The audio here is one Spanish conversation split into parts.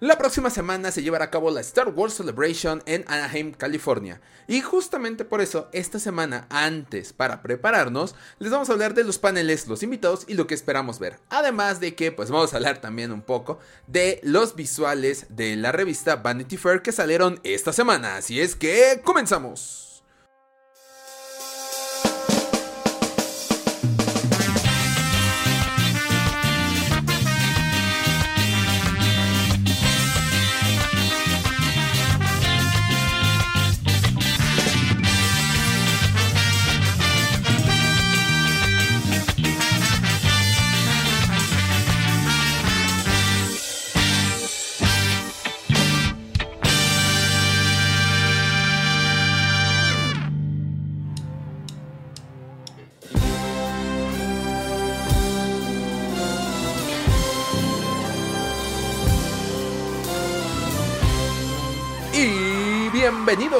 La próxima semana se llevará a cabo la Star Wars Celebration en Anaheim, California. Y justamente por eso, esta semana, antes, para prepararnos, les vamos a hablar de los paneles, los invitados y lo que esperamos ver. Además de que, pues vamos a hablar también un poco de los visuales de la revista Vanity Fair que salieron esta semana. Así es que, comenzamos.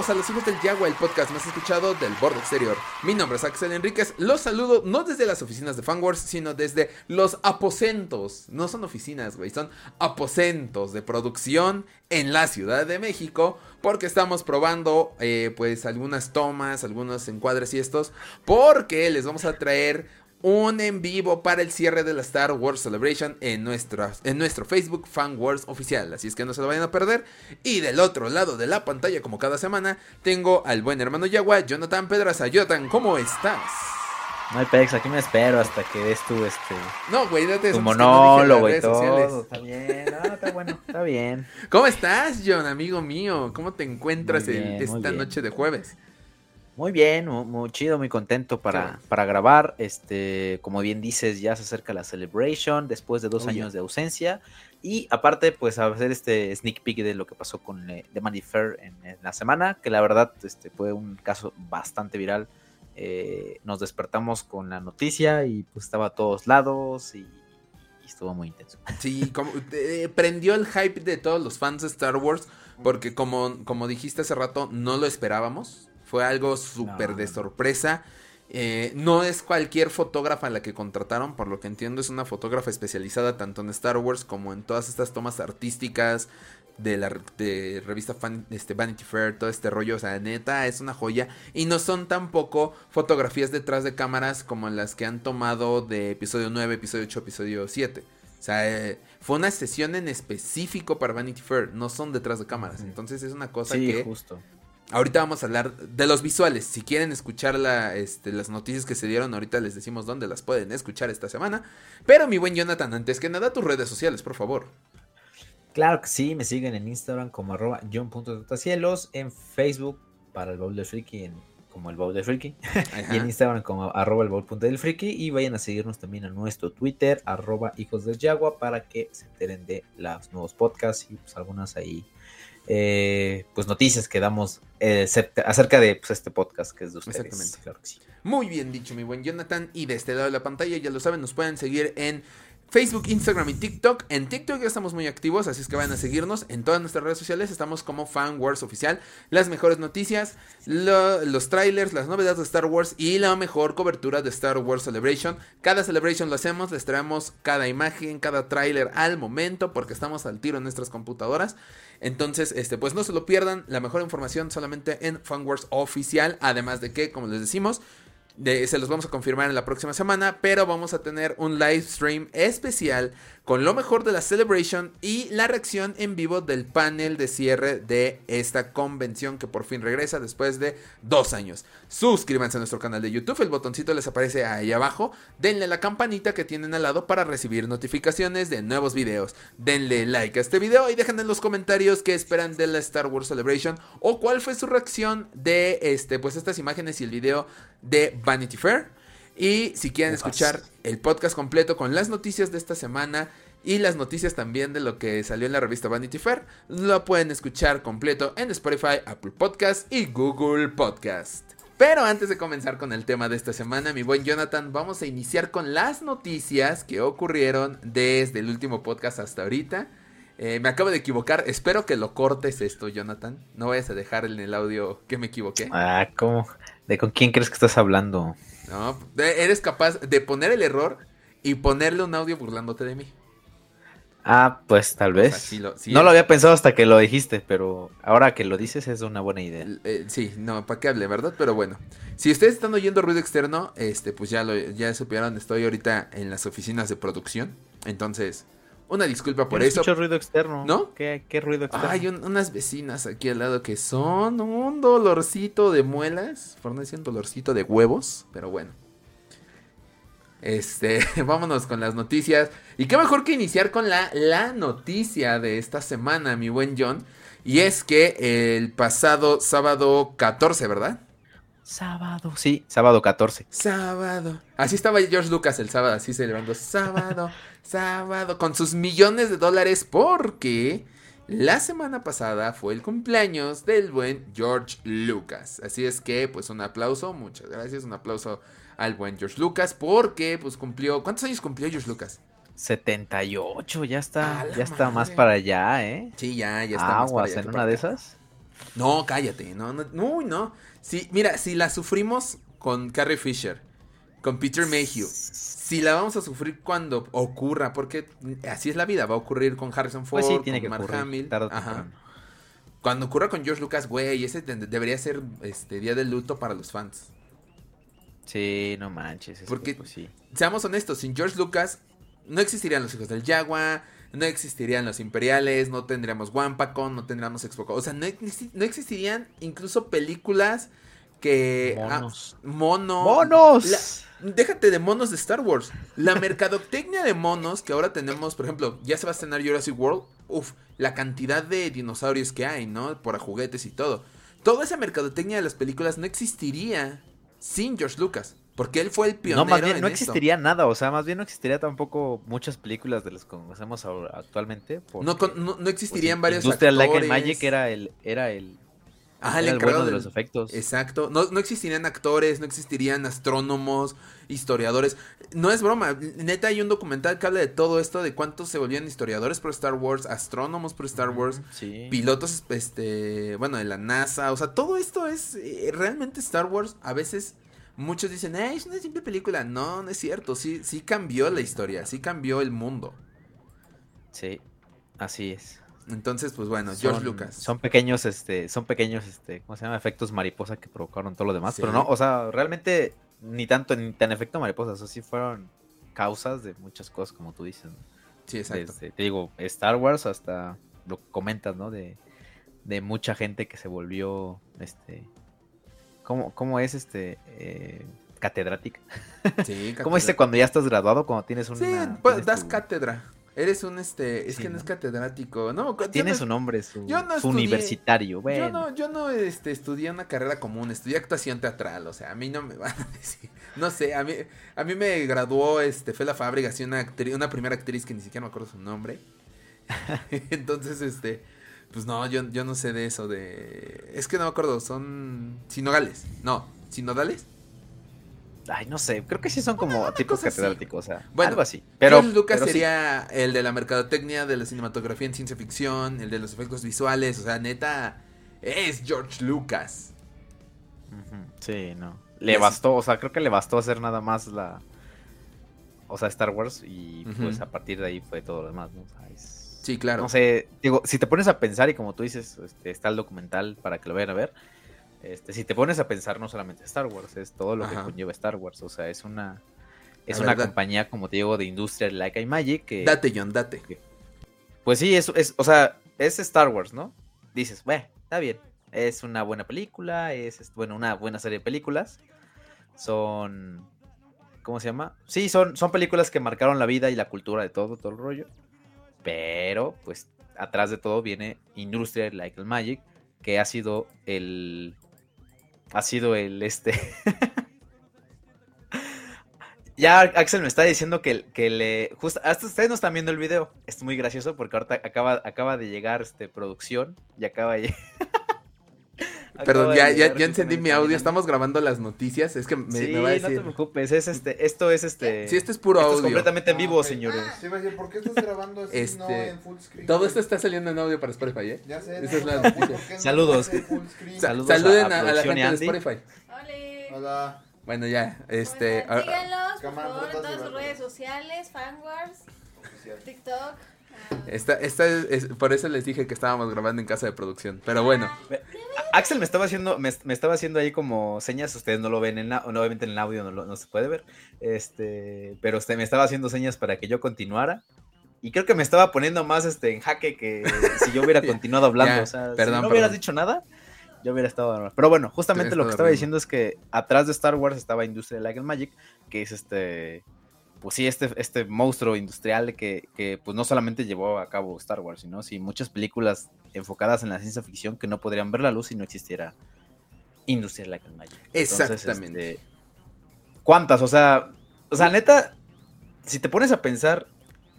A Los Hijos del Yagua, el podcast más escuchado del borde exterior. Mi nombre es Axel Enríquez. Los saludo no desde las oficinas de Fanwars, sino desde los aposentos. No son oficinas, güey, son aposentos de producción en la Ciudad de México. Porque estamos probando, eh, pues, algunas tomas, algunos encuadres y estos. Porque les vamos a traer un en vivo para el cierre de la Star Wars Celebration en, en nuestro Facebook Fan Wars oficial. Así es que no se lo vayan a perder. Y del otro lado de la pantalla, como cada semana, tengo al buen hermano Yagua, Jonathan Pedraza. Jonathan, ¿cómo estás? No hay pex, aquí me espero hasta que des tú este. No, güey, date Tu monólogo y todo. Está bien, no, está bueno, está bien. ¿Cómo estás, John, amigo mío? ¿Cómo te encuentras esta noche de jueves? Muy bien, muy, chido, muy contento para, para, grabar. Este, como bien dices, ya se acerca la celebration después de dos años de ausencia. Y aparte, pues a hacer este sneak peek de lo que pasó con eh, The Money Fair en, la semana, que la verdad este, fue un caso bastante viral. Eh, nos despertamos con la noticia y pues estaba a todos lados y, estuvo muy intenso. Sí, como, eh, prendió el hype de todos los fans de Star Wars, porque como, como dijiste hace rato, no lo esperábamos. Fue algo súper de sorpresa. Eh, no es cualquier fotógrafa la que contrataron, por lo que entiendo es una fotógrafa especializada tanto en Star Wars como en todas estas tomas artísticas de la revista este, Vanity Fair, todo este rollo, o sea, neta, es una joya. Y no son tampoco fotografías detrás de cámaras como las que han tomado de episodio 9, episodio 8, episodio 7. O sea, eh, fue una sesión en específico para Vanity Fair, no son detrás de cámaras. Entonces es una cosa sí, que justo. Ahorita vamos a hablar de los visuales. Si quieren escuchar este, las noticias que se dieron, ahorita les decimos dónde las pueden escuchar esta semana. Pero mi buen Jonathan, antes que nada, tus redes sociales, por favor. Claro que sí, me siguen en Instagram como arroba john.totacielos, en Facebook para el Bowl del Friki como el Bowl del Friki, y en Instagram como arroba el Bowl del Friki, y vayan a seguirnos también a nuestro Twitter, arroba hijos del Yagua, para que se enteren de los nuevos podcasts y pues algunas ahí eh, pues noticias que damos eh, acerca de pues, este podcast que es de ustedes. Exactamente. Claro que sí. Muy bien dicho, mi buen Jonathan. Y de este lado de la pantalla, ya lo saben, nos pueden seguir en Facebook, Instagram y TikTok. En TikTok ya estamos muy activos, así es que vayan a seguirnos. En todas nuestras redes sociales estamos como Fan Wars Oficial. Las mejores noticias, los trailers, las novedades de Star Wars y la mejor cobertura de Star Wars Celebration. Cada Celebration lo hacemos, les traemos cada imagen, cada trailer al momento porque estamos al tiro en nuestras computadoras. Entonces, este, pues no se lo pierdan. La mejor información solamente en Fanwars Oficial. Además de que, como les decimos, se los vamos a confirmar en la próxima semana, pero vamos a tener un live stream especial con lo mejor de la Celebration y la reacción en vivo del panel de cierre de esta convención que por fin regresa después de dos años. Suscríbanse a nuestro canal de YouTube, el botoncito les aparece ahí abajo, denle la campanita que tienen al lado para recibir notificaciones de nuevos videos, denle like a este video y dejen en los comentarios qué esperan de la Star Wars Celebration o cuál fue su reacción de este, pues estas imágenes y el video de Vanity Fair. Y si quieren escuchar el podcast completo con las noticias de esta semana y las noticias también de lo que salió en la revista Vanity Fair, lo pueden escuchar completo en Spotify, Apple Podcast y Google Podcast. Pero antes de comenzar con el tema de esta semana, mi buen Jonathan, vamos a iniciar con las noticias que ocurrieron desde el último podcast hasta ahorita. Eh, me acabo de equivocar, espero que lo cortes esto, Jonathan. No vayas a dejar en el audio que me equivoqué. Ah, ¿cómo? ¿De con quién crees que estás hablando? No, eres capaz de poner el error y ponerle un audio burlándote de mí. Ah, pues tal vez. no lo había pensado hasta que lo dijiste, pero ahora que lo dices es una buena idea. Eh, sí, no, para qué hable, ¿verdad? Pero bueno, si ustedes están oyendo ruido externo, este, pues ya lo ya supieron, estoy ahorita en las oficinas de producción, entonces una disculpa por eso. Mucho ruido externo. ¿No? ¿Qué, ruido externo? Hay unas vecinas aquí al lado que son un dolorcito de muelas, por no decir un dolorcito de huevos, pero bueno. Este, vámonos con las noticias. Y qué mejor que iniciar con la, la noticia de esta semana, mi buen John. Y es que el pasado sábado 14, ¿verdad? Sábado. Sí, sábado 14. Sábado. Así estaba George Lucas el sábado, así celebrando. Sábado, sábado. Con sus millones de dólares porque la semana pasada fue el cumpleaños del buen George Lucas. Así es que, pues un aplauso, muchas gracias, un aplauso al buen George Lucas porque pues cumplió, ¿cuántos años cumplió George Lucas? 78, ya está, ya está más para allá, ¿eh? Sí, ya, ya está más para allá. en una de esas? No, cállate, no, no, no, no. Sí, mira, si la sufrimos con Carrie Fisher, con Peter Mayhew, si la vamos a sufrir cuando ocurra, porque así es la vida, va a ocurrir con Harrison pues Ford, con Mark Hamill, Cuando ocurra con George Lucas, güey, ese debería ser este día de luto para los fans. Sí, no manches. Porque, pues seamos honestos, sin George Lucas no existirían los hijos del Jaguar, no existirían los imperiales, no tendríamos Wampacon, no tendríamos Expo. O sea, no, existirían incluso películas que... Ah, monos. monos. ¡Monos! déjate de monos de Star Wars. La mercadotecnia de monos que ahora tenemos, por ejemplo, ya se va a estrenar Jurassic World. Uf, la cantidad de dinosaurios que hay, ¿no? Por juguetes y todo. Toda esa mercadotecnia de las películas no existiría sin George Lucas. Porque él fue el pionero. No, más bien no existiría nada, o sea, más bien no existiría tampoco muchas películas de las que conocemos actualmente. No, no, existirían varios Industrial Light and Magic era el, era el, Ah, el, bueno de los efectos. Exacto. No, no existirían actores, no existirían astrónomos, historiadores. No es broma. Neta, hay un documental que habla de todo esto, de cuántos se volvían historiadores por Star Wars, astrónomos por Star Wars, pilotos, este, bueno, de la NASA. O sea, todo esto es eh, realmente Star Wars. A veces muchos dicen, eh, es una simple película. No, no es cierto. Sí, sí cambió la historia, sí cambió el mundo. Sí, así es. Entonces, pues bueno, George Lucas. Son pequeños, este, son pequeños, este, ¿cómo se llama? Efectos mariposa que provocaron todo lo demás. Pero no, o sea, realmente ni tanto, ni tan efecto mariposa. Eso sí fueron causas de muchas cosas, como tú dices. Sí, exacto. te digo, Star Wars hasta lo comentas, ¿no? De, de mucha gente que se volvió, este, ¿cómo, cómo es este? Eh, catedrática. Sí, ¿Cómo es cuando ya estás graduado, cuando tienes una... Sí, pues, das cátedra. Eres un este, es que no, es catedrático, no. Tiene su nombre, su, universitario, bueno. Yo no, yo no este, estudié una carrera común, estudié actuación teatral, o sea, a mí no me van a decir, no sé, a mí, a mí me graduó este Fela Fábrica, así una actriz, una primera actriz que ni siquiera me acuerdo su nombre. Entonces, este, pues no, yo, yo no sé de eso, de, es que no me acuerdo, son sinogales, no, sinodales. Ay, no sé, creo que sí son como tipos catedráticos, o sea, bueno, algo así. Pero Lucas sería el de la mercadotecnia, de la cinematografía en ciencia ficción, el de los efectos visuales, o sea, neta, es George Lucas. Sí, no. Le bastó, o sea, creo que le bastó hacer nada más la. O sea, Star Wars y pues a partir de ahí fue todo lo demás, ¿no? Sí, claro. No sé, digo, si te pones a pensar y como tú dices, este, está el documental para que lo vayan a ver este, si te pones a pensar, no solamente Star Wars, es todo lo que conlleva Star Wars. O sea, es una es una compañía, como te digo, de industria like I Magic. Que, date, John, date. pues sí, es, es, o sea, es Star Wars, ¿no? Dices, bueno, está bien. Es una buena película, es, bueno, una buena serie de películas. Son. ¿Cómo se llama? Sí, son, son películas que marcaron la vida y la cultura de todo, todo el rollo. Pero, pues, atrás de todo viene Industria Like Magic, que ha sido el ha sido el este. ya Axel me está diciendo que, que le. Justo, hasta ustedes no están viendo el video. Es muy gracioso porque ahorita acaba, acaba de llegar este, producción y acaba de. Perdón, ya, ya, ya encendí mi audio. Estamos grabando las noticias. Es que me, sí, me va a decir. No te preocupes, es este, esto es este. Sí, esto es puro esto audio. Es completamente en vivo, señores. Sí, va a decir, ¿por qué estás grabando así este, no en full screen? Todo esto está saliendo en audio para Spotify, ¿eh? Ya sé. Esa es la noticia. Saludos. Saludos. Saluden a, a, la gente de Spotify. Hola. Hola. Bueno, ya, este. Bueno, síganlos, por favor, en todas sus redes sociales, Fanwars, TikTok. Esta, esta es, por eso les dije que estábamos grabando en casa de producción. Pero bueno. Axel me estaba haciendo, me, estaba haciendo ahí como señas, ustedes no lo ven en obviamente en el audio no, no se puede ver. Este, pero usted me estaba haciendo señas para que yo continuara. Y creo que me estaba poniendo más este en jaque que si yo hubiera continuado hablando. o sea, si no hubieras dicho nada, yo hubiera estado. Pero bueno, justamente lo que estaba diciendo es que atrás de Star Wars estaba Industrial Light and Magic, que es este pues sí, este, este monstruo industrial que, que, pues no solamente llevó a cabo Star Wars, sino sí muchas películas enfocadas en la ciencia ficción que no podrían ver la luz si no existiera Industrial Light and Magic. Exactamente. Este, ¿Cuántas? O sea, o sea, neta, si te pones a pensar,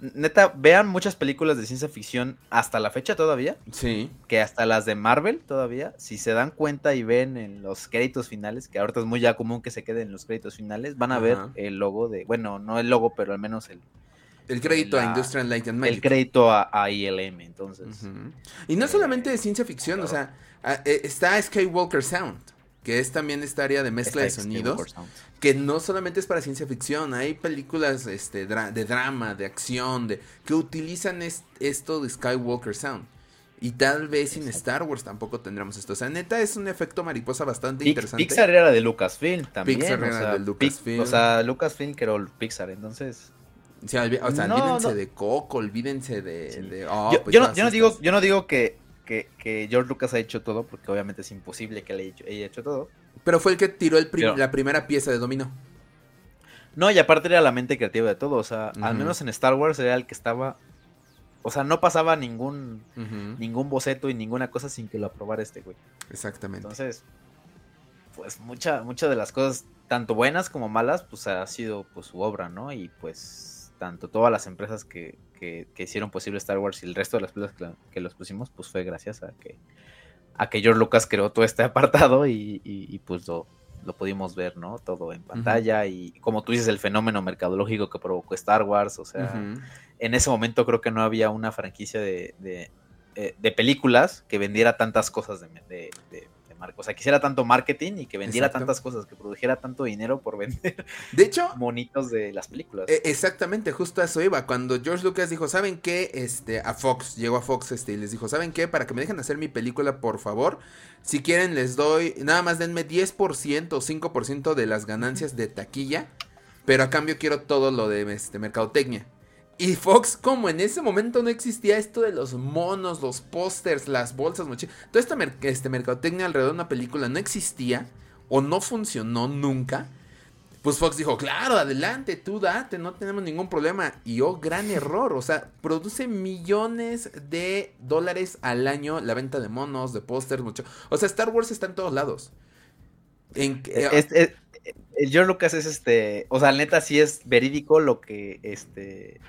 neta, vean muchas películas de ciencia ficción hasta la fecha todavía. Sí. Que hasta las de Marvel todavía. Si se dan cuenta y ven en los créditos finales, que ahorita es muy ya común que se queden en los créditos finales, van a ver el logo de. Bueno, no el logo, pero al menos el. El crédito a Industrial Light and Magic. El crédito a, ILM, entonces. Y no solamente de ciencia ficción, o sea, eh, está Skywalker Sound que es también esta área de mezcla de sonidos, que no solamente es para ciencia ficción, hay películas este, de drama, de acción, de que utilizan esto de Skywalker Sound. Y tal vez sin Star Wars tampoco tendremos esto. O sea, neta es un efecto mariposa bastante interesante. Pixar era de Lucasfilm también. Pixar era de Lucasfilm. o sea, Lucasfilm creó Pixar, entonces... O sea, olvídense de Coco, olvídense de... Oh, yo, pues no, digo, yo no digo que que, George Lucas ha hecho todo, porque obviamente es imposible que le haya hecho, todo. Pero fue el que tiró el la primera pieza de dominó. No, y aparte era la mente creativa de todo. O sea, al menos en Star Wars era el que estaba. O sea, no pasaba ningún, ningún boceto y ninguna cosa sin que lo aprobara este güey. Exactamente. Entonces, pues muchas mucha de las cosas, tanto buenas como malas, pues ha sido pues su obra, ¿no? Y pues tanto todas las empresas que, que, hicieron posible Star Wars y el resto de las películas que, los pusimos, pues fue gracias a que, a que George Lucas creó todo este apartado y, pues lo, lo, pudimos ver, ¿no? Todo en pantalla y como tú dices, el fenómeno mercadológico que provocó Star Wars, o sea, en ese momento creo que no había una franquicia de, de, eh, películas que vendiera tantas cosas de, o sea, quisiera tanto marketing y que vendiera tantas cosas, que produjera tanto dinero por vender. De hecho, monitos de las películas. E, exactamente, justo a eso iba. Cuando George Lucas dijo, ¿saben qué? Este, a Fox, llegó a Fox este, y les dijo, ¿saben qué? Para que me dejen hacer mi película, por favor, si quieren les doy, nada más denme 10% o 5% de las ganancias de taquilla, pero a cambio quiero todo lo de este, mercadotecnia. Y Fox, como en ese momento no existía esto de los monos, los pósters, las bolsas, mochilas, toda esta este, mercadotecnia alrededor de una película no existía o no funcionó nunca. Pues Fox dijo, claro, adelante, tú date, no tenemos ningún problema. Y oh, gran error, o sea, produce millones de dólares al año la venta de monos, de pósters, mucho. O sea, Star Wars está en todos lados. En, eh, el George Lucas es este, o sea, neta sí es verídico lo que este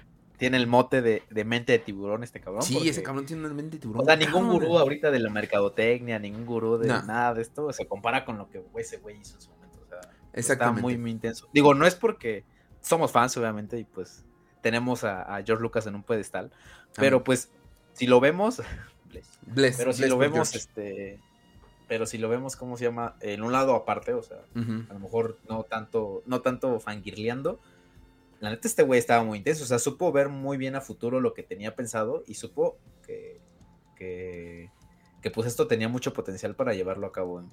tiene el mote de, mente de tiburón este cabrón. Sí, ese cabrón tiene una mente de tiburón. O sea, ningún gurú ahorita de la mercadotecnia, ningún gurú de nada de esto se compara con lo que ese güey hizo en su momento. O sea, está muy, muy intenso. Digo, no es porque somos fans, obviamente, y pues tenemos a, George Lucas en un pedestal, pero pues si lo vemos, bless, pero si lo vemos, este, pero si lo vemos, ¿cómo se llama? En un lado aparte, o sea, a lo mejor no tanto, no tanto fangirleando, la neta este güey estaba muy intenso, o sea, supo ver muy bien a futuro lo que tenía pensado y supo que, que, pues esto tenía mucho potencial para llevarlo a cabo en,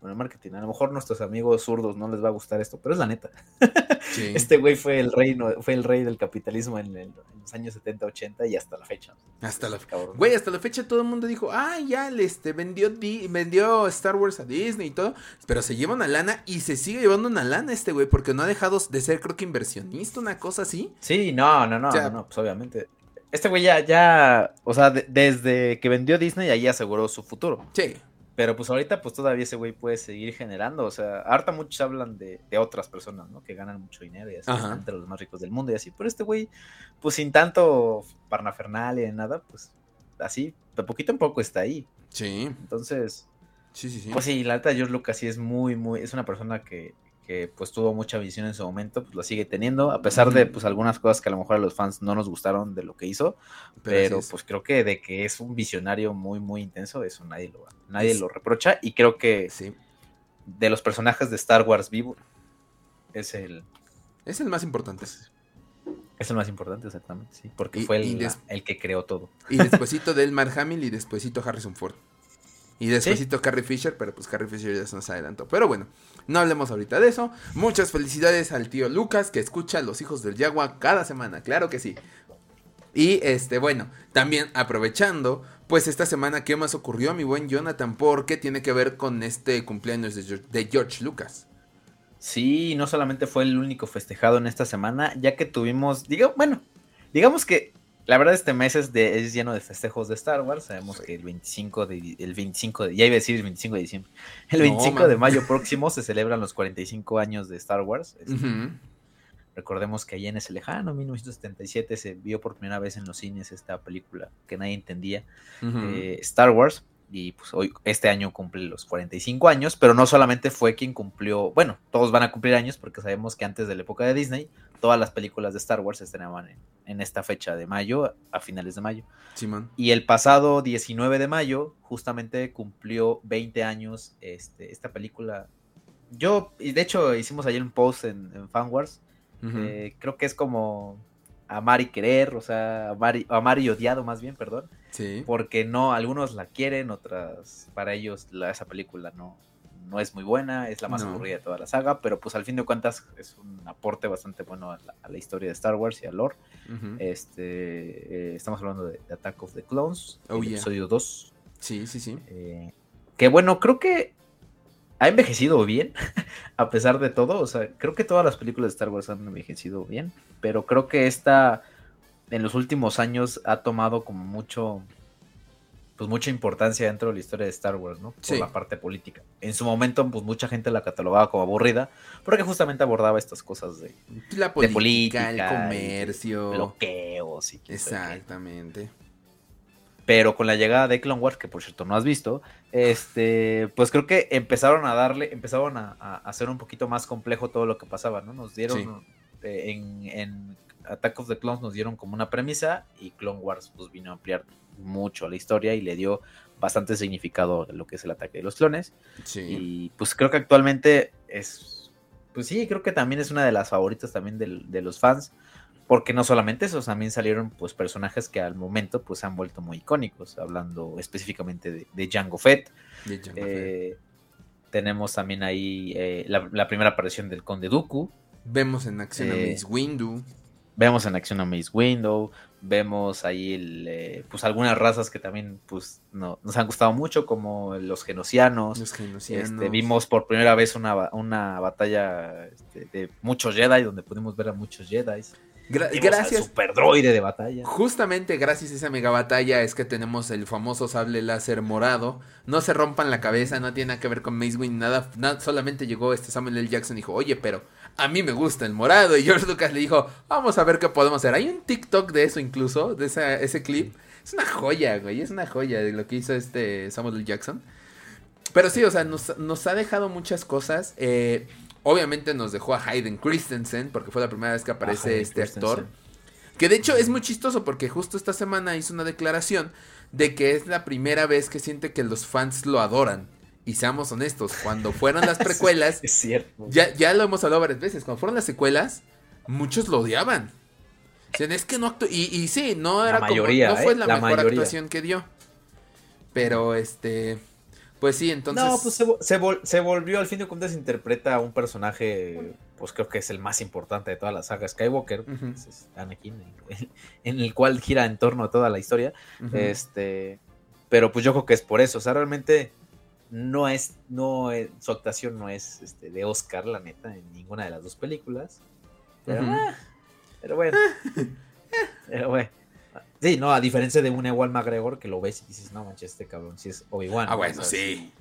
bueno, marketing. A lo mejor nuestros amigos zurdos no les va a gustar esto, pero es la neta. Este güey fue el rey, fue el rey del capitalismo en, los años 70, 80 y hasta la fecha. Hasta la fecha. Güey, hasta la fecha todo el mundo dijo, ah, ya, este, vendió, vendió Star Wars a Disney y todo, pero se lleva una lana y se sigue llevando una lana este güey, porque no ha dejado de ser, creo que inversionista, una cosa así. Sí, no, no, no, no, pues obviamente. Este güey ya, ya, o sea, desde que vendió Disney ahí aseguró su futuro. Sí. Pero pues ahorita pues todavía ese güey puede seguir generando, o sea, harta muchos hablan de, otras personas, ¿no? Que ganan mucho dinero y así, entre los más ricos del mundo y así, pero este güey, pues sin tanto parnafernalia y nada, pues así, de poquito en poco está ahí. Sí. Entonces, sí, sí, sí. Pues sí, la neta George Lucas sí es muy, muy, es una persona que, que pues tuvo mucha visión en su momento, pues lo sigue teniendo, a pesar de pues algunas cosas que a lo mejor a los fans no nos gustaron de lo que hizo, pero, pues creo que de que es un visionario muy, muy intenso, eso nadie lo, nadie lo reprocha y creo que sí. de los personajes de Star Wars vivo es el... Es el más importante. Es el más importante, exactamente, sí. Porque fue el, el, que creó todo. Y despuésito del Mark Hamill y despuésito Harrison Ford. Y despuésito Carrie Fisher, pero pues Carrie Fisher ya se nos adelantó. Pero bueno, no hablemos ahorita de eso. Muchas felicidades al tío Lucas que escucha a los hijos del Yagua cada semana, claro que sí. Y este, bueno, también aprovechando, pues esta semana, ¿qué más ocurrió, mi buen Jonathan? Porque tiene que ver con este cumpleaños de George Lucas. Sí, no solamente fue el único festejado en esta semana, ya que tuvimos, digo, bueno, digamos que la verdad este mes es, de, es lleno de festejos de Star Wars. Sabemos que el 25 de el 25 de, ya iba a decir el 25 de diciembre. El 25 de mayo próximo se celebran los 45 años de Star Wars. Recordemos que allá en ese lejano 1977 se vio por primera vez en los cines esta película que nadie entendía, eh, Star Wars y pues hoy, este año cumple los 45 años, pero no solamente fue quien cumplió, bueno, todos van a cumplir años porque sabemos que antes de la época de Disney, todas las películas de Star Wars se estrenaban en, esta fecha de mayo, a finales de mayo. Y el pasado 19 de mayo, justamente cumplió 20 años este, esta película. Yo, y de hecho hicimos ayer un post en, en Fanwars, eh, creo que es como amar y querer, o sea, amar y, odiado más bien, perdón. Sí. Porque no, algunos la quieren, otras, para ellos esa película no, no es muy buena, es la más aburrida de toda la saga, pero pues al fin de cuentas es un aporte bastante bueno a la, historia de Star Wars y al lore. Este, eh, estamos hablando de, Attack of the Clones, oh, episodio 2. Sí, sí, sí. Eh, que bueno, creo que ha envejecido bien, a pesar de todo. O sea, creo que todas las películas de Star Wars han envejecido bien, pero creo que esta en los últimos años ha tomado como mucho, pues mucha importancia dentro de la historia de Star Wars, ¿no? Por la parte política. En su momento, pues mucha gente la catalogaba como aburrida, porque justamente abordaba estas cosas de, la política, el comercio, bloqueos y Exactamente. Pero con la llegada de Clone Wars, que por cierto no has visto, este, pues creo que empezaron a darle, empezaron a, hacer un poquito más complejo todo lo que pasaba, ¿no? Nos dieron eh, en, en, Attack of the Clones nos dieron como una premisa y Clone Wars pues vino a ampliar mucho la historia y le dio bastante significado a lo que es el ataque de los clones. Sí. Y pues creo que actualmente es, pues sí, creo que también es una de las favoritas también de, de los fans porque no solamente eso, también salieron pues personajes que al momento pues se han vuelto muy icónicos, hablando específicamente de, de Jango Fett. Eh, tenemos también ahí eh, la, primera aparición del Conde Dooku. Vemos en acción a eh, Mace Windu. Vemos en acción a Mace Windu. Vemos ahí el, pues algunas razas que también pues no, nos han gustado mucho, como los genocianos. Los genocianos. Este, vimos por primera vez una, una batalla este, de muchos Jedi, donde pudimos ver a muchos Jedi gracias. super droide de batalla. Justamente gracias a esa mega batalla es que tenemos el famoso sable láser morado. No se rompan la cabeza, no tiene nada que ver con Mace Windu, nada, nada, solamente llegó este Samuel L. Jackson y dijo, oye, pero a mí me gusta el morado. Y George Lucas le dijo, vamos a ver qué podemos hacer. Hay un TikTok de eso incluso, de ese clip. Es una joya, güey, es una joya de lo que hizo este Samuel L. Jackson. Pero sí, o sea, nos, nos ha dejado muchas cosas. Eh, Obviamente nos dejó a Hayden Christensen, porque fue la primera vez que aparece este actor. Que de hecho es muy chistoso porque justo esta semana hizo una declaración de que es la primera vez que siente que los fans lo adoran. Y seamos honestos, cuando fueron las precuelas, es cierto. Ya, ya lo hemos hablado varias veces, cuando fueron las secuelas, muchos lo odiaban. O es que no y, y sí, no era como, no fue ¿eh? la, mejor actuación que dio. Pero este pues sí, entonces. No, pues se, volvió, al fin de cuentas, interpreta a un personaje, pues creo que es el más importante de toda la saga Skywalker, Anakin, en, el cual gira en torno a toda la historia. Este. Pero pues yo creo que es por eso. O sea, realmente no es. no Su actuación no es este, de Oscar, la neta, en ninguna de las dos películas. Pero, ah, pero bueno. pero bueno. Sí, no, a diferencia de un Ewan McGregor que lo ves y dices, no manches, este cabrón, si es Obi-Wan. Ah, bueno, sí.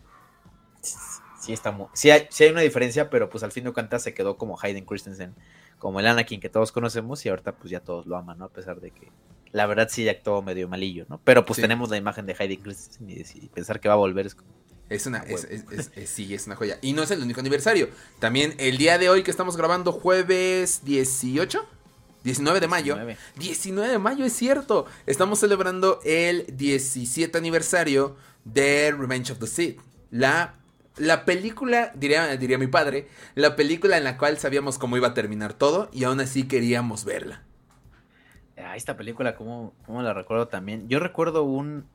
Sí, está muy, sí, hay, sí hay una diferencia, pero pues al fin de cuentas se quedó como Hayden Christensen, como el Anakin que todos conocemos y ahorita pues ya todos lo aman, ¿no? A pesar de que la verdad sí actuó medio malillo, ¿no? Pero pues tenemos la imagen de Hayden Christensen y, pensar que va a volver es como... Es una, es, es, sí, es una joya. Y no es el único aniversario. También el día de hoy que estamos grabando, jueves 18, 19 de mayo. 19. de mayo, es cierto. Estamos celebrando el 17 aniversario de Revenge of the Sith. La, la película, diría, diría mi padre, la película en la cual sabíamos cómo iba a terminar todo y aún así queríamos verla. Ah, esta película, ¿cómo, ¿cómo, la recuerdo también? Yo recuerdo un...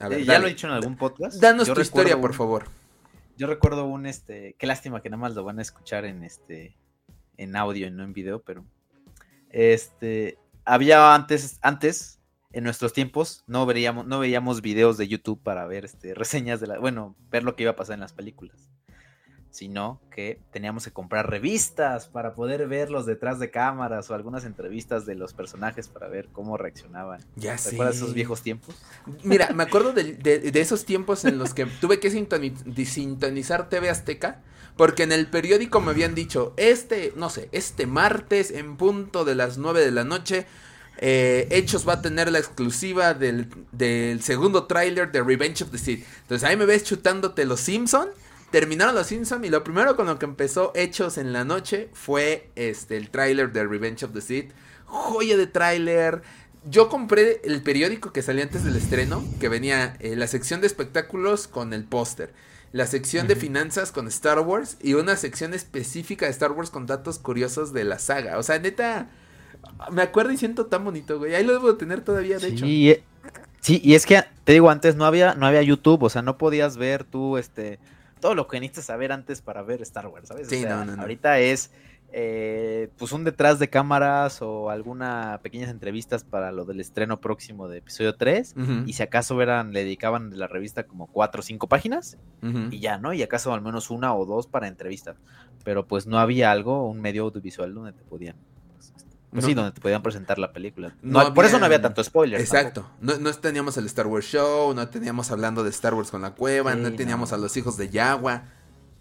Eh, ya lo he dicho en algún podcast. Danos tu historia, por favor. Yo recuerdo un, este... Qué lástima que nada más lo van a escuchar en, este... En audio y no en video, pero... Este... Había antes, antes, en nuestros tiempos, no veíamos, no veíamos videos de YouTube para ver este, reseñas de la... Bueno, ver lo que iba a pasar en las películas sino que teníamos que comprar revistas para poder verlos detrás de cámaras o algunas entrevistas de los personajes para ver cómo reaccionaban. Ya sé. ¿Recuerdas esos viejos tiempos? Mira, me acuerdo de, esos tiempos en los que tuve que sintonizar TV Azteca. Porque en el periódico me habían dicho, este, no sé, este martes en punto de las 9 de la noche, eh, Hechos va a tener la exclusiva del, del segundo tráiler de Revenge of the Sith. Entonces ahí me ves chutándote los Simpson terminaron los Simpsons y lo primero con lo que empezó Hechos en la noche fue este el tráiler de Revenge of the Sith. Joya de tráiler. Yo compré el periódico que salía antes del estreno, que venía eh, la sección de espectáculos con el póster, la sección de finanzas con Star Wars y una sección específica de Star Wars con datos curiosos de la saga. O sea, neta, me acuerdo y siento tan bonito, güey. Ahí lo debo tener todavía, de hecho. Eh, sí, y es que te digo, antes no había, no había YouTube, o sea, no podías ver tú, este, todo lo que necesitas saber antes para ver Star Wars, ¿sabes? Sí, no, no, Ahorita es eh, pues un detrás de cámaras o alguna pequeñas entrevistas para lo del estreno próximo de episodio 3 y si acaso eran, le dedicaban de la revista como cuatro o cinco páginas y ya, ¿no? Y acaso al menos una o dos para entrevistas, pero pues no había algo, un medio audiovisual donde te podían pues sí, donde te podían presentar la película. No, por eso no había tanto spoiler. Exacto. No, no, teníamos el Star Wars Show, no teníamos hablando de Star Wars con la cueva, no teníamos a los hijos de Yagua.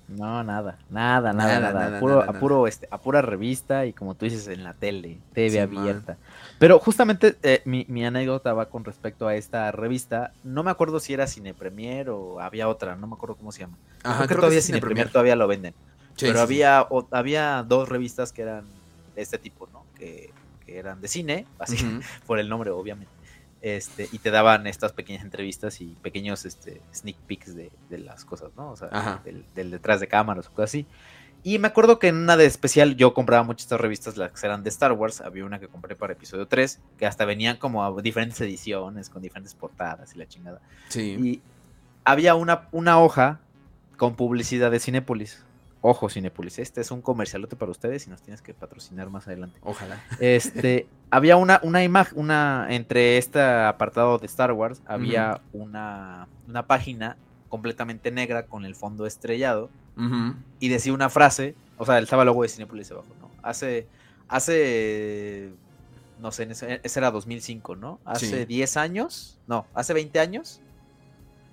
No, nada, nada, nada, nada. a, puro, este, a pura revista y como tú dices, en la tele, TV abierta. Pero justamente eh, mi, anécdota va con respecto a esta revista. No me acuerdo si era Cine Premier o había otra, no me acuerdo cómo se llama. Ajá, creo, que todavía Cine Premier todavía lo venden. pero había, había dos revistas que eran de este tipo, ¿no? Que, eran de cine, así, por el nombre obviamente. Este, y te daban estas pequeñas entrevistas y pequeños este, sneak peeks de, las cosas, ¿no? O sea, del, detrás de cámaras o cosas así. Y me acuerdo que en una de especial yo compraba muchas estas revistas, las que eran de Star Wars. Había una que compré para episodio 3, que hasta venían como a diferentes ediciones, con diferentes portadas y la chingada. Sí. Y había una, una hoja con publicidad de Cinépolis. Ojo, Cinepolis, este es un comercialote para ustedes y nos tienes que patrocinar más adelante. Ojalá. Este, había una, una imagen, una, entre este apartado de Star Wars, había una, una página completamente negra con el fondo estrellado y decía una frase, o sea, estaba el logo de Cinepolis abajo, ¿no? Hace, hace, no sé, ese, era 2005, ¿no? Hace 10 años, no, hace 20 años,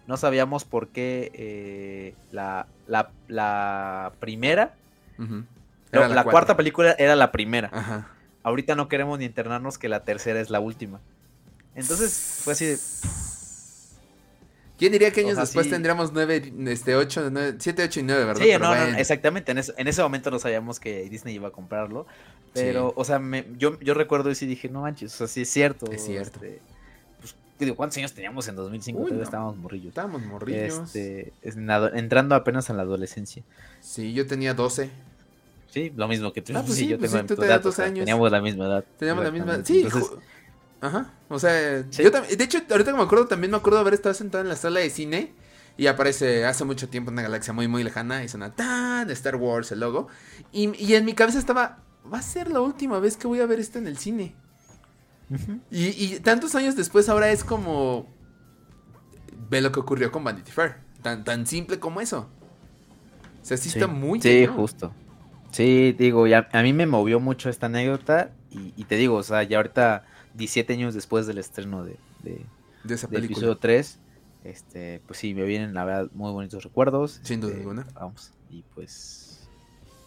no sabíamos por qué eh, la, la, primera, la, cuarta película era la primera. Ahorita no queremos ni internarnos que la tercera es la última. Entonces fue así de... ¿Quién diría que años después tendríamos nueve, este, ocho, siete, ocho y nueve, verdad? Sí, no, no, exactamente. En, ese momento no sabíamos que Disney iba a comprarlo. Pero, o sea, yo, yo recuerdo eso y dije, no manches, o sea, sí es cierto. Es cierto. Este, digo, ¿cuántos años teníamos en 2005? Estábamos morrillos. Estábamos morrillos. Este, entrando apenas a la adolescencia. Sí, yo tenía 12. Sí, lo mismo que tú. Ah, pues sí, yo pues tengo sí, tú tenías 12 años. Teníamos la misma edad. Teníamos la misma edad. Sí, Ajá. O sea, yo también. De hecho, ahorita que me acuerdo, también me acuerdo haber estado sentado en la sala de cine. Y aparece hace mucho tiempo en una galaxia muy, muy lejana. Y suena tan Star Wars el logo. Y, y en mi cabeza estaba. Va a ser la última vez que voy a ver esto en el cine y, tantos años después ahora es como... Ve lo que ocurrió con Vanity Fair. Tan, tan simple como eso. O sea, sí, está muy... Sí, justo. Sí, digo, ya, a mí me movió mucho esta anécdota y, te digo, o sea, ya ahorita 17 años después del estreno de, de, de esa película. episodio 3, este, pues sí, me vienen la verdad muy bonitos recuerdos. Sin duda este, alguna. Vamos, y pues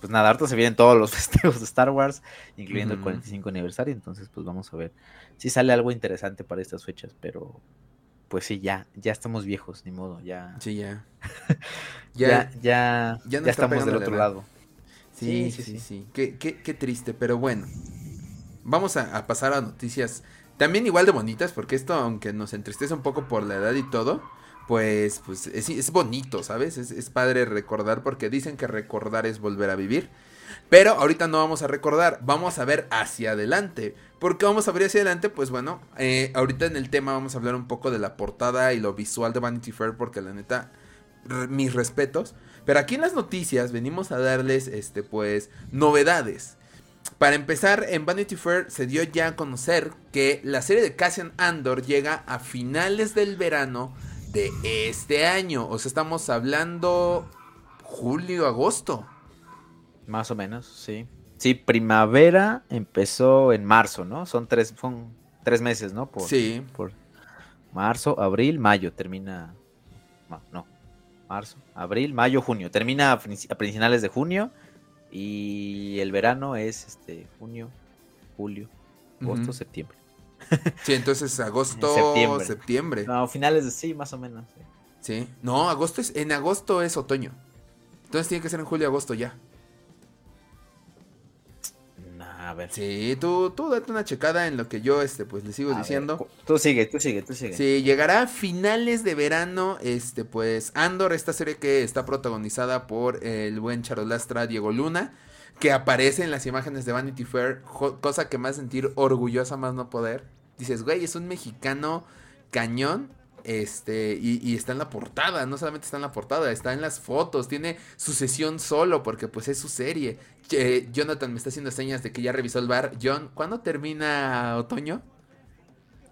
pues nada, ahorita se vienen todos los festivos de Star Wars, incluyendo el 45 aniversario, entonces pues vamos a ver si sale algo interesante para estas fechas, pero pues sí, ya, ya estamos viejos, ni modo, ya. Sí, ya. ya, ya, ya, estamos del otro lado. Sí, sí, sí, sí. Qué, qué, qué, triste, pero bueno. Vamos a, pasar a noticias también igual de bonitas, porque esto, aunque nos entristece un poco por la edad y todo, pues, pues es, bonito, ¿sabes? Es, es, padre recordar porque dicen que recordar es volver a vivir. Pero ahorita no vamos a recordar, vamos a ver hacia adelante. ¿Por qué vamos a ver hacia adelante? Pues bueno, eh, ahorita en el tema vamos a hablar un poco de la portada y lo visual de Vanity Fair, porque la neta, mis respetos. Pero aquí en las noticias venimos a darles, este, pues, novedades. Para empezar, en Vanity Fair se dio ya a conocer que la serie de Cassian Andor llega a finales del verano de este año. O sea, estamos hablando julio, agosto. Más o menos, sí. Sí, primavera empezó en marzo, ¿no? Son tres, son tres meses, ¿no? Por, sí. Por marzo, abril, mayo, termina. No, marzo, abril, mayo, junio. Termina a finales de junio y el verano es este junio, julio, agosto, septiembre. Sí, entonces agosto, septiembre. septiembre. No, finales de sí, más o menos. Sí. No, agosto es en agosto es otoño. Entonces tiene que ser en julio agosto ya. a ver. Sí, tú, tú date una checada en lo que yo este pues le sigo diciendo. tú sigue, tú sigue, tú sigue. Sí, llegará a finales de verano, este pues Andor, esta serie que está protagonizada por el buen charolastra Diego Luna, que aparece en las imágenes de Vanity Fair, cosa que me hace sentir orgullosa más no poder. Dices, güey, es un mexicano cañón este, y, está en la portada, no solamente está en la portada, está en las fotos, tiene su sesión solo porque pues es su serie. Jonathan me está haciendo señas de que ya revisó el bar. John, ¿cuándo termina otoño?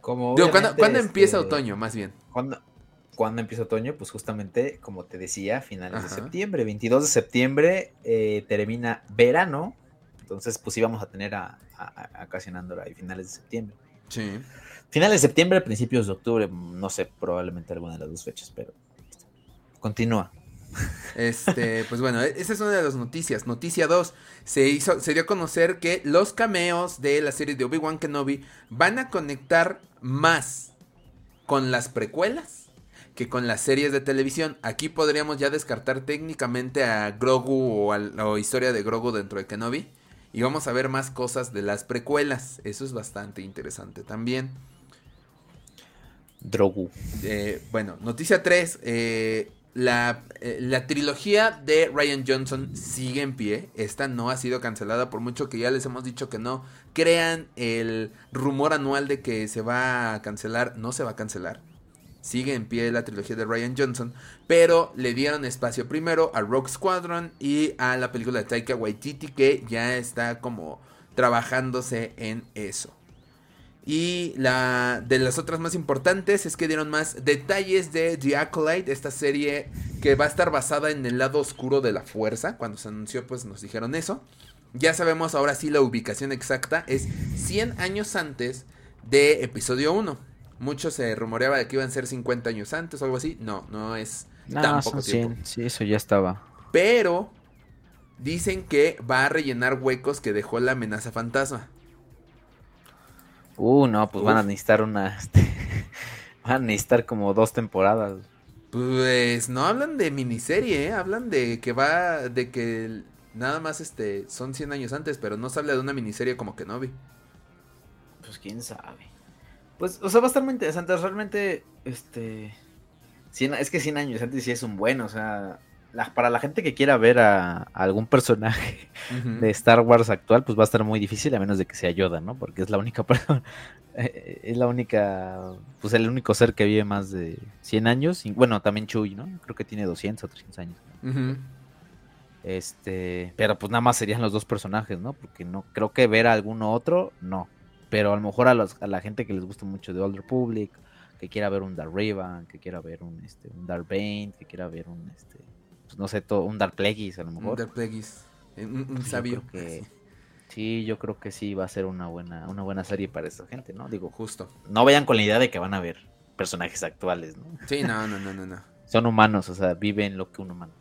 Como ¿cuándo, empieza este, otoño, más bien? ¿Cuándo, empieza otoño? Pues justamente, como te decía, finales de septiembre. 22 de septiembre eh, termina verano. Entonces, pues íbamos a tener a, a, a ahí finales de septiembre. Sí. Finales de septiembre, principios de octubre, no sé, probablemente alguna de las dos fechas, pero continúa. Este, pues bueno, e-, esa es una de las noticias. Noticia 2. Se hizo, se dio a conocer que los cameos de la serie de Obi-Wan Kenobi van a conectar más con las precuelas que con las series de televisión. Aquí podríamos ya descartar técnicamente a Grogu o a la historia de Grogu dentro de Kenobi. Y vamos a ver más cosas de las precuelas. Eso es bastante interesante también. Drogu. Eh, bueno, noticia 3. Eh, la, eh, la, trilogía de Ryan Johnson sigue en pie. Esta no ha sido cancelada por mucho que ya les hemos dicho que no. Crean el rumor anual de que se va a cancelar. No se va a cancelar. Sigue en pie la trilogía de Ryan Johnson. Pero le dieron espacio primero a Rogue Squadron y a la película de Taika Waititi que ya está como trabajándose en eso. Y la de las otras más importantes es que dieron más detalles de The Acolyte, esta serie que va a estar basada en el lado oscuro de la fuerza. Cuando se anunció, pues nos dijeron eso. Ya sabemos ahora sí la ubicación exacta. Es 100 años antes de episodio 1. Mucho se rumoreaba de que iban a ser 50 años antes o algo así. No, no es tan poco tiempo. Sí, eso ya estaba. Pero dicen que va a rellenar huecos que dejó la amenaza fantasma. Uh, no, pues van a necesitar una. Este, van a necesitar como dos temporadas. Pues no hablan de miniserie, ¿eh? hablan de que va. de que nada más este son 100 años antes, pero no se habla de una miniserie como que no vi. Pues quién sabe. Pues, o sea, va a estar muy interesante. Realmente, este. es que 100 años antes sí es un bueno, o sea para la gente que quiera ver a, algún personaje de Star Wars actual, pues va a estar muy difícil a menos de que sea Yoda, ¿no? Porque es la única persona, es la única, pues el único ser que vive más de 100 años. Y, bueno, también Chuy, ¿no? Creo que tiene 200 o 300 años. Este, pero pues nada más serían los dos personajes, ¿no? Porque no creo que ver a alguno otro, no. Pero a lo mejor a, a la gente que les gusta mucho de Old Republic, que quiera ver un Dark Raven, que quiera ver un, este, un Dark Bane, que quiera ver un, este, pues, no sé, todo, un Dark Plagueis a lo mejor. Un Dark Plagueis, eh, un, sabio. Que, sí, yo creo que sí va a ser una buena, una buena serie para esta gente, ¿no? Digo, justo. No vayan con la idea de que van a ver personajes actuales, ¿no? Sí, no, no, no, no, no. Son humanos, o sea, viven lo que un humano.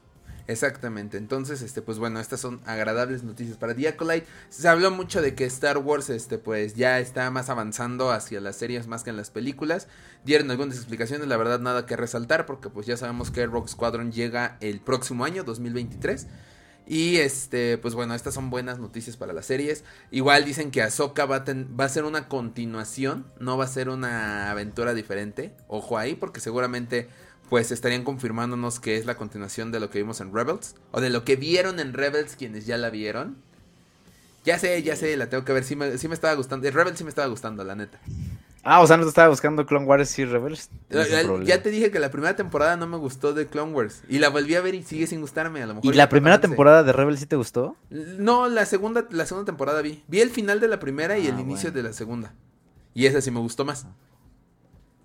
Exactamente, entonces, este, pues bueno, estas son agradables noticias para Diacolite. Se habló mucho de que Star Wars, este, pues ya está más avanzando hacia las series más que en las películas. Dieron algunas explicaciones, la verdad nada que resaltar, porque pues ya sabemos que Rock Squadron llega el próximo año, 2023. Y este, pues bueno, estas son buenas noticias para las series. Igual dicen que Ahsoka va a, va a ser una continuación, no va a ser una aventura diferente. Ojo ahí, porque seguramente pues estarían confirmándonos que es la continuación de lo que vimos en Rebels, o de lo que vieron en Rebels quienes ya la vieron. Ya sé, ya sé, la tengo que ver. Sí me, sí me estaba gustando. El Rebel sí me estaba gustando, la neta. Ah, o sea, no te estaba buscando Clone Wars y Rebels. Ya, te dije que la primera temporada no me gustó de Clone Wars. Y la volví a ver y sigue sin gustarme, a lo mejor. ¿Y la primera temporada de Rebels sí te gustó? No, la segunda, la segunda temporada vi. Vi el final de la primera y el ah, inicio de la segunda. Y esa sí me gustó más.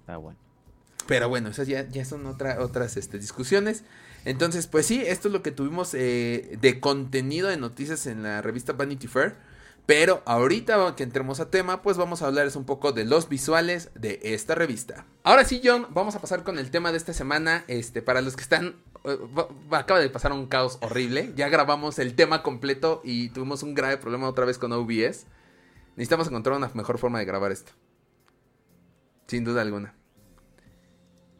Ah, bueno. Pero bueno, esas ya, ya son otra, otras este, discusiones. Entonces, pues sí, esto es lo que tuvimos eh, de contenido de noticias en la revista Vanity Fair. Pero ahorita que entremos a tema, pues vamos a hablarles un poco de los visuales de esta revista. Ahora sí, John, vamos a pasar con el tema de esta semana. Este, para los que están. Eh, acaba de pasar un caos horrible. Ya grabamos el tema completo y tuvimos un grave problema otra vez con OBS. Necesitamos encontrar una mejor forma de grabar esto. Sin duda alguna.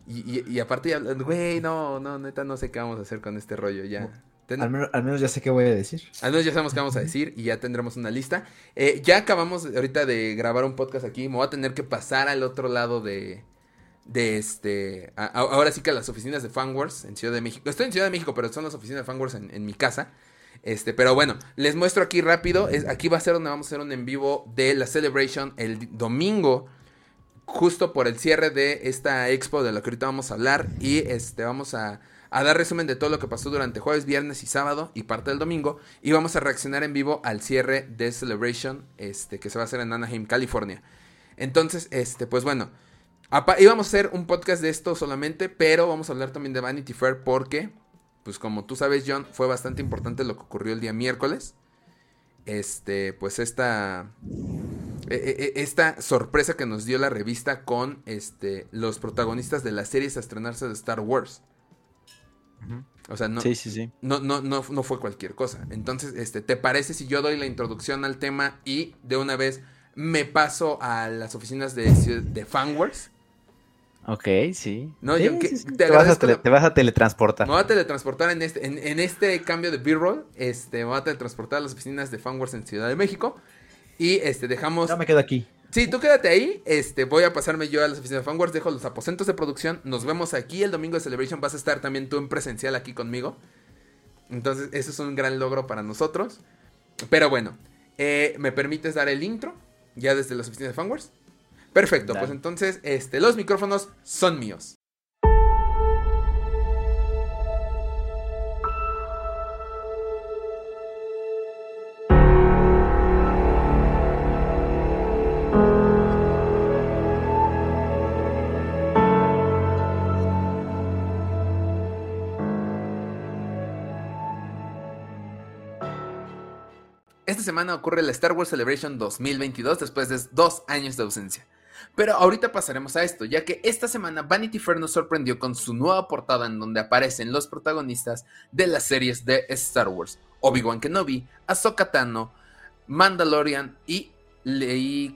Y, y, aparte, güey, no, no, neta, no sé qué vamos a hacer con este rollo ya. Al menos, ya sé qué voy a decir. Al menos ya sabemos qué vamos a decir y ya tendremos una lista. Eh, ya acabamos ahorita de grabar un podcast aquí. Me voy a tener que pasar al otro lado de. De este. ahora sí que a las oficinas de Fanwars en Ciudad de México. Estoy en Ciudad de México, pero son las oficinas de Fanwars en, en mi casa. Este, pero bueno, les muestro aquí rápido. Es, aquí va a ser donde vamos a hacer un en vivo de la Celebration el domingo justo por el cierre de esta expo de la que ahorita vamos a hablar y este vamos a, dar resumen de todo lo que pasó durante jueves, viernes y sábado y parte del domingo y vamos a reaccionar en vivo al cierre de Celebration este que se va a hacer en Anaheim, California. Entonces, este pues bueno, íbamos a hacer un podcast de esto solamente, pero vamos a hablar también de Vanity Fair porque pues como tú sabes, John, fue bastante importante lo que ocurrió el día miércoles. Este, pues esta esta sorpresa que nos dio la revista con este, los protagonistas de las series a estrenarse de Star Wars. O sea, no, No, no, no, no, fue cualquier cosa. Entonces, este, ¿te parece si yo doy la introducción al tema y de una vez me paso a las oficinas de, de Fanwars? Ok, sí. No, Te, vas a teletransportar. Me voy a teletransportar en este, en, este cambio de B-roll. Este, me voy a teletransportar a las oficinas de Fanwars en Ciudad de México. Y este, dejamos. Ya me quedo aquí. Sí, tú quédate ahí. Este, voy a pasarme yo a las oficinas de Fanwars, dejo los aposentos de producción. Nos vemos aquí el domingo de Celebration. Vas a estar también tú en presencial aquí conmigo. Entonces, eso es un gran logro para nosotros. Pero bueno, eh, ¿me permites dar el intro? Ya desde las oficinas de Fanwars. Perfecto, pues entonces, este, los micrófonos son míos. Semana ocurre la Star Wars Celebration 2022 después de dos años de ausencia. Pero ahorita pasaremos a esto, ya que esta semana Vanity Fair nos sorprendió con su nueva portada en donde aparecen los protagonistas de las series de Star Wars: Obi-Wan Kenobi, Ahsoka Tano, Mandalorian y,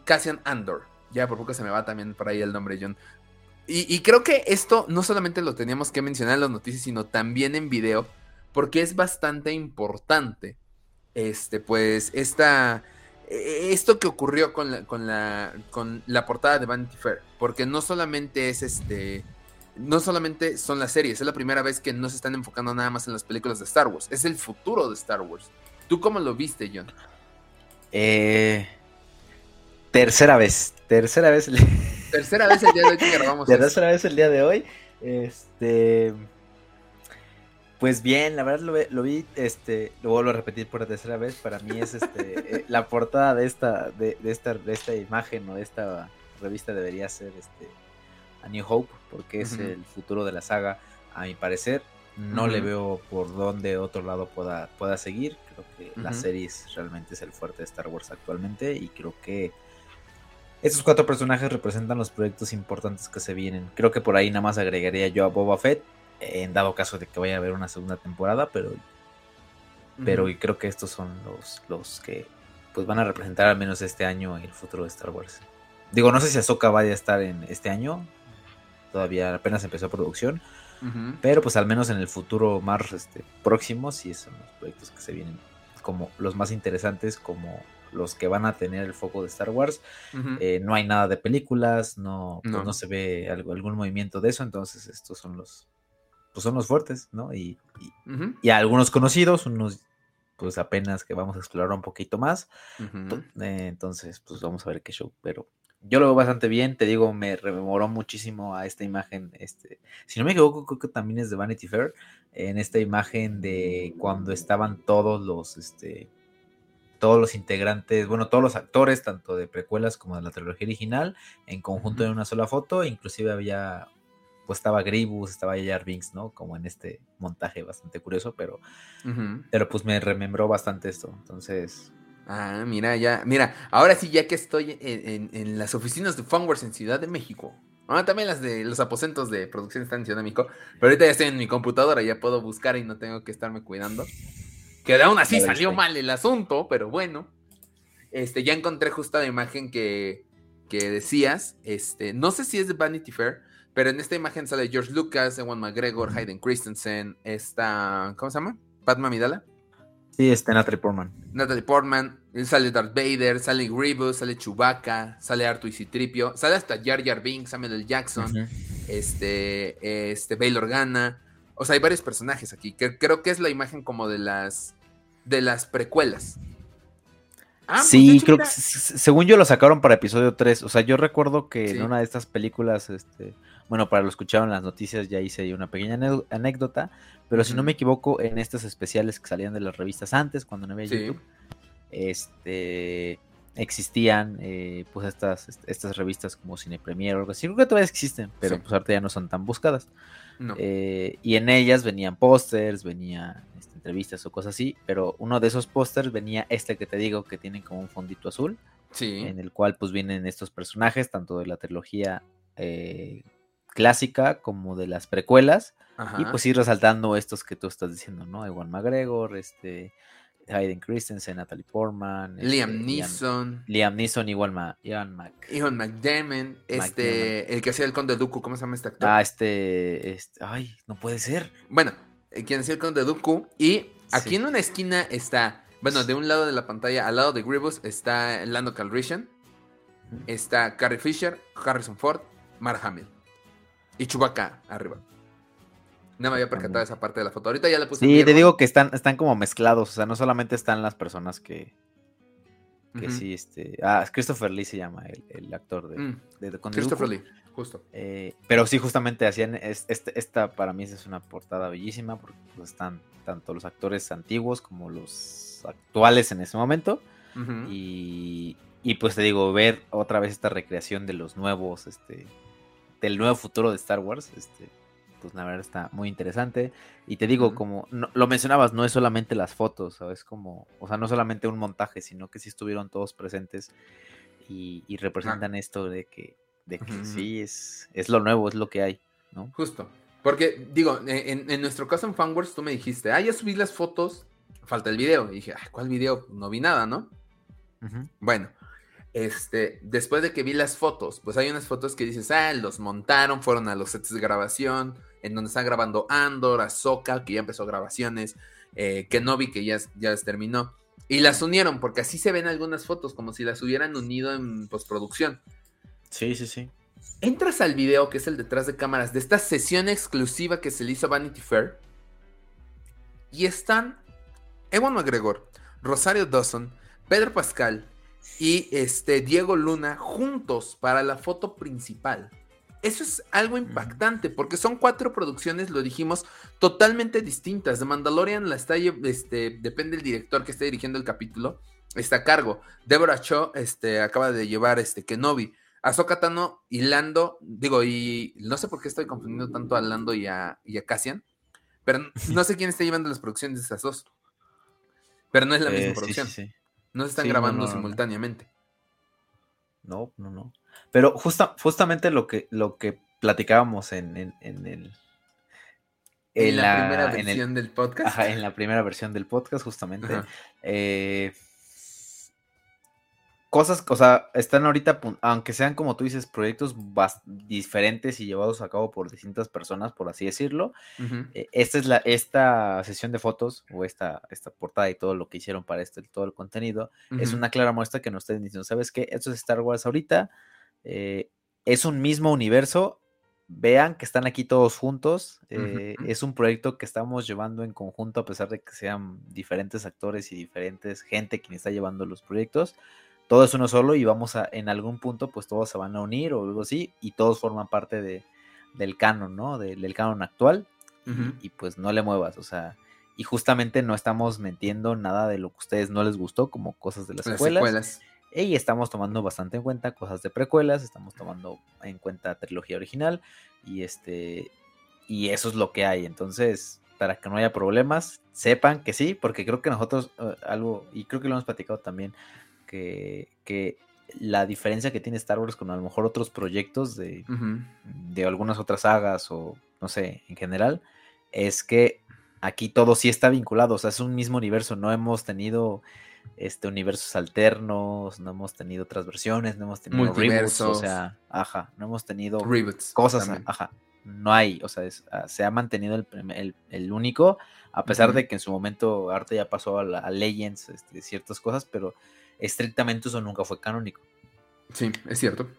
Cassian Andor. Ya por poco se me va también por ahí el nombre, John. Y, y creo que esto no solamente lo teníamos que mencionar en las noticias, sino también en video, porque es bastante importante este, pues, esta, e-, esto que ocurrió con la, con la, con la portada de Vanity Fair, porque no solamente es este, no solamente son las series, es la primera vez que no se están enfocando nada más en las películas de Star Wars, es el futuro de Star Wars. ¿Tú cómo lo viste, John? Eh, tercera vez, tercera vez. Tercera vez el día de hoy que grabamos. Tercera vez el día de hoy. Este, pues bien, la verdad lo, vi, este, lo vuelvo a repetir por tercera vez, para mí es este, eh, la portada de esta, de, esta, de esta imagen o de esta revista debería ser este A New Hope, porque es el futuro de la saga, a mi parecer. No le veo por dónde otro lado pueda, pueda seguir. Creo que la serie realmente es el fuerte de Star Wars actualmente y creo que estos cuatro personajes representan los proyectos importantes que se vienen. Creo que por ahí nada más agregaría yo a Boba Fett en dado caso de que vaya a haber una segunda temporada, pero pero creo que estos son los, los que pues van a representar al menos este año el futuro de Star Wars. Digo, no sé si Ahsoka vaya a estar en este año, todavía apenas empezó producción, pero pues al menos en el futuro más este, próximo sí son los proyectos que se vienen como los más interesantes, como los que van a tener el foco de Star Wars. Eh, no hay nada de películas, no, pues, no. se ve algo, algún movimiento de eso, entonces estos son los, pues son los fuertes, ¿no? Y, y, algunos conocidos, unos pues apenas que vamos a explorar un poquito más. Eh, entonces, pues vamos a ver qué show. Pero yo lo veo bastante bien, te digo, me rememoró muchísimo a esta imagen, este, si no me equivoco, creo que también es de Vanity Fair, en esta imagen de cuando estaban todos los, este, todos los integrantes, bueno, todos los actores, tanto de precuelas como de la trilogía original, en conjunto en una sola foto, inclusive había, pues estaba Gribus, estaba Jar Binks, ¿no? Como en este montaje bastante curioso, pero, pero pues me remembró bastante esto, entonces... Ah, mira, ya, mira, ahora sí, ya que estoy en, las oficinas de Funworks en Ciudad de México, Ah, también las de los aposentos de producción están en Ciudad de México. Pero ahorita ya estoy en mi computadora, ya puedo buscar y no tengo que estarme cuidando. Que aún así salió mal el asunto, pero bueno. Este, ya encontré justo la imagen que, que decías. Este, no sé si es de Vanity Fair, pero en esta imagen sale George Lucas, Ewan McGregor, Hayden Christensen, esta, ¿cómo se llama? Padma Midala. Sí, este Natalie Portman. Natalie Portman, sale Darth Vader, sale Grievous, sale Chewbacca, sale Artu y Citripio, sale hasta Jar Jar Binks, Samuel L. Jackson, este, este, Bail Organa. O sea, hay varios personajes aquí. Que creo que es la imagen como de las de las precuelas. Ah, pues, sí, creo que según yo lo sacaron para episodio 3. O sea, yo recuerdo que en una de estas películas, este, bueno, para lo escucharon las noticias ya hice una pequeña anécdota, pero si no me equivoco, en estas especiales que salían de las revistas antes, cuando no había YouTube, este, existían eh, pues estas, estas revistas como Cine Premier o algo así. Creo que todavía existen, pero pues ahorita ya no son tan buscadas. Eh, y en ellas venían pósters, venían este, entrevistas o cosas así, pero uno de esos pósters venía este que te digo que tiene como un fondito azul, en el cual pues vienen estos personajes, tanto de la trilogía eh, clásica como de las precuelas, y pues ir resaltando estos que tú estás diciendo, ¿no? Ewan McGregor, este... Hayden Christensen, Natalie Portman, Liam este, Neeson. Liam, Neeson, igual Ma, Ian Mac. Ian McDermott, este, el que hacía el Conde Dooku, ¿cómo se llama este actor? Ah, este, este, ay, no puede ser. Bueno, eh, quien hacía el Conde Dooku, y aquí en una esquina está, bueno, de un lado de la pantalla, al lado de Grievous, está Lando Calrissian, está Carrie Fisher, Harrison Ford, Mark Hamill, y Chewbacca arriba. No me había percatado esa parte de la foto. Ahorita ya la puse. Sí, te digo que están, están como mezclados. O sea, no solamente están las personas que. Que sí, este. Ah, Christopher Lee se llama el, actor de, mm, Christopher Lee, justo. Eh, pero sí, justamente hacían. Este, esta para mí es una portada bellísima porque pues, están tanto los actores antiguos como los actuales en ese momento. y, y pues te digo, ver otra vez esta recreación de los nuevos, este. Del nuevo futuro de Star Wars, este pues la verdad está muy interesante. Y te digo, como lo mencionabas, no es solamente las fotos, ¿sabes? Como, o sea, no solamente un montaje, sino que sí estuvieron todos presentes y, representan esto de que, de que sí, es, es lo nuevo, es lo que hay, ¿no? Justo. Porque, digo, en, nuestro caso en Fanworks tú me dijiste, ah, ya subí las fotos, falta el video. Y dije, ¿cuál video? No vi nada, ¿no? Bueno, este, después de que vi las fotos, pues hay unas fotos que dices, ah, los montaron, fueron a los sets de grabación, en donde están grabando Andor, Ahsoka, que ya empezó grabaciones, eh, Kenobi, que ya, ya terminó. Y las unieron, porque así se ven algunas fotos, como si las hubieran unido en postproducción. Sí, sí, sí. Entras al video, que es el detrás de cámaras, de esta sesión exclusiva que se le hizo a Vanity Fair. Y están Ewan McGregor, Rosario Dawson, Pedro Pascal, y este Diego Luna juntos para la foto principal. Eso es algo impactante porque son cuatro producciones, lo dijimos, totalmente distintas. De Mandalorian la está, este, depende del director que esté dirigiendo el capítulo, está a cargo. Deborah Cho este, acaba de llevar este, Kenobi. Ahsoka Tano y Lando, digo, y no sé por qué estoy confundiendo tanto a Lando y a, y a Cassian, pero no sé quién está llevando las producciones de esas dos. Pero no es la misma eh, producción. No se están grabando simultáneamente. No, no, no. Pero justa, justamente lo que, lo que platicábamos en, en, el. En, la, primera versión del podcast. Ajá, en la primera versión del podcast, justamente. Eh, cosas, o sea, están ahorita, aunque sean como tú dices, proyectos diferentes y llevados a cabo por distintas personas, por así decirlo. Eh, esta es la, esta sesión de fotos o esta, esta portada y todo lo que hicieron para este, todo el contenido, es una clara muestra que nos estén diciendo, ¿sabes qué? Esto es Star Wars ahorita, eh, es un mismo universo, vean que están aquí todos juntos. Eh, es un proyecto que estamos llevando en conjunto a pesar de que sean diferentes actores y diferentes gente quien está llevando los proyectos. Todo es uno solo y vamos a, en algún punto, pues todos se van a unir o algo así y todos forman parte de, del canon, ¿no? del canon actual. y, pues no le muevas, o sea, y justamente no estamos metiendo nada de lo que a ustedes no les gustó, como cosas de las, secuelas. Y estamos tomando bastante en cuenta cosas de precuelas, estamos tomando en cuenta trilogía original y este y eso es lo que hay. Entonces, para que no haya problemas, sepan que sí, porque creo que nosotros eh, algo y creo que lo hemos platicado también que, que la diferencia que tiene Star Wars con a lo mejor otros proyectos de, de algunas otras sagas o no sé, en general, es que aquí todo sí está vinculado, o sea, es un mismo universo, no hemos tenido este universos alternos, no hemos tenido otras versiones, no hemos tenido reboots, o sea, ajá, no hemos tenido cosas, ajá, no hay, o sea, ah, se ha mantenido el, el, único, a pesar de que en su momento Arte ya pasó a, Legends, este, ciertas cosas, pero estrictamente eso nunca fue canónico. Sí, es cierto.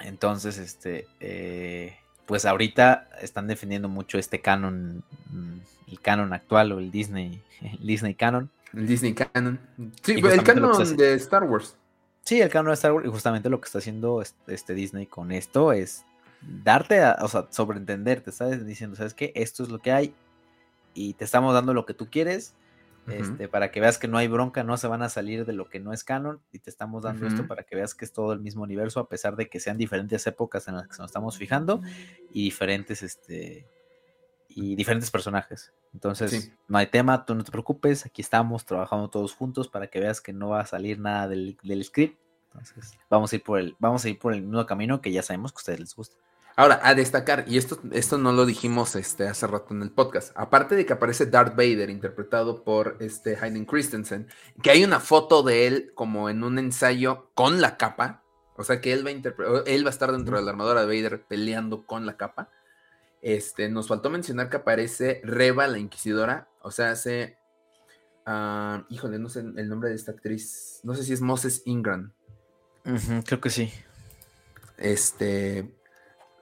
Entonces, este, eh, pues ahorita están defendiendo mucho este canon, mm, el canon actual o el Disney, el Disney canon. El Disney canon. Sí, el canon de Star Wars. Sí, el canon de Star Wars. Y justamente lo que está haciendo este Disney con esto es darte, a, o sea, sobreentender, te estás diciendo, ¿sabes qué? Esto es lo que hay y te estamos dando lo que tú quieres este, para que veas que no hay bronca, no se van a salir de lo que no es canon y te estamos dando esto para que veas que es todo el mismo universo a pesar de que sean diferentes épocas en las que nos estamos fijando y diferentes, este, y diferentes personajes. Entonces, no hay tema, tú no te preocupes, aquí estamos trabajando todos juntos para que veas que no va a salir nada del, del script. Entonces, vamos a ir por el, vamos a ir por el mismo camino que ya sabemos que a ustedes les gusta. Ahora, a destacar, y esto, esto no lo dijimos este, hace rato en el podcast, aparte de que aparece Darth Vader interpretado por este Hayden Christensen, que hay una foto de él como en un ensayo con la capa, o sea que él va a, él va a estar dentro de la armadura de Vader peleando con la capa. Este, nos faltó mencionar que aparece Reba, la Inquisidora, o sea, hace, uh, híjole, no sé el nombre de esta actriz, no sé si es Moses Ingram. creo que sí. Este,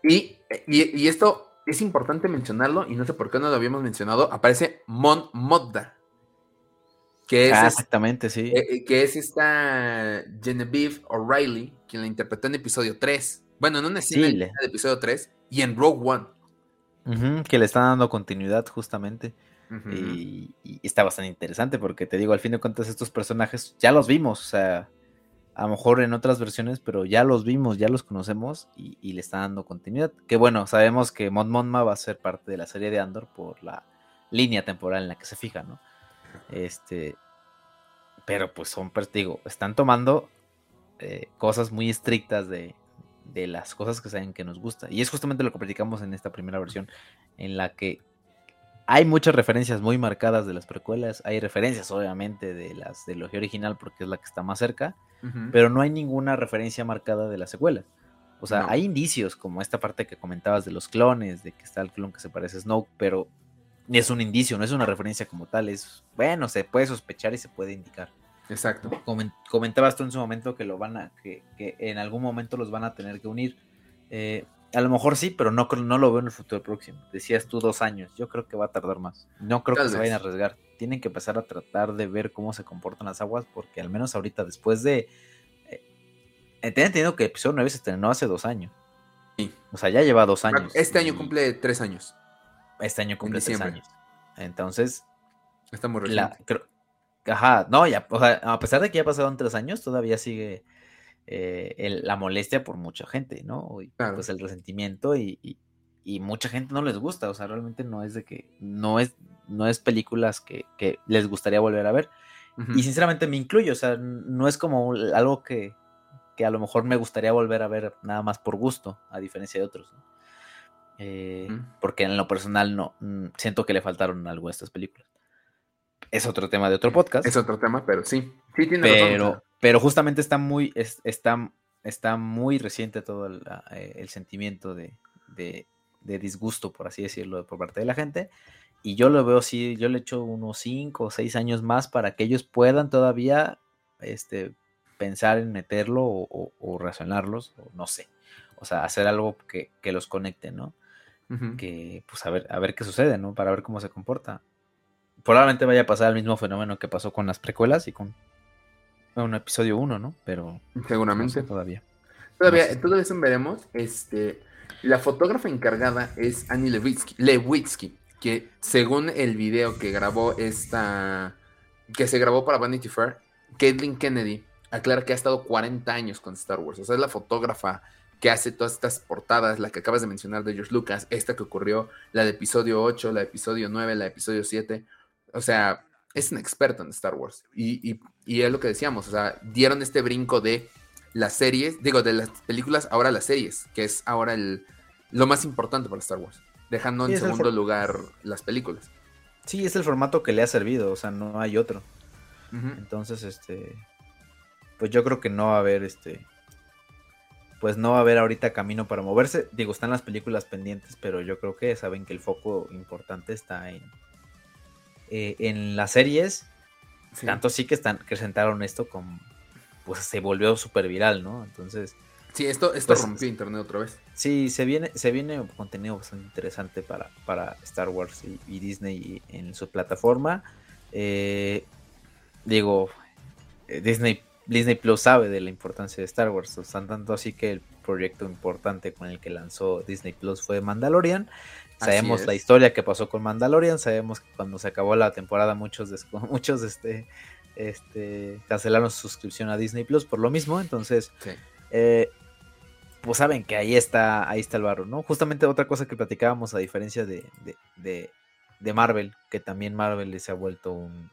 y, y, esto es importante mencionarlo, y no sé por qué no lo habíamos mencionado, aparece Mon Modda. Que es, ah, exactamente, sí. Eh, eh, que es esta Genevieve O'Reilly, quien la interpretó en episodio 3. Bueno, en una escena de episodio 3 y en Rogue One. que le están dando continuidad justamente. y, y, está bastante interesante porque te digo, al fin de cuentas estos personajes ya los vimos, o sea, a lo mejor en otras versiones, pero ya los vimos, ya los conocemos y, le está dando continuidad. Que bueno, sabemos que Mon Monma va a ser parte de la serie de Andor por la línea temporal en la que se fija, ¿no? Este, pero pues son, pues, digo, están tomando eh, cosas muy estrictas de, de las cosas que saben que nos gusta. Y es justamente lo que platicamos en esta primera versión, en la que hay muchas referencias muy marcadas de las precuelas, hay referencias obviamente de las de la original porque es la que está más cerca, pero no hay ninguna referencia marcada de la secuela. O sea, hay indicios como esta parte que comentabas de los clones, de que está el clon que se parece a Snoke, pero es un indicio, no es una referencia como tal, es, bueno, se puede sospechar y se puede indicar. Exacto. comentabas tú en su momento que lo van a, que, en algún momento los van a tener que unir. Eh, a lo mejor sí, pero no, no lo veo en el futuro próximo. Decías tú dos años, yo creo que va a tardar más. No creo que se vayan a arriesgar tienen que empezar a tratar de ver cómo se comportan las aguas, porque al menos ahorita, después de. Eh, entendido que el episodio 9 se estrenó hace dos años. Sí. O sea, ya lleva dos años. Este año cumple tres años. Este año cumple tres años. Entonces. Muy reciente. ajá, no, ya, o sea, a pesar de que ya pasaron tres años, todavía sigue eh, la molestia por mucha gente, ¿no? Y, Pues el resentimiento y, y mucha gente no les gusta, o sea, realmente no es de que, no es, no es películas que, les gustaría volver a ver. Y sinceramente me incluyo, o sea, no es como algo que, a lo mejor me gustaría volver a ver nada más por gusto, a diferencia de otros. Eh, porque en lo personal no, siento que le faltaron algo a estas películas. Es otro tema de otro podcast. Es otro tema, pero sí. Sí tiene pero, Pero justamente está muy, está, está muy reciente todo el, eh, sentimiento de, de disgusto, por así decirlo, por parte de la gente. Y yo lo veo así, yo le echo unos 5 o 6 años más para que ellos puedan todavía este, pensar en meterlo o, o, razonarlos, o no sé. O sea, hacer algo que, los conecte, ¿no? Que, pues, a ver, a ver qué sucede, ¿no? Para ver cómo se comporta. Probablemente vaya a pasar el mismo fenómeno que pasó con las precuelas y con un episodio 1, ¿no? Pero. Seguramente. todavía. Todavía, todo eso veremos. Este, la fotógrafa encargada es Annie Lewitsky, que según el video que grabó esta. que se grabó para Vanity Fair, Caitlin Kennedy aclara que ha estado 40 años con Star Wars. O sea, es la fotógrafa que hace todas estas portadas, la que acabas de mencionar de George Lucas, esta que ocurrió, la de episodio 8, la de episodio 9, la de episodio 7. O sea, es un experto en Star Wars. Y, es lo que decíamos, o sea, dieron este brinco de las series, digo, de las películas, ahora las series, que es ahora el, lo más importante para Star Wars, dejando en segundo lugar las películas. Sí, es el formato que le ha servido, o sea, no hay otro. Entonces, este, pues yo creo que no va a haber, este, pues no va a haber ahorita camino para moverse. Digo, están las películas pendientes, pero yo creo que saben que el foco importante está en, eh, en las series. Tanto sí que están presentaron esto como, pues se volvió súper viral, ¿no? Entonces... Sí, esto, esto pues, rompió internet otra vez. Sí, se viene, se viene contenido bastante interesante para, para Star Wars y, Disney en su plataforma. Eh, digo, eh, Disney Disney Plus sabe de la importancia de Star Wars, o sea, tanto así que el proyecto importante con el que lanzó Disney Plus fue Mandalorian. Sabemos la historia que pasó con Mandalorian, sabemos que cuando se acabó la temporada muchos, muchos este, este, cancelaron su suscripción a Disney Plus por lo mismo, entonces, eh, pues saben que ahí está, ahí está el barro, ¿no? Justamente otra cosa que platicábamos a diferencia de, de Marvel, que también Marvel se ha vuelto un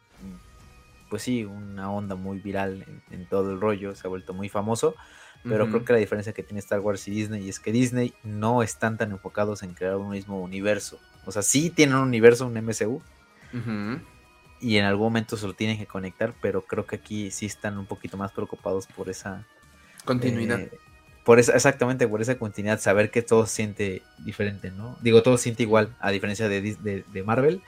pues sí, una onda muy viral en, todo el rollo, se ha vuelto muy famoso, pero creo que la diferencia que tiene Star Wars y Disney es que Disney no están tan enfocados en crear un mismo universo. O sea, sí tienen un universo, un MCU, y en algún momento se lo tienen que conectar, pero creo que aquí sí están un poquito más preocupados por esa continuidad. Eh, por esa, exactamente, por esa continuidad, saber que todo se siente diferente, ¿no? Digo, todo se siente igual, a diferencia de, de Marvel,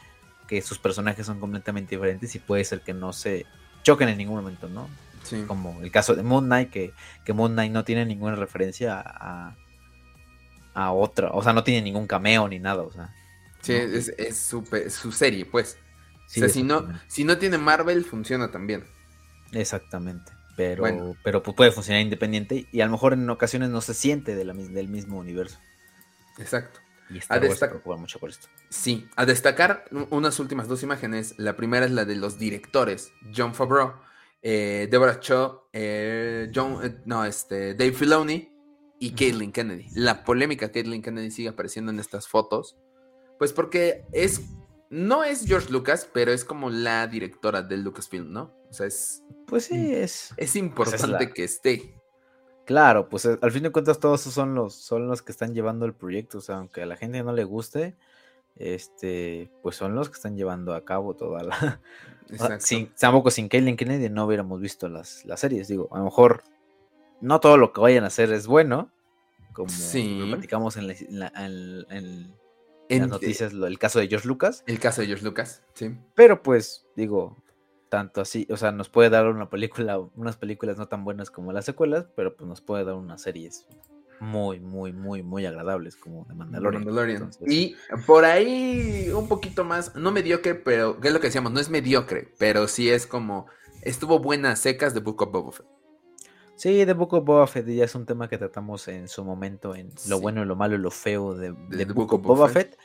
que sus personajes son completamente diferentes y puede ser que no se choquen en ningún momento, ¿no? Sí. Como el caso de Moon Knight, que, que Moon Knight no tiene ninguna referencia a, a otra, o sea, no tiene ningún cameo ni nada, o sea. Sí, es, es, su, serie, pues. o sea, si no, si no tiene Marvel, funciona también. Exactamente. Pero, pero pues, puede funcionar independiente y a lo mejor en ocasiones no se siente de la, del mismo universo. Exacto. Y a destacar mucho por esto. Sí, a destacar unas últimas dos imágenes. La primera es la de los directores, John Favreau, eh, Deborah Cho, eh, John, eh, no, este, Dave Filoni y Caitlin Kennedy. La polémica Caitlin Kennedy sigue apareciendo en estas fotos, pues porque es, no es George Lucas, pero es como la directora del Lucasfilm, ¿no? O sea, es... Pues sí, es... Es pues importante que esté. Claro, pues eh, al fin de cuentas todos son los, son los que están llevando el proyecto, o sea, aunque a la gente no le guste, este, pues son los que están llevando a cabo toda la... sin, tampoco sin Kaylin Kennedy no hubiéramos visto las, las series, digo, a lo mejor no todo lo que vayan a hacer es bueno, como platicamos en, en las noticias, el caso de George Lucas. El caso de George Lucas, sí. Pero pues, digo, tanto así, o sea, nos puede dar una película, unas películas no tan buenas como las secuelas, pero pues nos puede dar unas series muy, muy, muy, muy agradables como de Mandalorian. y por ahí un poquito más, no mediocre, pero ¿qué es lo que decíamos? No es mediocre, pero sí es como, estuvo buenas secas de Book of Boba Fett. Sí, de Book of Boba Fett ya es un tema que tratamos en su momento en lo bueno, lo malo y lo feo de, Book, of Boba, Fett.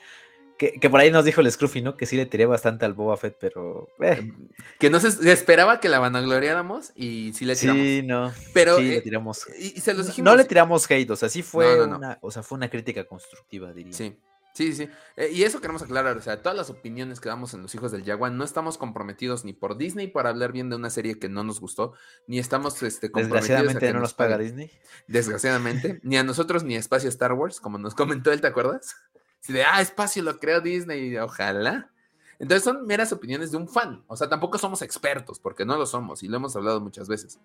Que, por ahí nos dijo el Scruffy, ¿no? Que sí le tiré bastante al Boba Fett, pero. Eh. Que no se, esperaba que la vanagloriáramos y sí le tiramos. Sí, no. Pero. Sí, le eh, tiramos. Y, se los dijimos. No le tiramos hate, o sea, sí fue una. O sea, fue una crítica constructiva, diría. Sí. Sí, sí. Eh, y eso queremos aclarar, o sea, todas las opiniones que damos en Los Hijos del Jaguar, no estamos comprometidos ni por Disney para hablar bien de una serie que no nos gustó, ni estamos este, comprometidos. Desgraciadamente no nos paga Disney. Desgraciadamente, ni a nosotros ni a Espacio Star Wars, como nos comentó él, ¿te acuerdas? Si de, ah, espacio lo creó Disney, ojalá. Entonces son meras opiniones de un fan. O sea, tampoco somos expertos, porque no lo somos y lo hemos hablado muchas veces.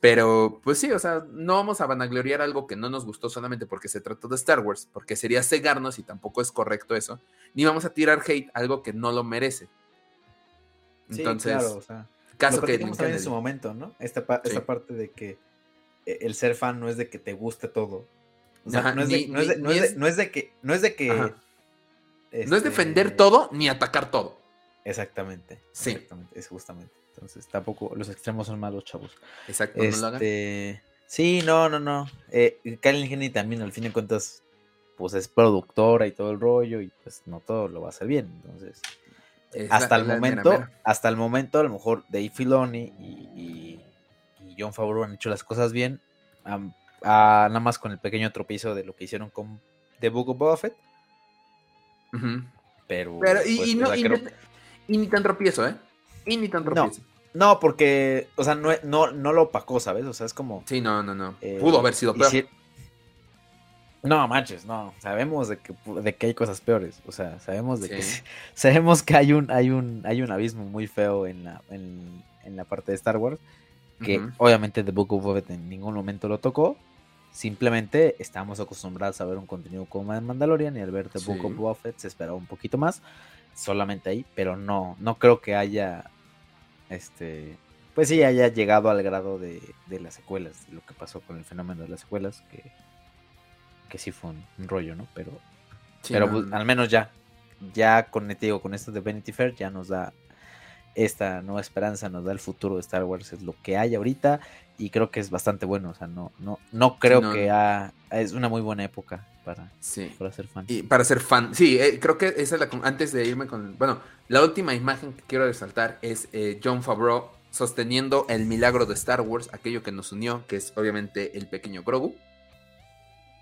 Pero, pues sí, o sea, no vamos a vanagloriar algo que no nos gustó solamente porque se trató de Star Wars, porque sería cegarnos y tampoco es correcto eso. Ni vamos a tirar hate algo que no lo merece. Entonces, claro, o sea, caso que en su momento, ¿no? Esta, esta parte de que eh, el ser fan no es de que te guste todo, no, es de, que. No es de que. No es este defender todo ni atacar todo. Exactamente. Sí. Exactamente, es justamente. Entonces, tampoco. Los extremos son malos, chavos. Exacto. Este, sí, no, no, no. Eh, Karen también, al fin de cuentas, pues es productora y todo el rollo, y pues no todo lo va a hacer bien. Entonces. hasta el momento, hasta el momento, a lo mejor Dave Filoni y, John Favreau han hecho las cosas bien. Nada más con el pequeño tropiezo de lo que hicieron con The Book of Buffett. Pero, y, pues, no, y, ni tan tropiezo, ¿eh? Y ni tan tropiezo. No, porque, o sea, no, no, no lo opacó, ¿sabes? O sea, es como. Sí, no, no, no. Eh, Pudo haber sido peor. No, manches, no. Sabemos de que, de que hay cosas peores. O sea, sabemos de que sabemos que hay un, hay un, hay un abismo muy feo en la, en, la parte de Star Wars. Que obviamente The Book of Boba en ningún momento lo tocó. Simplemente estamos acostumbrados a ver un contenido como de Mandalorian y al ver The Book of Boba se esperaba un poquito más. Solamente ahí, pero no, no creo que haya este, pues sí, haya llegado al grado de, las secuelas, de lo que pasó con el fenómeno de las secuelas, que, que sí fue un, rollo, ¿no? Pero, pero pues, al menos ya, ya con, digo, con esto de Vanity Fair ya nos da esta nueva esperanza, nos da el futuro de Star Wars, es lo que hay ahorita y creo que es bastante bueno, o sea, no, no, no creo que es una muy buena época para, para ser fan. Y para ser fan, sí, eh, creo que esa es la, antes de irme con, bueno, la última imagen que quiero resaltar es eh, John Favreau sosteniendo el milagro de Star Wars, aquello que nos unió, que es obviamente el pequeño Grogu.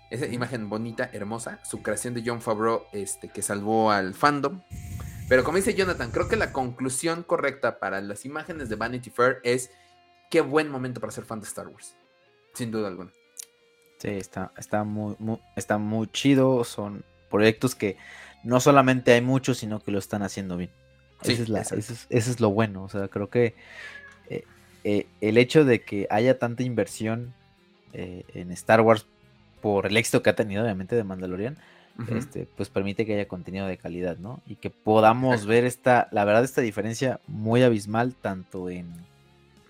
Esa imagen bonita, hermosa, su creación de John Favreau este, que salvó al fandom. Pero como dice Jonathan, creo que la conclusión correcta para las imágenes de Vanity Fair es qué buen momento para ser fan de Star Wars. Sin duda alguna. Sí, está, está, muy, está muy chido. Son proyectos que no solamente hay muchos, sino que lo están haciendo bien. eso, es lo bueno. O sea, creo que eh, eh, el hecho de que haya tanta inversión eh, en Star Wars por el éxito que ha tenido, obviamente, de Mandalorian, este, pues permite que haya contenido de calidad, ¿no? Y que podamos ver esta, la verdad, esta diferencia muy abismal, tanto en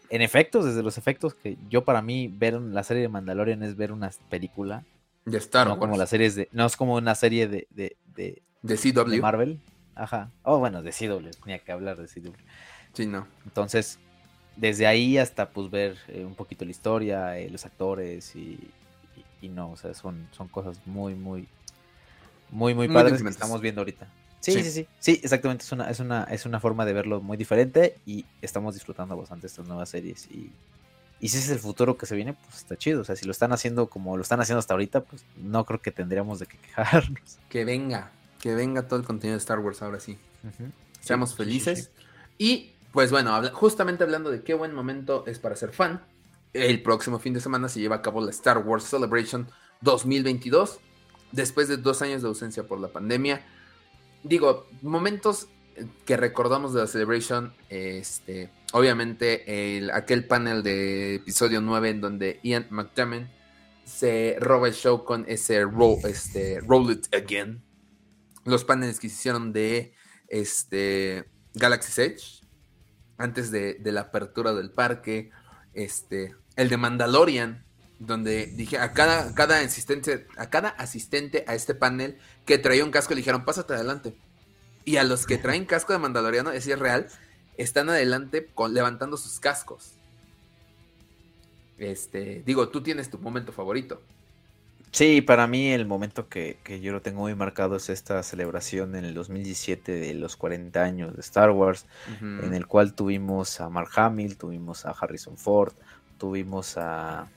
en efectos, desde los efectos, que yo para mí ver la serie de Mandalorian es ver una película. De Star no como las series de. No es como una serie de. De, de, de CW. De Marvel. Ajá. Oh, bueno, de CW. Tenía que hablar de CW. Sí, no. Entonces, desde ahí hasta pues ver eh, un poquito la historia, eh, los actores y, y, no, o sea, son, son cosas muy, muy, muy, muy, padres que estamos viendo ahorita. Sí, sí, sí, sí, exactamente. Es una, es una, es una forma de verlo muy diferente y estamos disfrutando bastante estas nuevas series. Y, y si ese es el futuro que se viene, pues está chido. O sea, si lo están haciendo como lo están haciendo hasta ahorita, pues no creo que tendríamos de qué quejarnos. Que venga, que venga todo el contenido de Star Wars ahora sí. Seamos felices. y pues bueno, justamente hablando de qué buen momento es para ser fan, el próximo fin de semana se lleva a cabo la Star Wars Celebration 2022. Después de dos años de ausencia por la pandemia, digo, momentos que recordamos de la Celebration, este, obviamente el, aquel panel de episodio 9 en donde Ian McDermott se roba el show con ese roll, este, roll It Again. Los paneles que se hicieron de este, Galaxy Edge, antes de, la apertura del parque, este, el de Mandalorian, donde dije a cada, cada asistente, a cada asistente a este panel que traía un casco le dijeron, pásate adelante. Y a los que traen casco de Mandaloriano, es real, están adelante con, levantando sus cascos. Este, digo, tú tienes tu momento favorito. Sí, para mí el momento que, yo lo tengo muy marcado es esta celebración en el 2017 de los 40 años de Star Wars, en el cual tuvimos a Mark Hamill, tuvimos a Harrison Ford, tuvimos a,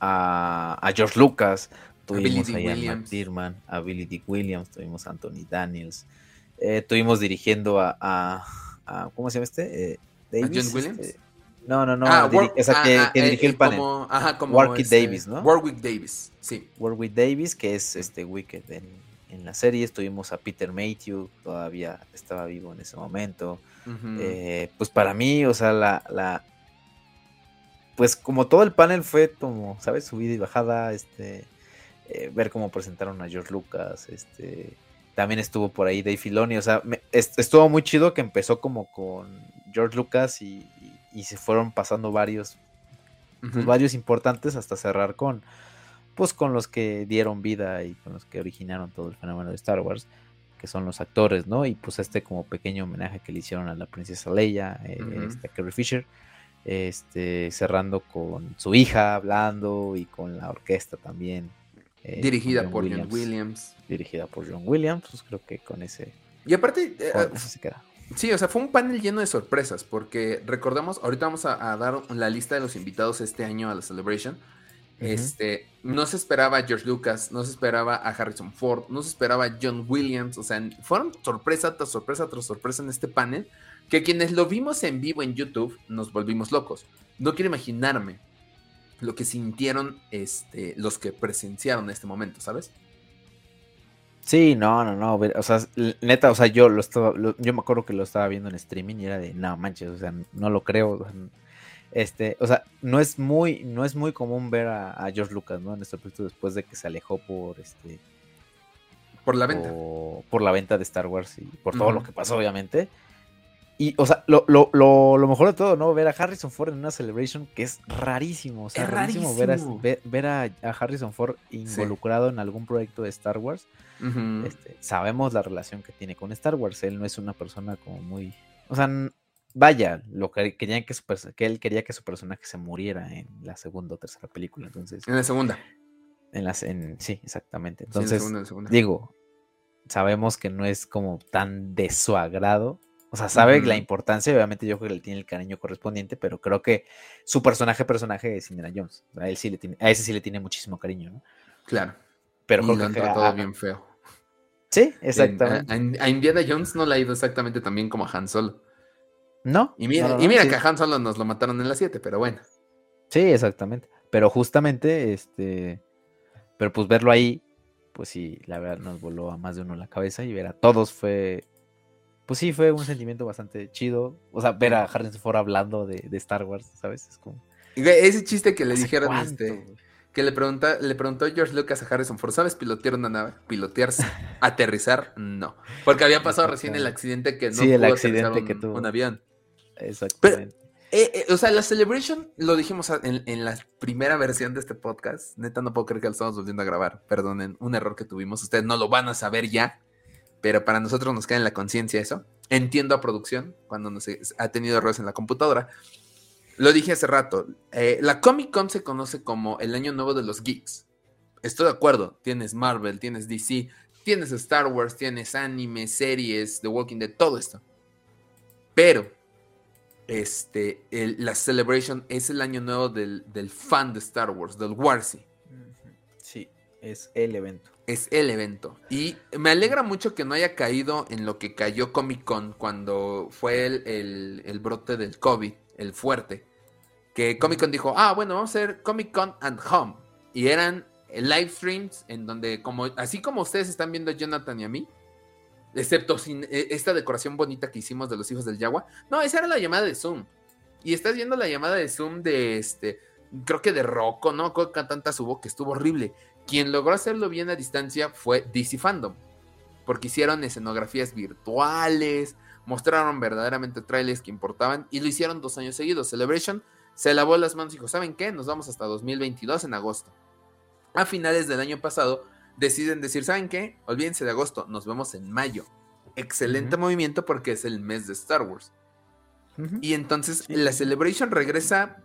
a, George Lucas, tuvimos a, Ian McDiarmid, a Billy Dick Williams, tuvimos a Anthony Daniels, eh, estuvimos dirigiendo a, ¿cómo se llama este? Eh, Davis, John Williams? Este, no, no, no, ah, que, ah, que, dirigió el eh, panel. Como, ajá, como Warwick este, Davis, ¿no? Warwick Davis, sí. Warwick Davis, que es este Wicked en, en la serie. Estuvimos a Peter Mayhew, todavía estaba vivo en ese momento. pues para mí, o sea, la, la, pues como todo el panel fue como, ¿sabes? Subida y bajada, este, eh, ver cómo presentaron a George Lucas, este, también estuvo por ahí Dave Filoni, o sea, estuvo muy chido que empezó como con George Lucas y, se fueron pasando varios, pues, varios importantes hasta cerrar con, pues con los que dieron vida y con los que originaron todo el fenómeno de Star Wars, que son los actores, ¿no? Y pues este como pequeño homenaje que le hicieron a la princesa Leia, eh, este, Carrie Fisher, este, cerrando con su hija hablando y con la orquesta también. Eh, dirigida por John Williams. Dirigida por John Williams, pues creo que con ese... Y aparte, eh, se queda. Sí, o sea, fue un panel lleno de sorpresas, porque recordamos, ahorita vamos a, dar la lista de los invitados este año a la Celebration. Este, no se esperaba a George Lucas, no se esperaba a Harrison Ford, no se esperaba a John Williams, o sea, fueron sorpresa tras sorpresa tras sorpresa en este panel, que quienes lo vimos en vivo en YouTube nos volvimos locos. No quiero imaginarme lo que sintieron este, los que presenciaron este momento, ¿sabes? Sí, no, no, no, o sea, neta, o sea, yo lo estaba, yo me acuerdo que lo estaba viendo en streaming y era de, no manches, o sea, no lo creo, este, o sea, no es muy, no es muy común ver a, George Lucas, ¿no? En este proyecto después de que se alejó por, este, por la venta, por, la venta de Star Wars y por todo lo que pasó, obviamente. Y, o sea, lo, lo, lo, lo, mejor de todo, ¿no? Ver a Harrison Ford en una celebration que es rarísimo. O sea, es rarísimo, ver, a, Harrison Ford involucrado en algún proyecto de Star Wars. Este, sabemos la relación que tiene con Star Wars. Él no es una persona como muy. O sea, vaya, lo que querían que, que él quería que su personaje se muriera en la segunda o tercera película. Entonces. En la segunda. En las, en, sí, exactamente. Entonces, digo, sabemos que no es como tan de su agrado o sea, sabe la importancia, obviamente yo creo que le tiene el cariño correspondiente, pero creo que su personaje, personaje es Indiana Jones. A, él sí le tiene, a ese sí le tiene muchísimo cariño, ¿no? Claro. Pero y lo han tratado bien feo. Sí, exactamente. a, Indiana Jones no le ha ido exactamente tan bien como a Han Solo. No. Y mira, y mira que a Han Solo nos lo mataron en la 7, pero bueno. Sí, exactamente. Pero justamente, este. Pero pues verlo ahí, pues sí, la verdad nos voló a más de uno la cabeza y ver a todos fue pues sí, fue un sentimiento bastante chido. O sea, ver a Harrison Ford hablando de, Star Wars, ¿sabes? Es como. Ese chiste que le dijeron, este. Que le, pregunta, le preguntó George Lucas a Harrison Ford, ¿sabes pilotear una nave? ¿Pilotearse? ¿Aterrizar? No. Porque había pasado recién el accidente que no sí, el accidente que tuvo. un avión. Exactamente. Eh, eh, o sea, la Celebration lo dijimos en, en, la primera versión de este podcast. Neta, no puedo creer que lo estamos volviendo a grabar. Perdonen, un error que tuvimos. Ustedes no lo van a saber ya pero para nosotros nos queda en la conciencia eso. Entiendo a producción cuando nos ha tenido errores en la computadora. Lo dije hace rato, eh, la Comic Con se conoce como el año nuevo de los geeks. Estoy de acuerdo, tienes Marvel, tienes DC, tienes Star Wars, tienes anime, series, The Walking Dead, todo esto. Pero este, la Celebration es el año nuevo del, del fan de Star Wars, del Warsy. Sí, es el evento es el evento. Y me alegra mucho que no haya caído en lo que cayó Comic Con cuando fue el, brote del COVID, el fuerte. Que Comic Con dijo, ah, bueno, vamos a hacer Comic Con at Home. Y eran live streams en donde, como, así como ustedes están viendo a Jonathan y a mí, excepto sin e, esta decoración bonita que hicimos de los hijos del Yagua. No, esa era la llamada de Zoom. Y estás viendo la llamada de Zoom de este, creo que de Rocco, ¿no? Creo que tantas hubo que estuvo horrible. Quien logró hacerlo bien a distancia fue DC Fandom, porque hicieron escenografías virtuales, mostraron verdaderamente trailers que importaban y lo hicieron dos años seguidos. Celebration se lavó las manos y dijo, ¿saben qué? Nos vamos hasta 2022 en agosto. A finales del año pasado deciden decir, ¿saben qué? Olvídense de agosto, nos vemos en mayo. Excelente movimiento porque es el mes de Star Wars. Y entonces la Celebration regresa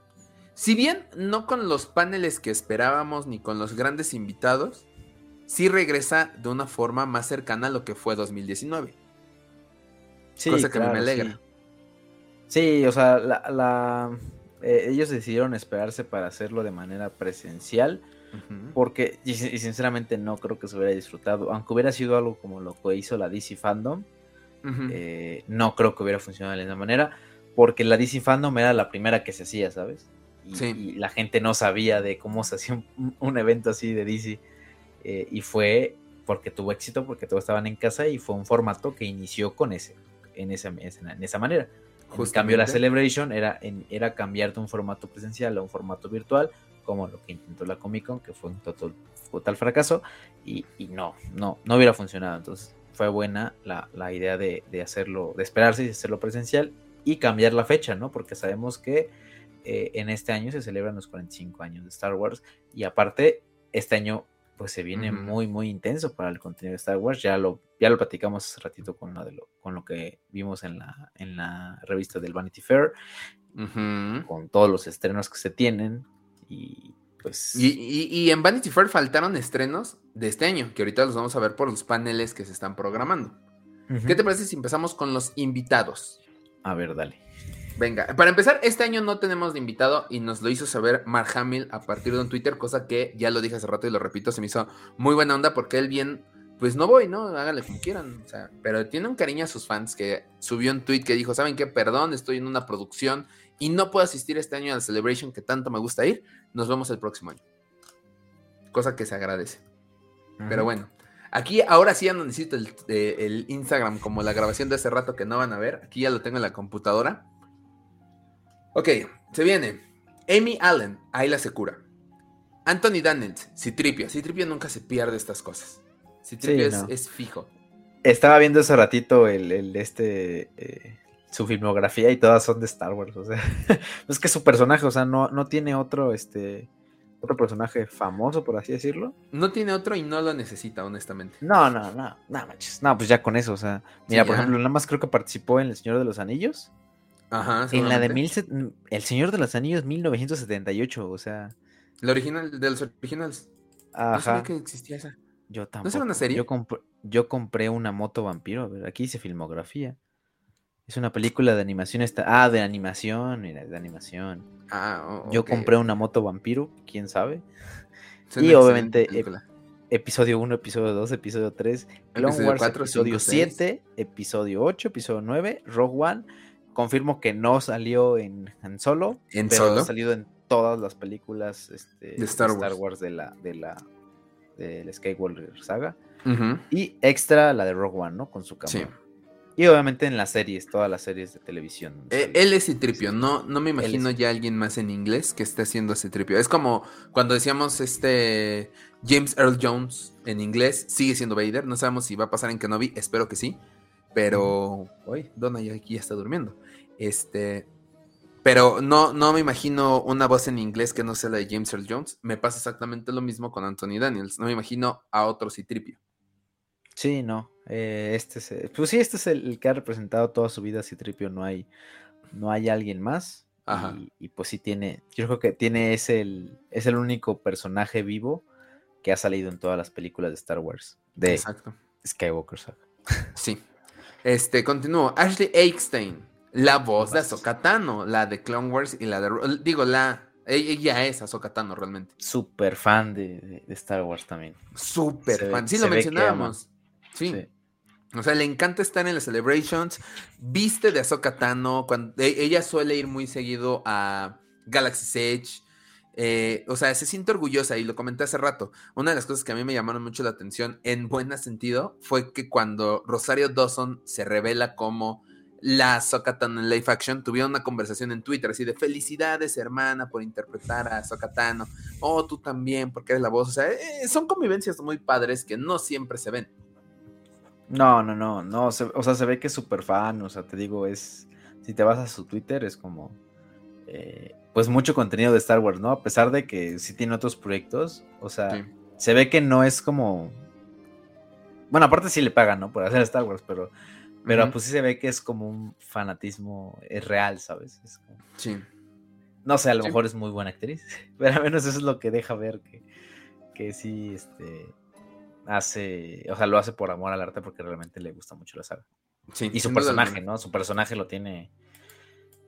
si bien no con los paneles que esperábamos ni con los grandes invitados, sí regresa de una forma más cercana a lo que fue 2019. Sí, cosa que me alegra. Sí, o sea, la, eh, ellos decidieron esperarse para hacerlo de manera presencial. Porque, y, sinceramente no creo que se hubiera disfrutado. Aunque hubiera sido algo como lo que hizo la DC Fandom, eh, no creo que hubiera funcionado de esa manera. Porque la DC Fandom era la primera que se hacía, ¿sabes? Y, la gente no sabía de cómo se hacía un, evento así de DC. Eh, y fue porque tuvo éxito, porque todos estaban en casa y fue un formato que inició con ese, en, esa, en esa manera. En cambio, la Celebration era, era cambiar de un formato presencial a un formato virtual, como lo que intentó la Comic Con, que fue un total, total fracaso, y, no, no, no hubiera funcionado. Entonces fue buena la, la idea de, de, hacerlo, de esperarse y hacerlo presencial y cambiar la fecha, ¿no? Porque sabemos que eh, en este año se celebran los 45 años de Star Wars y aparte este año pues se viene muy, muy intenso para el contenido de Star Wars. Ya lo, ya lo platicamos hace ratito con lo, de lo, con lo que vimos en la, en la revista del Vanity Fair, con todos los estrenos que se tienen. Y pues. Y, en Vanity Fair faltaron estrenos de este año, que ahorita los vamos a ver por los paneles que se están programando. ¿Qué te parece si empezamos con los invitados? A ver, dale. Venga, para empezar, este año no tenemos de invitado y nos lo hizo saber Mark Hamill a partir de un Twitter, cosa que ya lo dije hace rato y lo repito, se me hizo muy buena onda porque él bien, pues no voy, ¿no? Háganle como quieran, o sea, pero tiene un cariño a sus fans que subió un tweet que dijo, ¿saben qué? Perdón, estoy en una producción y no puedo asistir este año a la Celebration que tanto me gusta ir, nos vemos el próximo año. Cosa que se agradece. Pero bueno, aquí ahora sí ya no necesito el, eh, el Instagram como la grabación de hace rato que no van a ver, aquí ya lo tengo en la computadora. Ok, se viene. Amy Allen, ahí la se cura. Anthony Daniels, Citripio. Citripio nunca se pierde estas cosas. Citripio es, fijo. Estaba viendo ese ratito el, este eh, su filmografía y todas son de Star Wars. O sea, es que su personaje, o sea, no, no tiene otro, este, otro personaje famoso, por así decirlo. No tiene otro y no lo necesita, honestamente. No, no, no, no manches. No, pues ya con eso, o sea, mira, por ejemplo, nada más creo que participó en El Señor de los Anillos. Ajá, En la de mil El Señor de los Anillos 1978, o sea. La original, de los originales. Ajá. No sabía que existía esa. Yo tampoco. ¿No una serie? Yo, compré una moto vampiro, a ver, aquí dice filmografía. Es una película de animación. Esta... Ah, de animación, mira, de animación. Ah, Yo compré una moto vampiro, quién sabe. y obviamente, episodio 1, episodio 2, episodio 3, Clone Wars, episodio 7, episodio 8, episodio 9, Rogue One confirmo que no salió en, solo, ¿En pero solo? ha salido en todas las películas este, de Star, Wars. de la de la del Skywalker saga y extra la de Rogue One, ¿no? Con su cámara. Y obviamente en las series, todas las series de televisión. Eh, él es Citripio, no, no me imagino ya alguien más en inglés que esté haciendo Citripio. Es como cuando decíamos este James Earl Jones en inglés, sigue siendo Vader. No sabemos si va a pasar en Kenobi, espero que sí. Pero, uy, Donna ya aquí ya está durmiendo. Este, pero no, no me imagino una voz en inglés que no sea la de James Earl Jones. Me pasa exactamente lo mismo con Anthony Daniels. No me imagino a otro Citripio. Sí, no. Eh, este es, pues sí, este es el, que ha representado toda su vida Citripio. No hay, no hay alguien más. Ajá. Y, pues sí tiene, yo creo que tiene es el, es el único personaje vivo que ha salido en todas las películas de Star Wars. De Exacto. Skywalker Saga. Sí. Este, continúo. Ashley Eckstein, la voz de Ahsoka la de Clone Wars y la de. Digo, la. Ella es Ahsoka realmente. Súper fan de, Star Wars también. Súper fan. Sí, lo mencionábamos. Sí. O sea, le encanta estar en las celebrations. Viste de Ahsoka Cuando, e, ella suele ir muy seguido a Galaxy's Edge. Eh, o sea, se siente orgullosa y lo comenté hace rato. Una de las cosas que a mí me llamaron mucho la atención en buen sentido fue que cuando Rosario Dawson se revela como la Sokatano en live action, tuvieron una conversación en Twitter así de felicidades hermana por interpretar a Sokatano. Oh, tú también, porque eres la voz. O sea, eh, son convivencias muy padres que no siempre se ven. No, no, no, no. o sea, se ve que es súper fan. O sea, te digo, es. Si te vas a su Twitter, es como. Eh, pues mucho contenido de Star Wars, ¿no? A pesar de que sí tiene otros proyectos, o sea, se ve que no es como... Bueno, aparte sí le pagan, ¿no? Por hacer Star Wars, pero, pero pues sí se ve que es como un fanatismo, es real, ¿sabes? Sí. No sé, a lo mejor es muy buena actriz, pero al menos eso es lo que deja ver que, que sí, este, hace, o sea, lo hace por amor al arte porque realmente le gusta mucho la saga. Sí, y su personaje, ¿no? Su personaje lo tiene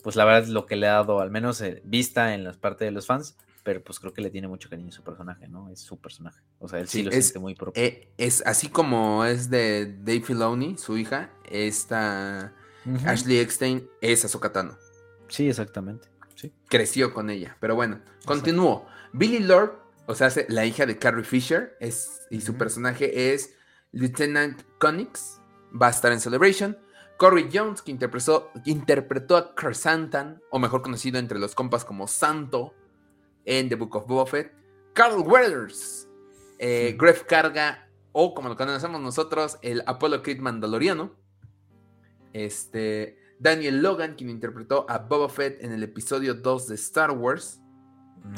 pues la verdad es lo que le ha dado, al menos eh, vista en las partes de los fans, pero pues creo que le tiene mucho cariño a su personaje, ¿no? Es su personaje. O sea, él sí, lo siente muy propio. Eh, es así como es de Dave Filoni, su hija, esta Ashley Eckstein es Azokatano. Sí, exactamente. Sí. Creció con ella. Pero bueno, continúo. Billy Lord, o sea, la hija de Carrie Fisher, es, y su personaje es Lieutenant Connix. Va a estar en Celebration. Corey Jones, que interpretó, interpretó a Kersantan, o mejor conocido entre los compas como Santo, en The Book of Buffett. Carl Weathers, eh, Gref Carga, o como lo conocemos nosotros, el Apollo Creed Mandaloriano. Este, Daniel Logan, quien interpretó a Boba Fett en el episodio 2 de Star Wars.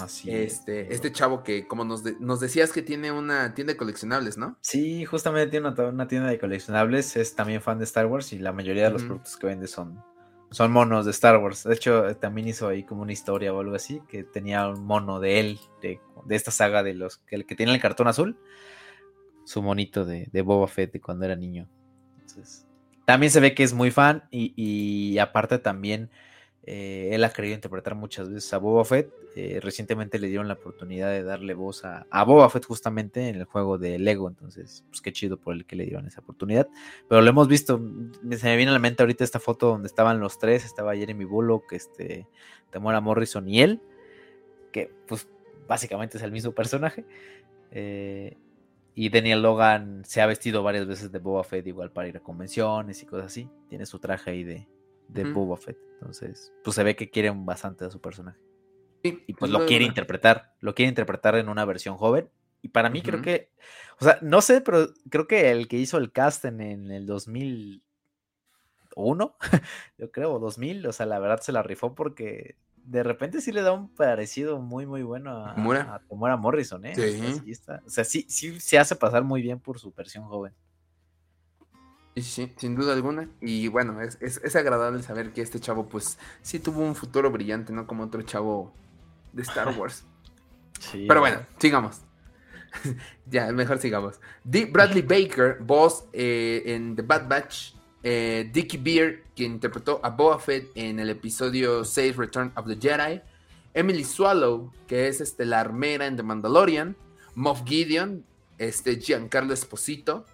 Así este, este chavo que, como nos, nos decías que tiene una tienda de coleccionables, ¿no? Sí, justamente tiene una, tienda de coleccionables, es también fan de Star Wars y la mayoría de los productos que vende son, son monos de Star Wars. De hecho, también hizo ahí como una historia o algo así, que tenía un mono de él, de, esta saga de los que, que tiene el cartón azul, su monito de, de Boba Fett de cuando era niño. Entonces, también se ve que es muy fan y, aparte también eh, él ha querido interpretar muchas veces a Boba Fett. Eh, recientemente le dieron la oportunidad de darle voz a, Boba Fett justamente en el juego de Lego. Entonces, pues qué chido por el que le dieron esa oportunidad. Pero lo hemos visto. Se me viene a la mente ahorita esta foto donde estaban los tres. Estaba Jeremy Bullock, este, Tamora Morrison y él. Que pues básicamente es el mismo personaje. Eh, y Daniel Logan se ha vestido varias veces de Boba Fett, igual para ir a convenciones y cosas así. Tiene su traje ahí de, de Boba Fett. Entonces, pues se ve que quieren bastante a su personaje. y pues lo quiere interpretar. Lo quiere interpretar en una versión joven. Y para mí creo que, o sea, no sé, pero creo que el que hizo el cast en, el 2001, yo creo, 2000, o sea, la verdad se la rifó porque de repente sí le da un parecido muy, muy bueno a, a Morrison, ¿eh? Sí. O sea, sí, sí se hace pasar muy bien por su versión joven. Sí, sí, sin duda alguna. Y bueno, es, es, agradable saber que este chavo, pues, sí tuvo un futuro brillante, ¿no? Como otro chavo de Star Wars. sí. Pero bueno, sigamos. ya, mejor sigamos. D. Bradley Baker, voz eh, en The Bad Batch, eh, Dickie Beer, quien interpretó a Boba Fett en el episodio 6 Return of the Jedi, Emily Swallow, que es este, la armera en The Mandalorian, Moff Gideon, este, Giancarlo Esposito,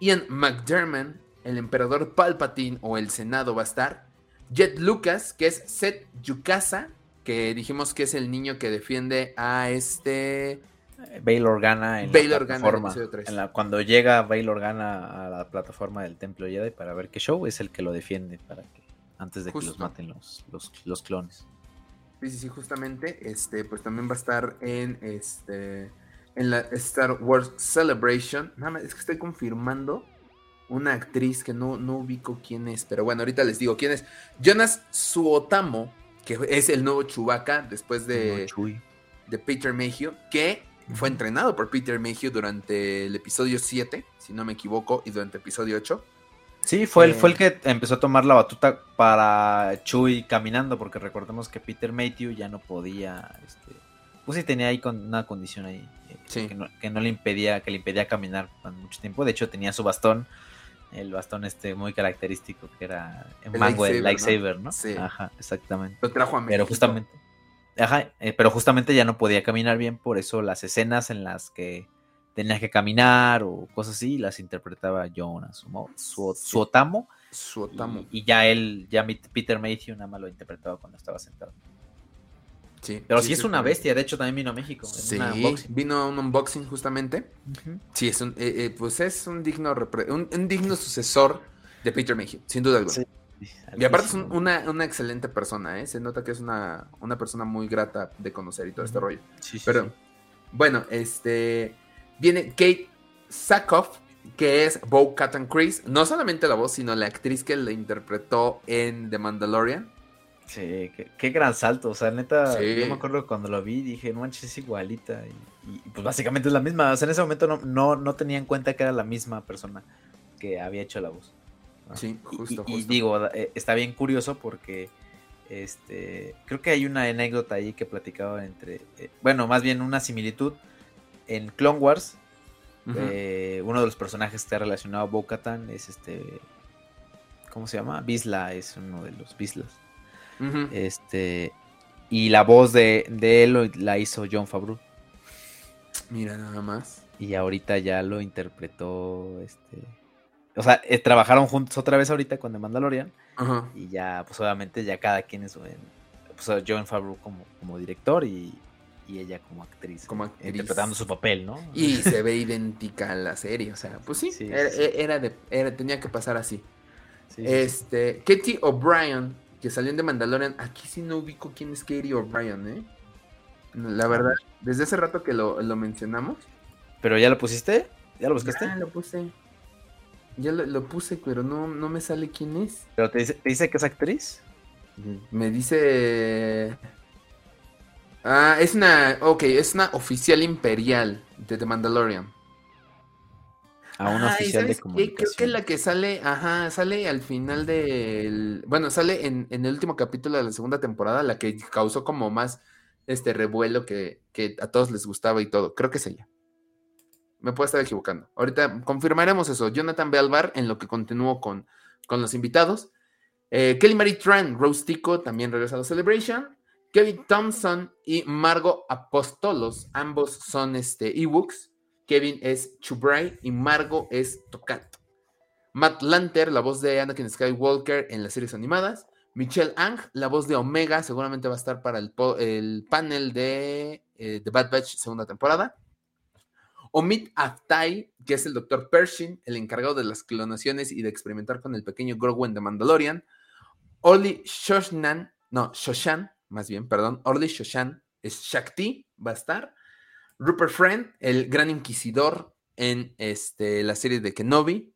Ian McDermott, el emperador Palpatine o el Senado va a estar, Jet Lucas, que es Seth Yukasa, que dijimos que es el niño que defiende a este Bail Organa en la plataforma. cuando llega Bail Organa a la plataforma del Templo Jedi para ver qué show, es el que lo defiende para que antes de que los maten los, los, clones. Sí, sí, sí, justamente. Este, pues también va a estar en este en la Star Wars Celebration. Nada más, es que estoy confirmando una actriz que no, no ubico quién es. Pero bueno, ahorita les digo quién es. Jonas Suotamo, que es el nuevo Chewbacca después de, de Peter Mayhew, que fue entrenado por Peter Mayhew durante el episodio 7, si no me equivoco, y durante el episodio 8. Sí, fue, el, fue el eh, que empezó a tomar la batuta para Chuy caminando, porque recordemos que Peter Mayhew ya no podía, este, pues sí tenía ahí con una condición ahí eh, que, no, le impedía, que le impedía caminar mucho tiempo. De hecho tenía su bastón, el bastón este muy característico que era en mango el lightsaber, ¿no? Sí. Ajá, exactamente. Lo trajo a Pero justamente Ajá, eh, pero justamente ya no podía caminar bien, por eso las escenas en las que tenía que caminar o cosas así las interpretaba Jonas, su, su, Otamo. Su Y, ya él, ya Peter Mayhew nada más lo interpretaba cuando estaba sentado. Sí, pero sí, es una bestia, de hecho también vino a México. Sí, vino a un unboxing justamente. Sí, es un, eh, eh, pues es un digno, un, digno sucesor de Peter Mayhew, sin duda alguna. Y aparte es una, excelente persona, ¿eh? Se nota que es una, persona muy grata de conocer y todo este rollo. Sí, Pero, bueno, este... Viene Kate Sackhoff, que es Bo Catan Chris. No solamente la voz, sino la actriz que la interpretó en The Mandalorian. Sí, qué, gran salto. O sea, neta, yo me acuerdo cuando lo vi, dije, no manches, es igualita. Y, pues básicamente es la misma. O sea, en ese momento no, no, no tenía en cuenta que era la misma persona que había hecho la voz. Sí, justo, y, digo, eh, está bien curioso porque este creo que hay una anécdota ahí que platicaba entre, eh, bueno, más bien una similitud en Clone Wars. Eh, uno de los personajes que está relacionado a bo es este, ¿cómo se llama? Bisla es uno de los Bislas. Este y la voz de, de él la hizo John Favreau. Mira nada más. Y ahorita ya lo interpretó este o sea, eh, trabajaron juntos otra vez ahorita con The Mandalorian. Y ya, pues obviamente, ya cada quien es. Pues John Favreau como, como director y, ella como actriz, como interpretando su papel, ¿no? Y se ve idéntica en la serie, o sea, pues sí, era, de, tenía que pasar así. este, Katie O'Brien, que salió en The Mandalorian, aquí sí no ubico quién es Katie O'Brien, ¿eh? La verdad, desde hace rato que lo, mencionamos. ¿Pero ya lo pusiste? ¿Ya lo buscaste? Ya lo puse. Ya lo, puse, pero no, no me sale quién es. ¿Pero te dice, que es actriz? Me dice. Ah, es una. Ok, es una oficial imperial de The Mandalorian. A una oficial de comunicación. Creo que la que sale, ajá, sale al final del. Bueno, sale en, el último capítulo de la segunda temporada, la que causó como más este revuelo que, que a todos les gustaba y todo. Creo que es ella. Me puedo estar equivocando. Ahorita confirmaremos eso. Jonathan Belvar en lo que continúo con, con los invitados. Eh, Kelly Marie Tran, Rose Tico, también regresa a la Celebration. Kevin Thompson y Margo Apostolos, ambos son este, ebooks. Kevin es Chubray y Margo es Tocat. Matt Lanter, la voz de Anakin Skywalker en las series animadas. Michelle Ang, la voz de Omega, seguramente va a estar para el, panel de eh, The Bad Batch segunda temporada. Omid Aftai, que es el Dr. Pershing, el encargado de las clonaciones y de experimentar con el pequeño Grogu de Mandalorian. Oli Shoshnan, no, Shoshan, más bien, perdón, Orly Shoshan es Shakti, va a estar. Rupert Friend, el gran inquisidor en este, la serie de Kenobi.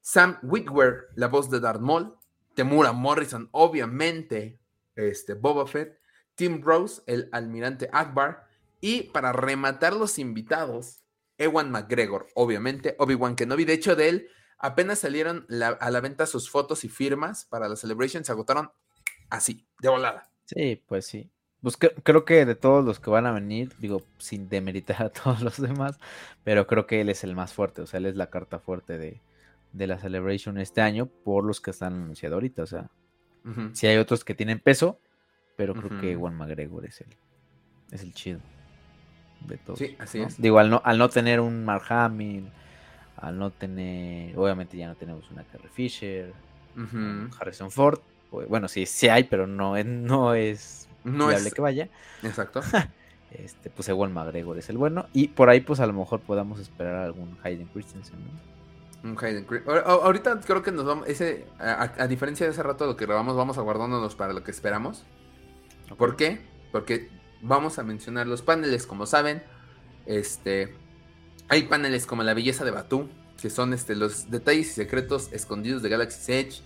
Sam Witwer, la voz de Darth Maul. Temura Morrison, obviamente, este, Boba Fett. Tim Rose, el almirante Akbar. Y para rematar los invitados, Ewan McGregor, obviamente, Obi-Wan Kenobi. De hecho, de él apenas salieron a la venta sus fotos y firmas para la Celebration, se agotaron así, de volada. Sí, pues sí. Pues creo que de todos los que van a venir, digo, sin demeritar a todos los demás, pero creo que él es el más fuerte, o sea, él es la carta fuerte de, la Celebration este año por los que están anunciados ahorita, o sea, si hay otros que tienen peso, pero creo que Juan McGregor es el, es el chido de todos. Sí, así es. Digo, al no, al no tener un Mark Hamill, al no tener, obviamente ya no tenemos una Carrie Fisher, Harrison Ford, pues, bueno, sí, sí hay, pero no, es, no es no viable que vaya. Exacto. este, pues igual McGregor es el bueno. Y por ahí, pues a lo mejor podamos esperar algún Hayden Christensen, ¿no? Un Hayden Christensen. Ahorita creo que nos vamos. Ese, a, diferencia de ese rato lo que grabamos, vamos aguardándonos para lo que esperamos. ¿Por qué? Porque vamos a mencionar los paneles, como saben. Este. Hay paneles como la belleza de Batu, que son este, los detalles y secretos escondidos de Galaxy Edge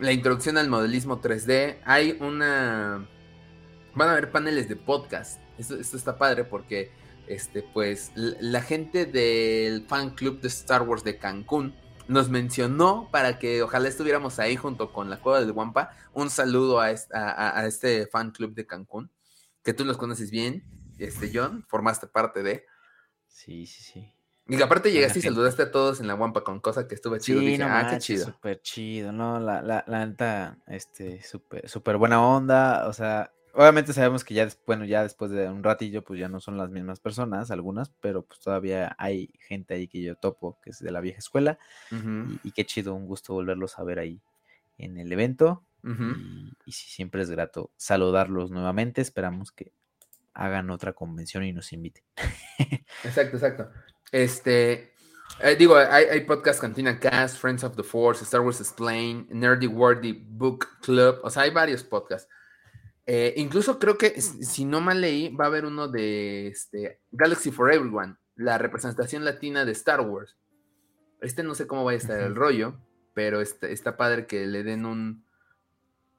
la introducción al modelismo 3D. Hay una. Van a haber paneles de podcast. Esto, está padre porque, este, pues, la gente del fan club de Star Wars de Cancún nos mencionó para que ojalá estuviéramos ahí junto con la Cueva del Guampa. Un saludo a, a, este fan club de Cancún, que tú los conoces bien, este John, formaste parte de. Sí, sí, sí. Y aparte llegaste y saludaste a todos en la guampa con cosa que estuvo chido. Sí, ah, qué chido. Súper chido, ¿no? La, la, la neta, este, súper, súper buena onda. O sea, obviamente sabemos que ya, bueno, ya después de un ratillo, pues ya no son las mismas personas, algunas, pero pues todavía hay gente ahí que yo topo, que es de la vieja escuela. y, qué chido, un gusto volverlos a ver ahí en el evento. y, y siempre es grato saludarlos nuevamente. Esperamos que hagan otra convención y nos inviten. exacto, exacto. Este, eh, digo, hay, hay podcast Cantina Cast, Friends of the Force, Star Wars Explain, Nerdy Wordy Book Club, o sea, hay varios podcasts. Eh, incluso creo que, si no mal leí, va a haber uno de este, Galaxy for Everyone, la representación latina de Star Wars. Este no sé cómo va a estar el rollo, pero está, está padre que le den un,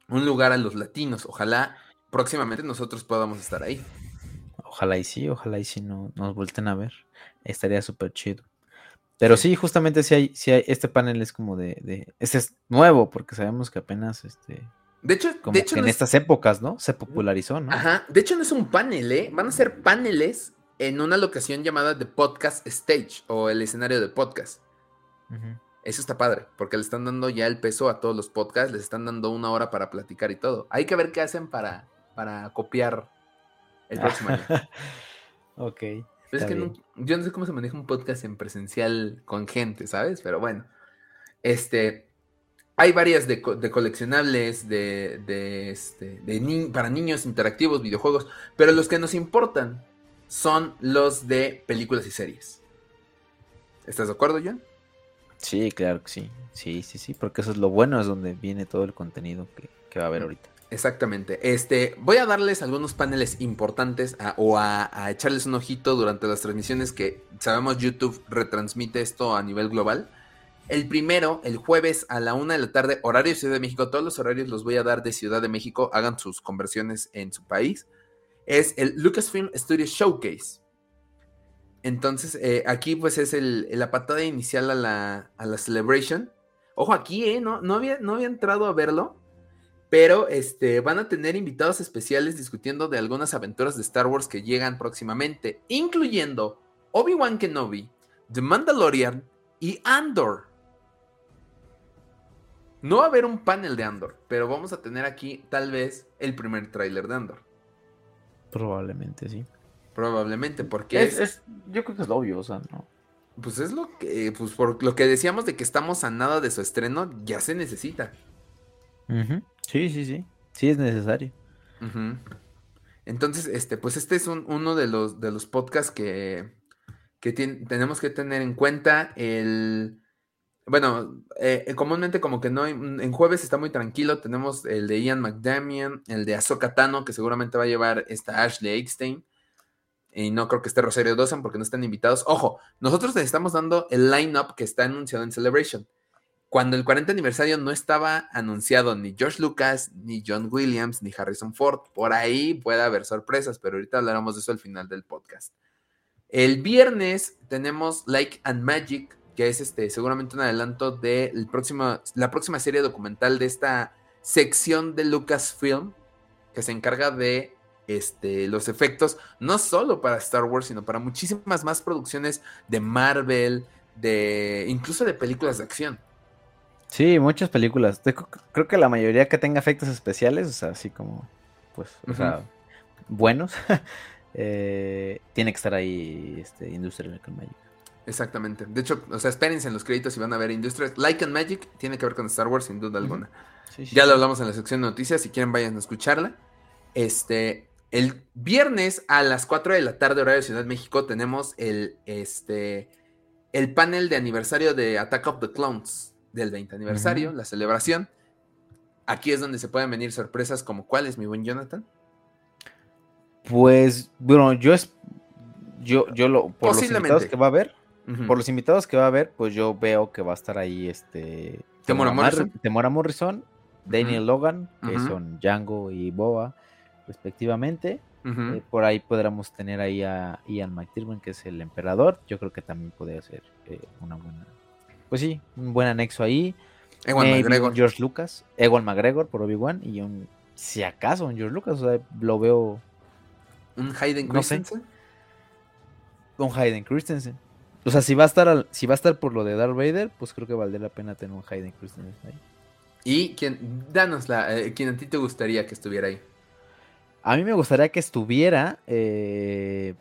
un lugar a los latinos. Ojalá próximamente nosotros podamos estar ahí. Ojalá y sí, ojalá y sí no, nos vuelten a ver. Estaría súper chido. Pero sí. justamente si hay, si hay, este panel es como de, este es nuevo, porque sabemos que apenas este. De hecho, como hecho en estas épocas, ¿no? Se popularizó, ¿no? Ajá. De hecho, no es un panel, ¿eh? Van a ser paneles en una locación llamada The Podcast Stage o el escenario de podcast. Eso está padre, porque le están dando ya el peso a todos los podcasts, les están dando una hora para platicar y todo. Hay que ver qué hacen para, para copiar el próximo año. ok. es que yo no sé cómo se maneja un podcast en presencial con gente, ¿sabes? Pero bueno, este, hay varias de, coleccionables, de, de, este, de para niños interactivos, videojuegos, pero los que nos importan son los de películas y series. ¿Estás de acuerdo, John? Sí, claro que sí. Sí, sí, sí, porque eso es lo bueno, es donde viene todo el contenido que, que va a haber ahorita. Exactamente. Este, voy a darles algunos paneles importantes o a, echarles un ojito durante las transmisiones que sabemos YouTube retransmite esto a nivel global. El primero, el jueves a la una de la tarde, horario Ciudad de México. Todos los horarios los voy a dar de Ciudad de México. Hagan sus conversiones en su país. es el Lucasfilm Studio Showcase. Entonces, eh, aquí pues es la patada inicial a la, a la Celebration. Ojo, aquí, ¿eh? No, no, había, no había entrado a verlo, pero este, van a tener invitados especiales discutiendo de algunas aventuras de Star Wars que llegan próximamente, incluyendo Obi-Wan Kenobi, The Mandalorian y Andor. No va a haber un panel de Andor, pero vamos a tener aquí tal vez el primer tráiler de Andor. Probablemente, sí. Probablemente, porque es, Yo creo que es lo obvio, o sea, ¿no? Pues es lo que. Pues por lo que decíamos de que estamos a nada de su estreno, ya se necesita. Sí, sí, sí. Sí es necesario. Entonces, este, pues este es uno de los, de los podcasts que, que tenemos que tener en cuenta. El. Bueno, eh, comúnmente como que no, en jueves está muy tranquilo, tenemos el de Ian McDamian, el de Ahsoka Tano, que seguramente va a llevar esta Ashley Eckstein, y no creo que esté Rosario Dawson porque no están invitados. Ojo, nosotros les estamos dando el line-up que está anunciado en Celebration. Cuando el 40 aniversario no estaba anunciado ni George Lucas, ni John Williams, ni Harrison Ford. Por ahí puede haber sorpresas, pero ahorita hablaremos de eso al final del podcast. El viernes tenemos Like and Magic, que es este, seguramente un adelanto de próximo, la próxima serie documental de esta sección de Lucasfilm, que se encarga de este, los efectos, no solo para Star Wars, sino para muchísimas más producciones de Marvel, de incluso de películas de acción. Sí, muchas películas. Creo que la mayoría que tenga efectos especiales, o sea, así como, pues, o sea, buenos, eh, tiene que estar ahí este, Industrial and Magic. Exactamente. De hecho, o sea, espérense en los créditos y van a ver Industrial Light and Magic. Tiene que ver con Star Wars, sin duda alguna. ya lo hablamos en la sección de noticias. Si quieren, vayan a escucharla. Este, el viernes a las 4 de la tarde, horario de Ciudad de México, tenemos el, este, el panel de aniversario de Attack of the Clones del 20 aniversario, la celebración. Aquí es donde se pueden venir sorpresas como cuáles, mi buen Jonathan. Pues, bueno, yo es. Yo, yo lo. Por los invitados que va a haber. Por los invitados que va a haber, pues yo veo que va a estar ahí este. Temora Morrison. Temora Morrison, Daniel Logan, que son Django y Boa respectivamente. Eh, por ahí podríamos tener ahí a Ian McTiernan, que es el emperador. Yo creo que también podría ser eh, una buena. Pues sí, un buen anexo ahí. Ewan McGregor. George Lucas, Ewan McGregor por Obi-Wan y un, si acaso, un George Lucas, o sea, lo veo. ¿Un Hayden Christensen? un Hayden Christensen. O sea, si va a estar si va a estar por lo de Darth Vader, pues creo que valdría la pena tener un Hayden Christensen ahí. Y quién, danos la, eh, quién a ti te gustaría que estuviera ahí. A mí me gustaría que estuviera, eh,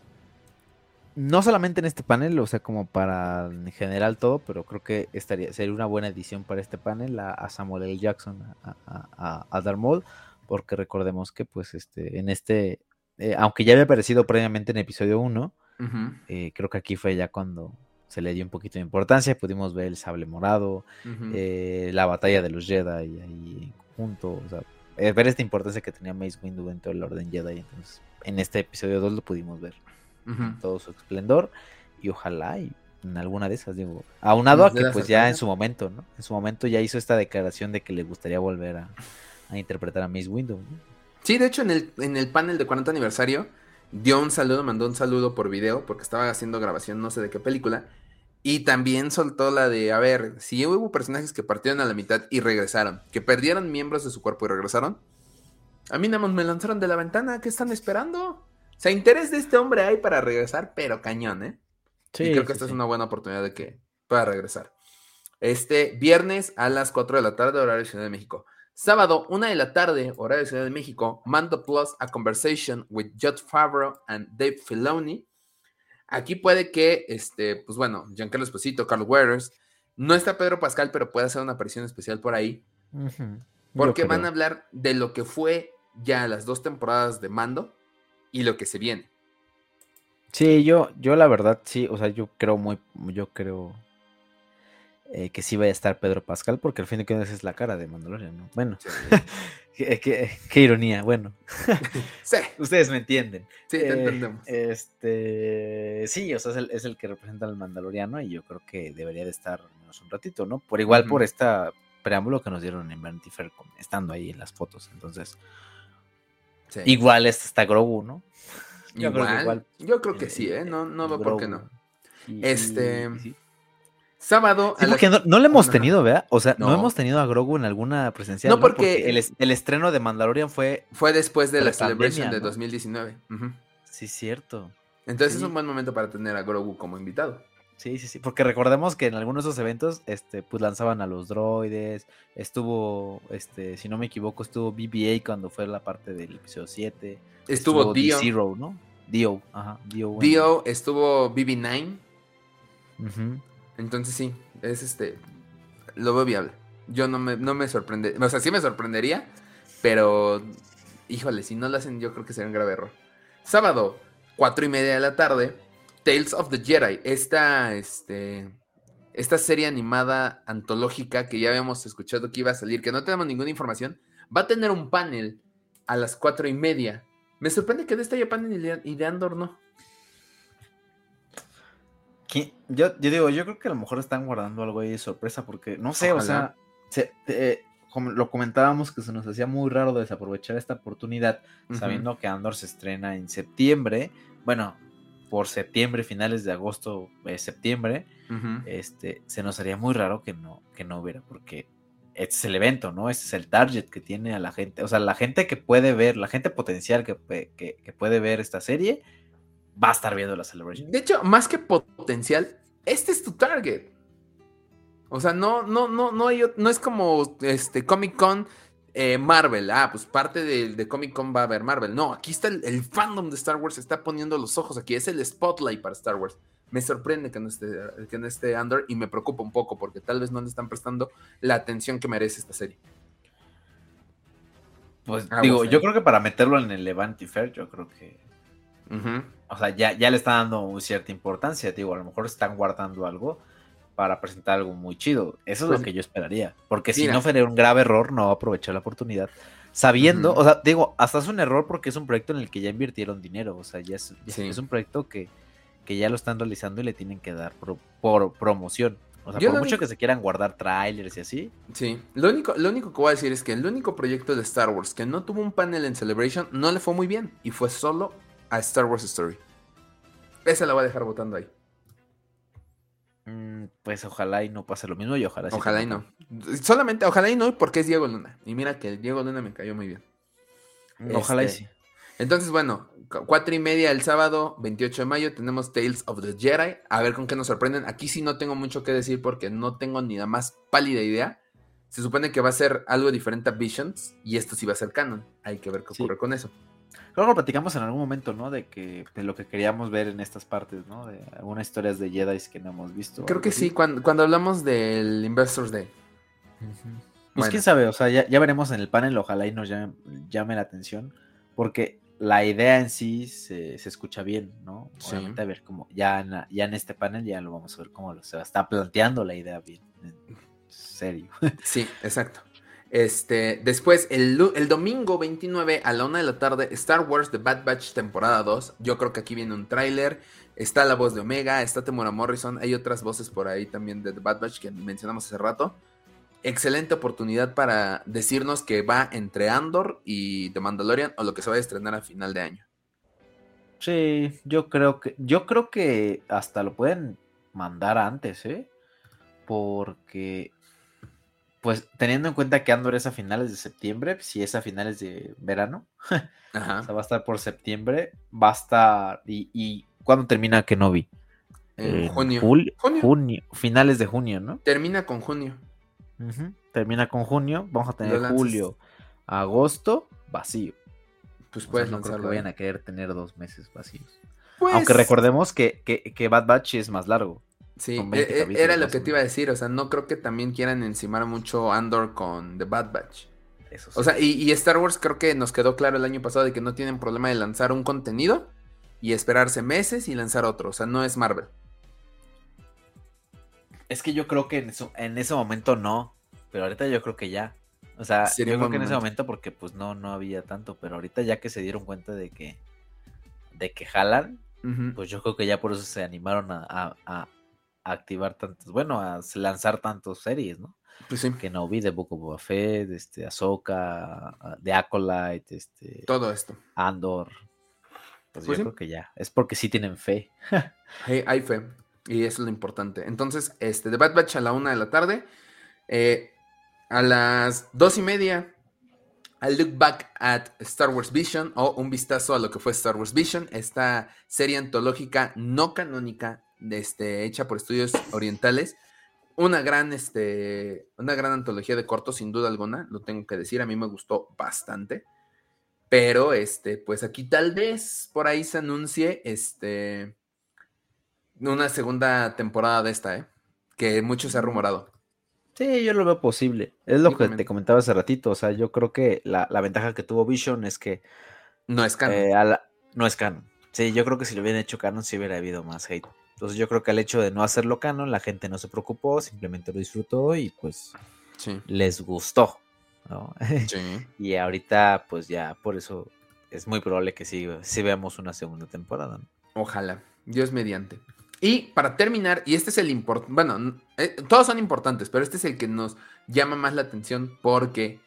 no solamente en este panel, o sea, como para en general todo, pero creo que estaría, sería una buena edición para este panel a, Samuel L. Jackson, a, a, Darth Maul, porque recordemos que pues este, en este, eh, aunque ya había aparecido previamente en episodio 1, eh, creo que aquí fue ya cuando se le dio un poquito de importancia, pudimos ver el sable morado, la batalla de los Jedi ahí junto, o sea, eh, ver esta importancia que tenía Mace Windu dentro del Orden Jedi. Entonces, en este episodio 2 lo pudimos ver en todo su esplendor. Y ojalá y en alguna de esas, digo, aunado a que pues ya en su momento, ¿no? En su momento ya hizo esta declaración de que le gustaría volver a, interpretar a Mace Windu. Sí, de hecho en el, en el panel de 40 aniversario dio un saludo, mandó un saludo por video porque estaba haciendo grabación no sé de qué película y también soltó la de, a ver, si hubo personajes que partieron a la mitad y regresaron, que perdieron miembros de su cuerpo y regresaron, a mí nada más me lanzaron de la ventana, ¿qué están esperando? O sea, interés de este hombre hay para regresar, pero cañón, ¿eh? Sí, y creo que esta es una buena oportunidad de que pueda regresar. Este viernes a las 4 de la tarde, horario Ciudad de México. Sábado, 1 de la tarde, horario de Ciudad de México, Mando Plus, A Conversation with Judd Favreau and Dave Filoni. Aquí puede que, este, pues bueno, Giancarlo Esposito, Carl Weathers, no está Pedro Pascal, pero puede hacer una aparición especial por ahí. Porque van a hablar de lo que fue ya las dos temporadas de Mando y lo que se viene. Sí, yo, yo la verdad sí, o sea, yo creo muy, yo creo eh, que sí vaya a estar Pedro Pascal, porque al fin de cuentas es la cara de Mandalorian, ¿no? Bueno, qué, ironía, bueno. sí. Ustedes me entienden. Sí, te eh, entendemos. Este, sí, o sea, es el, que representa al Mandaloriano y yo creo que debería de estar menos un ratito, ¿no? Por igual por esta preámbulo que nos dieron en Vanity Fair estando ahí en las fotos, entonces... Igual está Grogu, ¿no? Yo igual, creo que igual. Yo creo que sí, ¿eh? No, no veo por qué no. este. Sábado. no, le hemos tenido, ¿verdad? O sea, no. hemos tenido a Grogu en alguna presencia. No, porque, el, estreno de Mandalorian fue. Fue después de la, Celebration de 2019. Sí, cierto. Entonces es un buen momento para tener a Grogu como invitado. Sí, sí, sí. Porque recordemos que en algunos de esos eventos, este, pues lanzaban a los droides. Estuvo, este, si no me equivoco, estuvo BBA cuando fue la parte del episodio 7. Estuvo, Dio. Zero, ¿no? Dio, ajá. Dio, Dio estuvo BB9. Entonces sí, es este. Lo veo viable. Yo no me, no me sorprende. O sea, sí me sorprendería. Pero. Híjole, si no lo hacen, yo creo que sería un grave error. Sábado, cuatro y media de la tarde. Tales of the Jedi. Esta, este. Esta serie animada antológica que ya habíamos escuchado que iba a salir, que no tenemos ninguna información, va a tener un panel a las cuatro y media. Me sorprende que de esta haya panel y de Andor no. Yo, yo digo, yo creo que a lo mejor están guardando algo ahí de sorpresa, porque no sé, o sea, como lo comentábamos que se nos hacía muy raro desaprovechar esta oportunidad, sabiendo que Andor se estrena en septiembre, bueno, por septiembre, finales de agosto, eh, septiembre, este, se nos haría muy raro que no, que no hubiera, porque este es el evento, ¿no? Este es el target que tiene a la gente, o sea, la gente que puede ver, la gente potencial que, que, que puede ver esta serie, va a estar viendo la Celebration. De hecho, más que potencial, este es tu target. O sea, no, no, no, no, hay, no es como este Comic Con eh, Marvel. Ah, pues parte de, Comic Con va a haber Marvel. No, aquí está el, fandom de Star Wars, está poniendo los ojos aquí. Es el spotlight para Star Wars. Me sorprende que no esté, que no esté Under y me preocupa un poco porque tal vez no le están prestando la atención que merece esta serie. Pues digo, yo creo que para meterlo en el Levante Fair, yo creo que o sea, ya, ya le está dando cierta importancia, digo, a lo mejor están guardando algo para presentar algo muy chido. Eso es lo pues que yo esperaría. Porque si no fuera un grave error, no aprovechar la oportunidad. Sabiendo, o sea, digo, hasta es un error porque es un proyecto en el que ya invirtieron dinero. O sea, ya es, es un proyecto que, que, ya lo están realizando y le tienen que dar por promoción. O sea, por mucho que se quieran guardar trailers y así. Sí, lo único, lo único que voy a decir es que el único proyecto de Star Wars que no tuvo un panel en Celebration no le fue muy bien. Y fue solo a Star Wars Story. Esa la voy a dejar votando ahí. Mm, pues ojalá y no pase lo mismo y ojalá Ojalá y no. Solamente, ojalá y no, porque es Diego Luna. Y mira que Diego Luna me cayó muy bien. Ojalá y este, sí. Entonces, bueno, cuatro y media el sábado, 28 de mayo, tenemos Tales of the Jedi. A ver con qué nos sorprenden. Aquí sí no tengo mucho que decir porque no tengo ni la más pálida idea. Se supone que va a ser algo diferente a Visions y esto sí va a ser canon. Hay que ver qué ocurre con eso. Luego platicamos en algún momento, ¿no? De que de lo que queríamos ver en estas partes, ¿no? De algunas historias de Jedi que no hemos visto. Creo que sí, cuando, cuando hablamos del Investors Day. Pues quién sabe, o sea, ya, veremos en el panel, ojalá y nos llame, la atención, porque la idea en sí se, escucha bien, ¿no? Sí. a ver cómo, ya en, ya en este panel ya lo vamos a ver cómo se está planteando la idea bien, en serio. Sí, exacto. Este, después, el, domingo 29 a la una de la tarde, Star Wars The Bad Batch temporada 2. Yo creo que aquí viene un tráiler. Está la voz de Omega, está Temura Morrison. Hay otras voces por ahí también de The Bad Batch que mencionamos hace rato. Excelente oportunidad para decirnos que va entre Andor y The Mandalorian o lo que se va a estrenar a final de año. Sí, yo creo que yo creo que hasta lo pueden mandar antes, ¿eh? Porque pues teniendo en cuenta que Andor es a finales de septiembre, si es a finales de verano, va a estar por septiembre, va a estar. ¿Y, y cuándo termina Kenobi? En junio. junio. Finales de junio, ¿no? Termina con junio. Termina con junio. Vamos a tener julio, agosto, vacío. Pues puedes no creo que vayan a querer tener dos meses vacíos. Pues Aunque recordemos que, que, que Bad Batch es más largo. Sí, e, e, era lo que te iba a decir, o sea, no creo que también quieran encimar mucho Andor con The Bad Batch. Eso O sea, y, Star Wars creo que nos quedó claro el año pasado de que no tienen problema de lanzar un contenido y esperarse meses y lanzar otro, o sea, no es Marvel. Es que yo creo que en, eso, en ese momento no, pero ahorita yo creo que ya. O sea, yo creo que en ese momento porque pues no, no había tanto, pero ahorita ya que se dieron cuenta de que, de que jalan, pues yo creo que ya por eso se animaron a activar tantos, bueno, a lanzar tantos series, ¿no? Pues sí. Que no vi de Book of Boba Fett, este, Ahsoka, de Acolyte, este. Todo esto. Andor. Pues, pues yo creo que ya. Es porque sí tienen fe. hay fe. Y eso es lo importante. Entonces, este, The Bad Batch a la una de la tarde. Eh, a las dos y media, a look back at Star Wars Vision o un vistazo a lo que fue Star Wars Vision, esta serie antológica no canónica, este, hecha por estudios orientales. Una gran, este, una gran antología de cortos, sin duda alguna, lo tengo que decir, a mí me gustó bastante. Pero, este, pues aquí tal vez por ahí se anuncie, este, una segunda temporada de esta, ¿eh? Que mucho se ha rumorado. Sí, yo lo veo posible. Es lo que te comentaba hace ratito. O sea, yo creo que la, ventaja que tuvo Vision es que. No es canon. Eh, no es canon. Sí, yo creo que si lo hubieran hecho canon, sí hubiera habido más hate. Entonces, yo creo que al hecho de no hacerlo canon, la gente no se preocupó, simplemente lo disfrutó y pues les gustó. Sí. y ahorita, pues ya, por eso es muy probable que sí, sí veamos una segunda temporada. Ojalá. Dios mediante. Y para terminar, y este es el importante, bueno, eh, todos son importantes, pero este es el que nos llama más la atención porque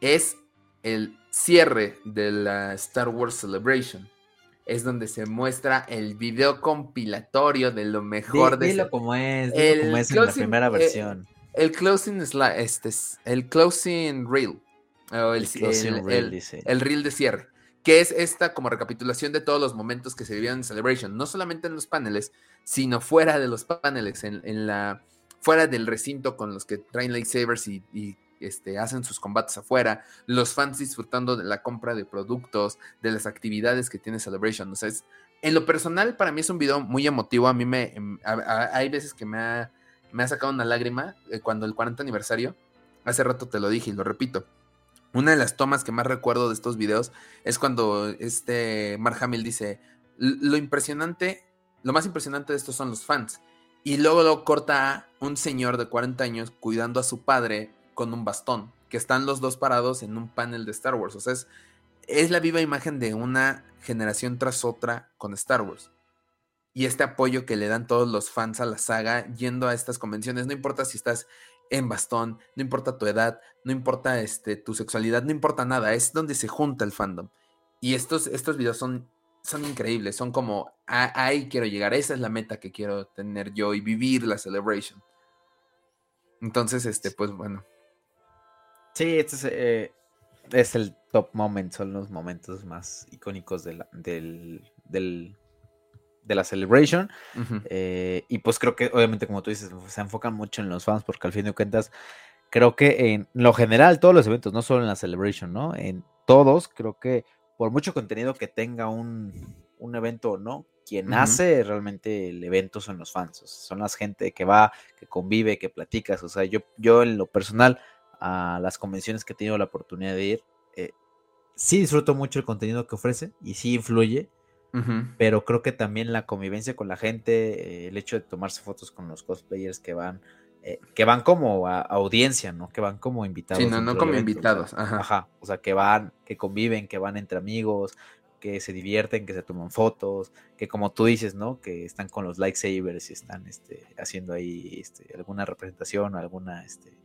es el cierre de la Star Wars Celebration. Es donde se muestra el video compilatorio de lo mejor de... Dilo como es, dilo como es en la primera eh, versión. El, closing este el closing reel. el, reel, el reel de cierre que es esta como recapitulación de todos los momentos que se vivieron en Celebration, no solamente en los paneles, sino fuera de los paneles, en, la fuera del recinto con los que traen lightsabers y, y este, hacen sus combates afuera, los fans disfrutando de la compra de productos, de las actividades que tiene Celebration. O sea, en lo personal, para mí es un video muy emotivo. A mí me. Em, hay veces que me ha, me ha sacado una lágrima eh, cuando el 40 aniversario. Hace rato te lo dije y lo repito una de las tomas que más recuerdo de estos videos es cuando este Mark Hamill dice, lo impresionante, lo más impresionante de estos son los fans. Y luego lo corta un señor de 40 años cuidando a su padre con un bastón, que están los dos parados en un panel de Star Wars. O sea, es, la viva imagen de una generación tras otra con Star Wars. Y este apoyo que le dan todos los fans a la saga yendo a estas convenciones, no importa si estás en bastón, no importa tu edad, no importa este, tu sexualidad, no importa nada, es donde se junta el fandom. Y estos, estos videos son, son increíbles, son como, ahí quiero llegar, esa es la meta que quiero tener yo y vivir la celebration. Entonces, este, pues bueno. Sí, este es, eh, es el top moment, son los momentos más icónicos del, del de la Celebration. Eh, y pues creo que, obviamente, como tú dices, se enfocan mucho en los fans, porque al fin de cuentas, creo que en lo general, todos los eventos, no solo en la Celebration, ¿no? En todos, creo que por mucho contenido que tenga un, un evento o no, quien hace realmente el evento son los fans, son las gente que va, que convive, que platicas. O sea, yo, yo en lo personal, a las convenciones que he tenido la oportunidad de ir, eh, sí disfruto mucho el contenido que ofrece y sí influye pero creo que también la convivencia con la gente, eh, el hecho de tomarse fotos con los cosplayers que van, eh, que van como audiencia, ¿no? Que van como invitados. Sí, no, no como invitados. Ajá. O sea, que van, que conviven, que van entre amigos, que se divierten, que se toman fotos, que como tú dices, ¿no? Que están con los lightsabers y están este, haciendo ahí este, alguna representación, alguna, este,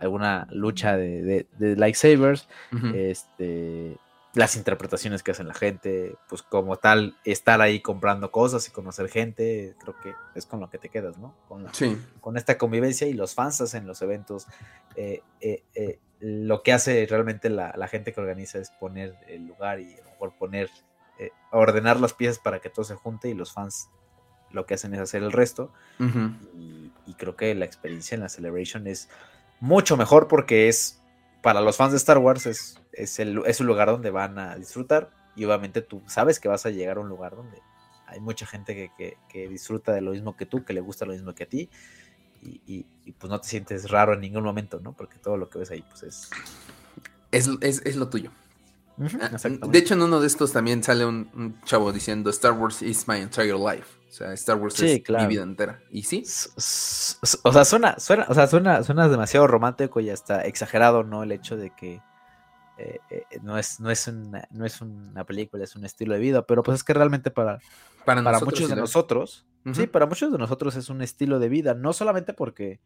alguna lucha de, de, lightsabers. Este las interpretaciones que hacen la gente, pues como tal, estar ahí comprando cosas y conocer gente, creo que es con lo que te quedas, ¿no? Con, con esta convivencia y los fans hacen los eventos. Eh, eh, eh, lo que hace realmente la, gente que organiza es poner el lugar y a lo mejor poner, ordenar las piezas para que todo se junte y los fans lo que hacen es hacer el resto. y, y creo que la experiencia en la Celebration es mucho mejor porque es para los fans de Star Wars es, es, el, es un lugar donde van a disfrutar y obviamente tú sabes que vas a llegar a un lugar donde hay mucha gente que, disfruta de lo mismo que tú, que le gusta lo mismo que a ti y, pues no te sientes raro en ningún momento, ¿no? Porque todo lo que ves ahí pues es... Es, lo tuyo. Ah, de hecho, en uno de estos también sale un, chavo diciendo Star Wars is my entire life. O sea, Star Wars es mi vida entera. ¿Y sí? O sea, suena, suena, o sea, suena, suena demasiado romántico y hasta exagerado, ¿no? El hecho de que eh, eh, no, es, no, es una, no es una película, es un estilo de vida, pero pues es que realmente para, para, muchos de nosotros, sí, para muchos de nosotros es un estilo de vida, no solamente porque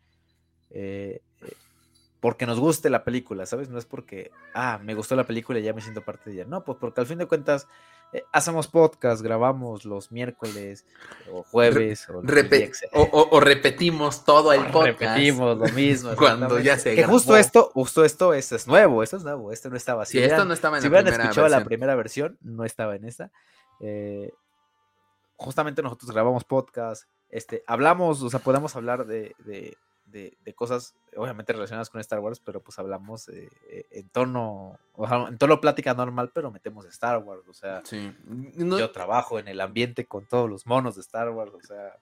eh, porque nos guste la película, ¿sabes? No es porque, ah, me gustó la película y ya me siento parte de ella. No, pues porque al fin de cuentas eh, hacemos podcast, grabamos los miércoles o jueves o, o, repetimos todo el podcast. Repetimos lo mismo. Cuando ya se Que justo esto, justo esto, esto es nuevo, esto es nuevo, esto no estaba así. esto no estaba en si la hubieran escuchado la primera versión, no estaba en esta. Eh, justamente nosotros grabamos podcast, este, hablamos, o sea, podemos hablar de de, cosas obviamente relacionadas con Star Wars, pero pues hablamos eh, en tono, en tono plática normal, pero metemos Star Wars, o sea, yo trabajo en el ambiente con todos los monos de Star Wars, o sea,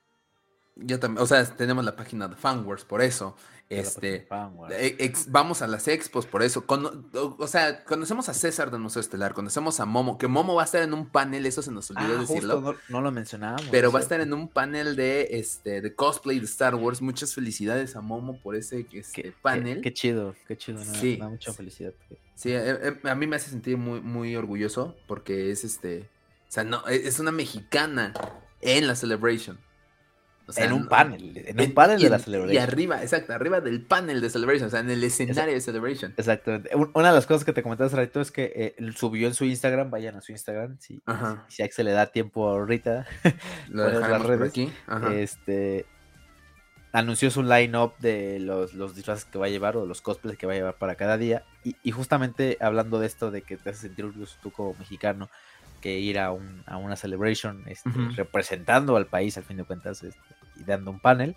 yo también, o sea, tenemos la página de Fanwars por eso. Este, e, vamos a las expos por eso. o, sea, conocemos a César de Museo Estelar, conocemos a Momo, que Momo va a estar en un panel, eso se nos olvidó ah, decirlo. no, lo mencionábamos. Pero va a estar en un panel de este de cosplay de Star Wars. Muchas felicidades a Momo por ese este, panel. Qué, chido, qué chido, sí. da mucha felicidad. Sí, eh, eh, a, mí me hace sentir muy, muy orgulloso porque es este, o sea, no, es una mexicana en la Celebration en un panel, en un panel de la Celebration. Y arriba, exacto, arriba del panel de Celebration, o sea, en el escenario de Celebration. Exactamente. Una de las cosas que te comenté hace rato es que eh, subió en su Instagram, vayan a su Instagram, si, si, a se le da tiempo ahorita. Lo las redes, aquí. Este, anunció su line-up de los, los, disfraces que va a llevar o los cosplays que va a llevar para cada día. Y, y justamente hablando de esto de que te hace sentir orgulloso tú como mexicano, que ir a, un, a una celebration este, representando al país al fin de cuentas este, y dando un panel.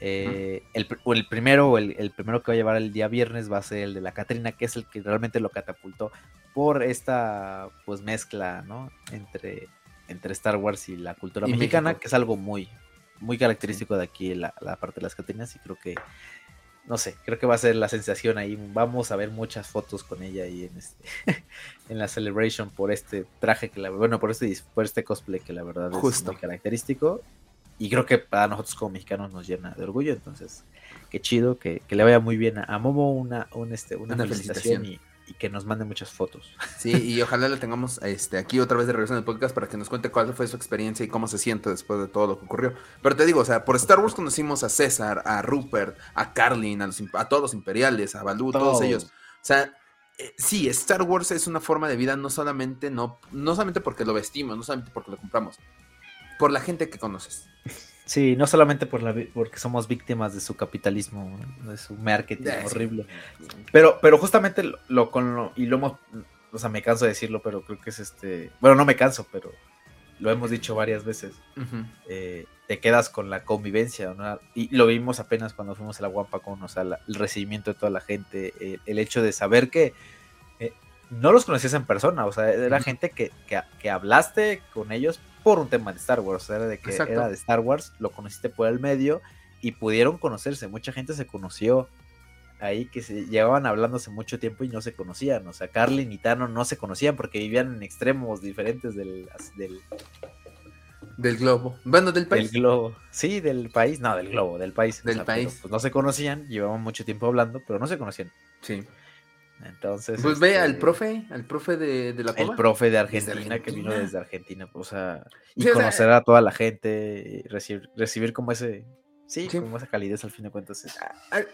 Eh, el, el, primero, el, el, primero que va a llevar el día viernes va a ser el de la Catrina, que es el que realmente lo catapultó por esta pues mezcla, ¿no? Entre, entre Star Wars y la cultura mexicana, que es algo muy, muy característico de aquí, la, la parte de las Catrinas, y creo que no sé, creo que va a ser la sensación ahí. Vamos a ver muchas fotos con ella ahí en este en la celebration por este traje que la bueno, por este por este cosplay que la verdad es muy característico. Y creo que para nosotros como mexicanos nos llena de orgullo, entonces qué chido que, le vaya muy bien a, Momo. Una este, una, felicitación, y y que nos mande muchas fotos. Sí, y ojalá la tengamos este, aquí otra vez de regreso en el podcast para que nos cuente cuál fue su experiencia y cómo se siente después de todo lo que ocurrió. Pero te digo, o sea, por Star Wars conocimos a César, a Rupert, a Carlin, a, todos los imperiales, a Balú, todos ellos. O sea, eh, sí, Star Wars es una forma de vida no solamente, no, no solamente porque lo vestimos, no solamente porque lo compramos, por la gente que conoces. Sí, no solamente por la, porque somos víctimas de su capitalismo, de su marketing horrible. Pero, pero justamente lo, con lo, y lo hemos, o sea, me canso de decirlo, pero creo que es este, bueno, no me canso, pero lo hemos dicho varias veces. Eh, te quedas con la convivencia, ¿no? Y lo vimos apenas cuando fuimos a la Guampa con, o sea, el recibimiento de toda la gente, el hecho de saber que no los conocías en persona, o sea, era gente que, que, que hablaste con ellos por un tema de Star Wars, era de que era de Star Wars, lo conociste por el medio y pudieron conocerse. Mucha gente se conoció ahí que se llevaban hablándose mucho tiempo y no se conocían. O sea, Carlin y Tano no se conocían porque vivían en extremos diferentes del, del, del globo. Bueno, del país. Del globo. Sí, del país. No, del globo, del país. Del país. pues no se conocían, llevaban mucho tiempo hablando, pero no se conocían. Sí. Entonces. Pues ve al este, profe, al profe de, la El profe de Argentina, que vino desde Argentina. O sea, y conocer a toda la gente, y recibir, recibir como ese. Sí, como esa calidez al fin de cuentas.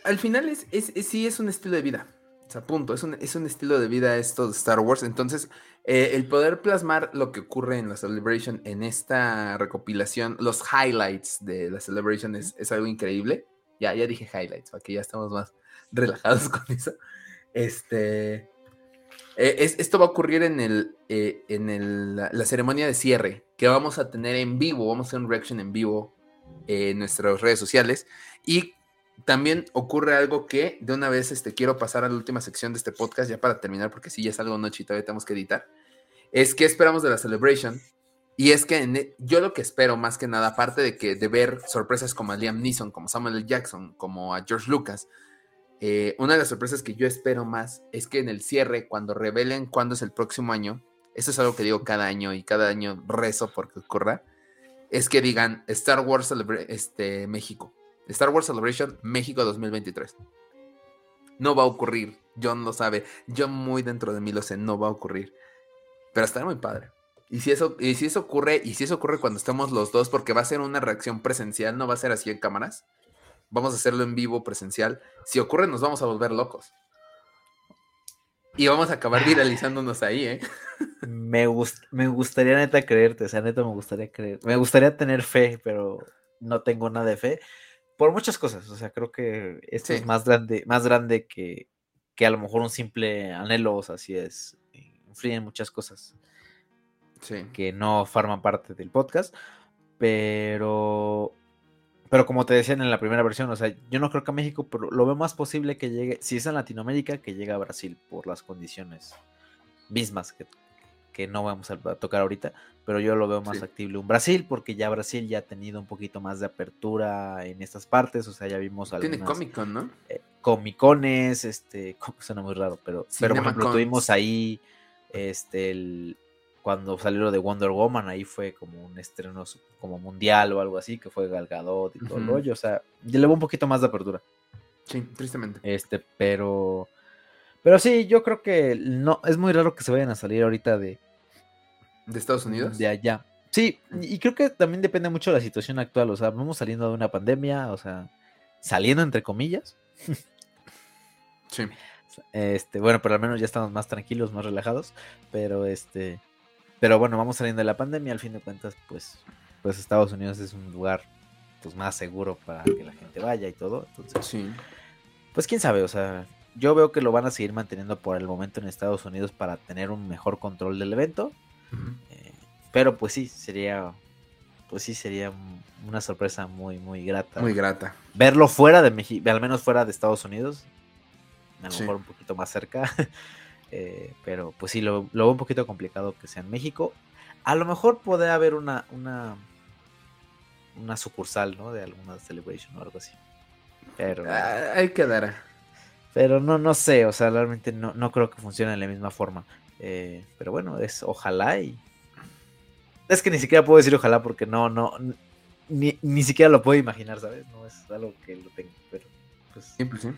Al, final es, es, sí es un estilo de vida. O sea, punto. Es un, es un estilo de vida esto de Star Wars. Entonces, eh, el poder plasmar lo que ocurre en la Celebration, en esta recopilación, los highlights de la Celebration es, es algo increíble. Ya, ya dije highlights, para que ya estamos más relajados con eso. Este. Eh, esto va a ocurrir en, el, eh, en la, ceremonia de cierre que vamos a tener en vivo. Vamos a hacer un reaction en vivo en nuestras redes sociales. Y también ocurre algo que de una vez este, quiero pasar a la última sección de este podcast, ya para terminar, porque si ya es algo noche y todavía tenemos que editar. Es que esperamos de la celebration. Y es que e, yo lo que espero más que nada, aparte de que de ver sorpresas como a Liam Neeson, como Samuel L. Jackson, como a George Lucas, eh, una de las sorpresas que yo espero más es que en el cierre, cuando revelen cuándo es el próximo año, eso es algo que digo cada año y cada año rezo porque ocurra, es que digan Star Wars este, México. Star Wars Celebration México 2023. No va a ocurrir. John lo sabe. Yo muy dentro de mí lo sé. No va a ocurrir. Pero estará muy padre. Y si eso, y si eso ocurre, y si eso ocurre cuando estemos los dos, porque va a ser una reacción presencial, no va a ser así en cámaras vamos a hacerlo en vivo, presencial. Si ocurre, nos vamos a volver locos. Y vamos a acabar viralizándonos ahí, ¿eh? Me, me gustaría neta creerte, o sea, neta me gustaría creer. Me gustaría tener fe, pero no tengo nada de fe. Por muchas cosas, o sea, creo que esto es más grande, más grande que, que a lo mejor un simple anhelo, o sea, así es. Influyen muchas cosas sí. que no forman parte del podcast. Pero pero como te decían en la primera versión, o sea, yo no creo que a México, pero lo veo más posible que llegue, si es en Latinoamérica, que llegue a Brasil por las condiciones mismas que, que no vamos a tocar ahorita, pero yo lo veo más factible un Brasil, porque ya Brasil ya ha tenido un poquito más de apertura en estas partes, o sea, ya vimos algunas... Tiene Comic Con, ¿no? Eh, comicones, este, suena muy raro, pero, pero por ejemplo tuvimos ahí este, el, cuando salió lo de Wonder Woman, ahí fue como un estreno como mundial o algo así, que fue Galgadot y todo el rollo. O sea, le un poquito más de apertura. Sí, tristemente. Este, pero. Pero sí, yo creo que no, es muy raro que se vayan a salir ahorita de. ¿De Estados Unidos? De allá. Sí, y creo que también depende mucho de la situación actual. O sea, vamos saliendo de una pandemia, o sea, saliendo entre comillas. Sí. Este, bueno, pero al menos ya estamos más tranquilos, más relajados. Pero este. Pero bueno, vamos saliendo de la pandemia, al fin de cuentas, pues, pues Estados Unidos es un lugar pues más seguro para que la gente vaya y todo. Entonces, sí. pues quién sabe, o sea, yo veo que lo van a seguir manteniendo por el momento en Estados Unidos para tener un mejor control del evento. Eh, pero pues sí, sería, pues sí, sería una sorpresa muy, muy grata. Muy grata. Verlo fuera de México, al menos fuera de Estados Unidos, a lo mejor un poquito más cerca. Eh, pero pues sí, lo, veo un poquito complicado que sea en México. A lo mejor puede haber una, una, una sucursal, ¿no? De alguna Celebration o algo así. Pero... Ah, hay que dar. Pero no, no sé, o sea, realmente no, no creo que funcione de la misma forma. Eh, pero bueno, es ojalá y... Es que ni siquiera puedo decir ojalá porque no, no, ni, ni siquiera lo puedo imaginar, ¿sabes? No es algo que lo tengo, pero pues... Sí, pues sí.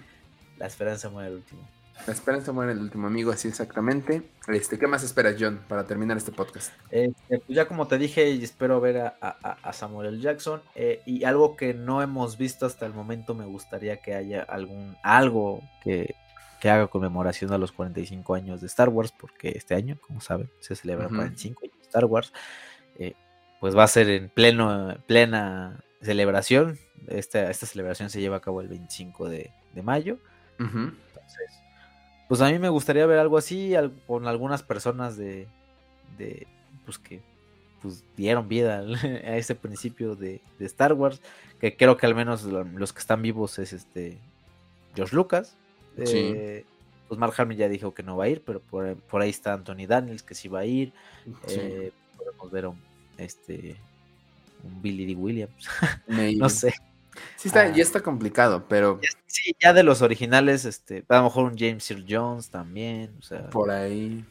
La esperanza muere al último. La esperanza muere el último amigo, así exactamente. Este, ¿Qué más esperas, John, para terminar este podcast? Pues ya como te dije, espero ver a, Samuel L. Jackson. Eh, y algo que no hemos visto hasta el momento, me gustaría que haya algún algo que, haga conmemoración a los 45 años de Star Wars, porque este año, como saben, se celebra 45 años de Star Wars. Eh, pues va a ser en pleno, plena celebración. Esta, esta celebración se lleva a cabo el 25 de, mayo. Entonces, pues a mí me gustaría ver algo así con algunas personas de, de pues que pues dieron vida a ese principio de, Star Wars, que creo que al menos los que están vivos es este George Lucas. Eh, pues Mark Hamill ya dijo que no va a ir, pero por, ahí está Anthony Daniels que sí va a ir. Eh, podemos ver un, este, un Billy D. Williams. no sé. Sí, está, ya ah. está complicado, pero. Sí, ya de los originales, este, a lo mejor un James Earl Jones también, o sea. Por ahí.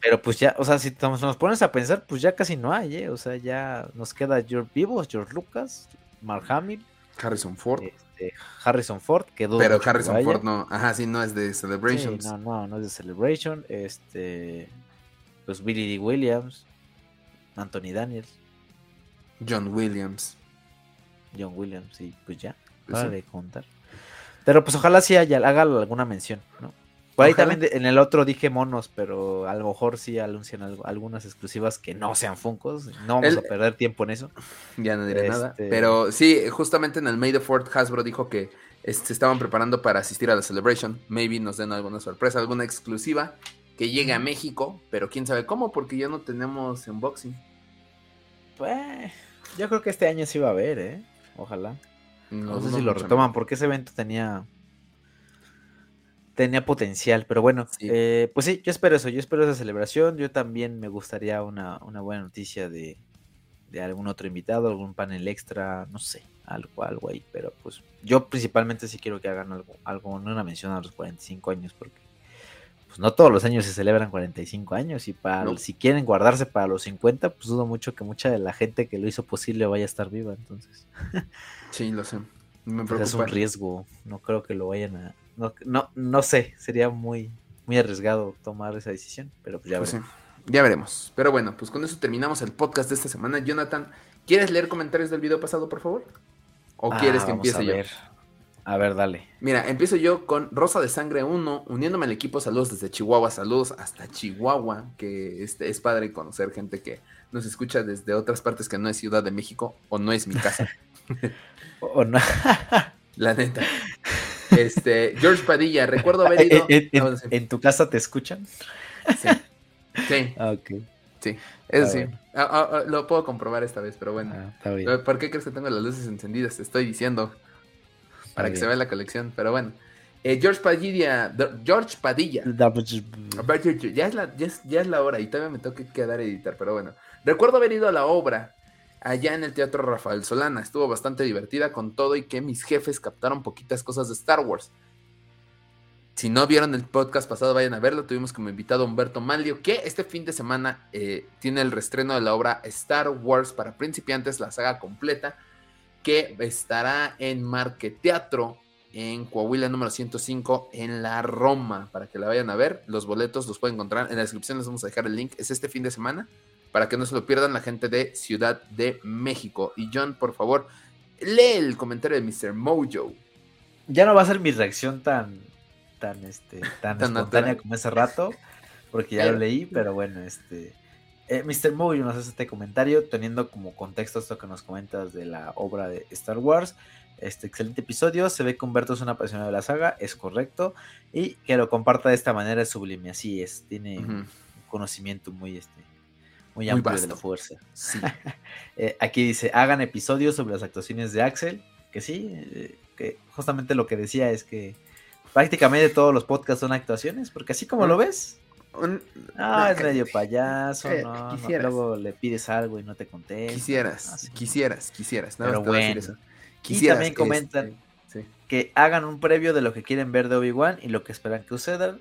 Pero pues ya, o sea, si nos pones a pensar, pues ya casi no hay, ¿eh? O sea, ya nos queda George Vivos, George Lucas, Mark Hamill. Harrison Ford. Este, Harrison Ford, quedó. Pero Harrison Ford no, ajá, sí, no es de Celebrations. no, no, no es de Celebration. Este, pues Billy D. Williams, Anthony Daniels. John Williams. John Williams, y pues ya, para de contar. Pero pues ojalá sí haya, haga alguna mención, ¿no? Por ahí también en el otro dije monos, pero a lo mejor sí anuncian algunas exclusivas que no sean Funcos. No vamos a perder tiempo en eso. Ya no diré nada. Este pero sí, justamente en el May the Fort Hasbro dijo que se este, estaban preparando para asistir a la Celebration. Maybe nos den alguna sorpresa, alguna exclusiva que llegue a México, pero quién sabe cómo, porque ya no tenemos unboxing. Pues yo creo que este año sí va a haber, ¿eh? Ojalá. No, sé si lo retoman, porque ese evento tenía tenía potencial, pero bueno, eh, pues sí, yo espero eso, yo espero esa celebración, yo también me gustaría una, buena noticia de, de, algún otro invitado, algún panel extra, no sé, algo, algo ahí, pero pues yo principalmente sí quiero que hagan algo, algo, no una mención a los 45 años, porque pues no todos los años se celebran 45 años y para si quieren guardarse para los 50, pues dudo mucho que mucha de la gente que lo hizo posible vaya a estar viva, entonces. sí, lo sé. Me preocupa. Es un riesgo, no creo que lo vayan a no no no sé, sería muy muy arriesgado tomar esa decisión, pero pues ya pues veremos. Ya veremos. Pero bueno, pues con eso terminamos el podcast de esta semana. Jonathan, ¿quieres leer comentarios del video pasado, por favor? ¿O quieres que ah, empiece yo? A ver, dale. Mira, empiezo yo con Rosa de Sangre 1, uniéndome al equipo. Saludos desde Chihuahua, saludos hasta Chihuahua, que este, es padre conocer gente que nos escucha desde otras partes que no es Ciudad de México o no es mi casa. o no. La neta. Este, George Padilla, recuerdo haber ido. ¿En, tu casa te escuchan? Sí. Sí. Ah, ok. Sí, eso sí. Ah, ah, lo puedo comprobar esta vez, pero bueno. ¿Por qué crees que tengo las luces encendidas? Te estoy diciendo para que se vea la colección, pero bueno. Eh, George Padilla, George Padilla. Ya es, la, ya, es, la hora y todavía me tengo que quedar a editar, pero bueno. Recuerdo haber ido a la obra allá en el Teatro Rafael Solana. Estuvo bastante divertida con todo y que mis jefes captaron poquitas cosas de Star Wars. Si no vieron el podcast pasado, vayan a verlo. Tuvimos como invitado a Humberto Manlio, que este fin de semana eh, tiene el restreno de la obra Star Wars para principiantes, la saga completa que estará en Marqueteatro en Coahuila número 105 en la Roma para que la vayan a ver. Los boletos los pueden encontrar en la descripción, les vamos a dejar el link. Es este fin de semana para que no se lo pierdan la gente de Ciudad de México. Y John, por favor, lee el comentario de Mr. Mojo. Ya no va a ser mi reacción tan tan este tan, espontánea como ese rato, porque ya lo leí, pero bueno, este eh, Mr. Movie nos hace este comentario teniendo como contexto esto que nos comentas de la obra de Star Wars. Este excelente episodio. Se ve que Humberto es una apasionado de la saga, es correcto. Y que lo comparta de esta manera es sublime. Así es, tiene un conocimiento muy, este, muy amplio de la fuerza. Eh, aquí dice: hagan episodios sobre las actuaciones de Axel. Que sí, eh, que justamente lo que decía es que prácticamente todos los podcasts son actuaciones, porque así como lo ves, Ah, es medio payaso, eh, no, Luego le pides algo y no te contesta. Quisieras, quisieras, quisieras. Pero bueno. y también comentan este, que hagan un previo de lo que quieren ver de Obi-Wan y lo que esperan que suceda.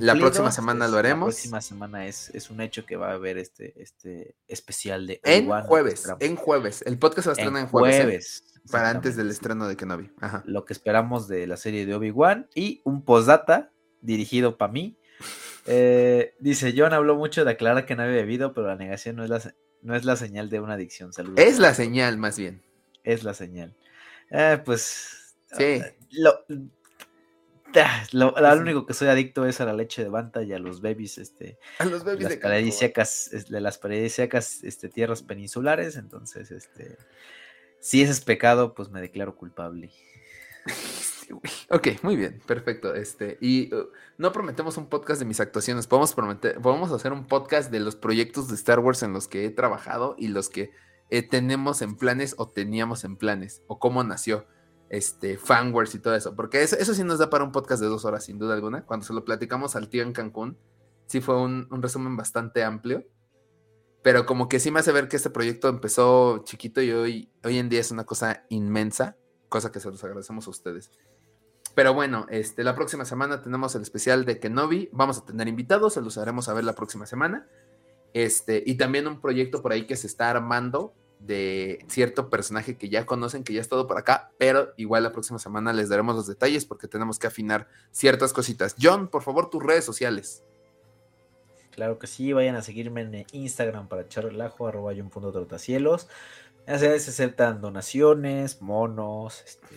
La próxima semana lo haremos. La próxima semana es, es un hecho que va a haber este, este especial de Obi-Wan. En jueves, en jueves. El podcast se estrena en jueves. ¿eh? jueves para antes del estreno de Kenobi. Ajá. Lo que esperamos de la serie de Obi-Wan y un postdata dirigido para mí eh, dice, John habló mucho de aclarar que no había bebido, pero la negación no es la, no es la señal de una adicción. Saludos. Es la señal, más bien. Es la señal. Eh, pues... Sí. Ah, lo, lo, único que soy adicto es a la leche de banta y a los babies, este, a los babies las de, paradisíacas, de las paradisíacas, este, tierras peninsulares, entonces, este, si ese es pecado, pues me declaro culpable. Ok, muy bien, perfecto. Este, y uh, no prometemos un podcast de mis actuaciones, podemos prometer, podemos hacer un podcast de los proyectos de Star Wars en los que he trabajado y los que eh, tenemos en planes o teníamos en planes, o cómo nació este fanwars y todo eso, porque eso, eso sí nos da para un podcast de dos horas, sin duda alguna. Cuando se lo platicamos al tío en Cancún, sí fue un, un resumen bastante amplio. Pero como que sí me hace ver que este proyecto empezó chiquito y hoy, hoy en día es una cosa inmensa, cosa que se los agradecemos a ustedes. Pero bueno, este, la próxima semana tenemos el especial de Kenobi. Vamos a tener invitados, se los haremos a ver la próxima semana. Este, y también un proyecto por ahí que se está armando de cierto personaje que ya conocen, que ya ha estado por acá, pero igual la próxima semana les daremos los detalles porque tenemos que afinar ciertas cositas. John, por favor, tus redes sociales. Claro que sí, vayan a seguirme en Instagram para echar relajo, arroba trotacielos. A veces aceptan donaciones, monos, este,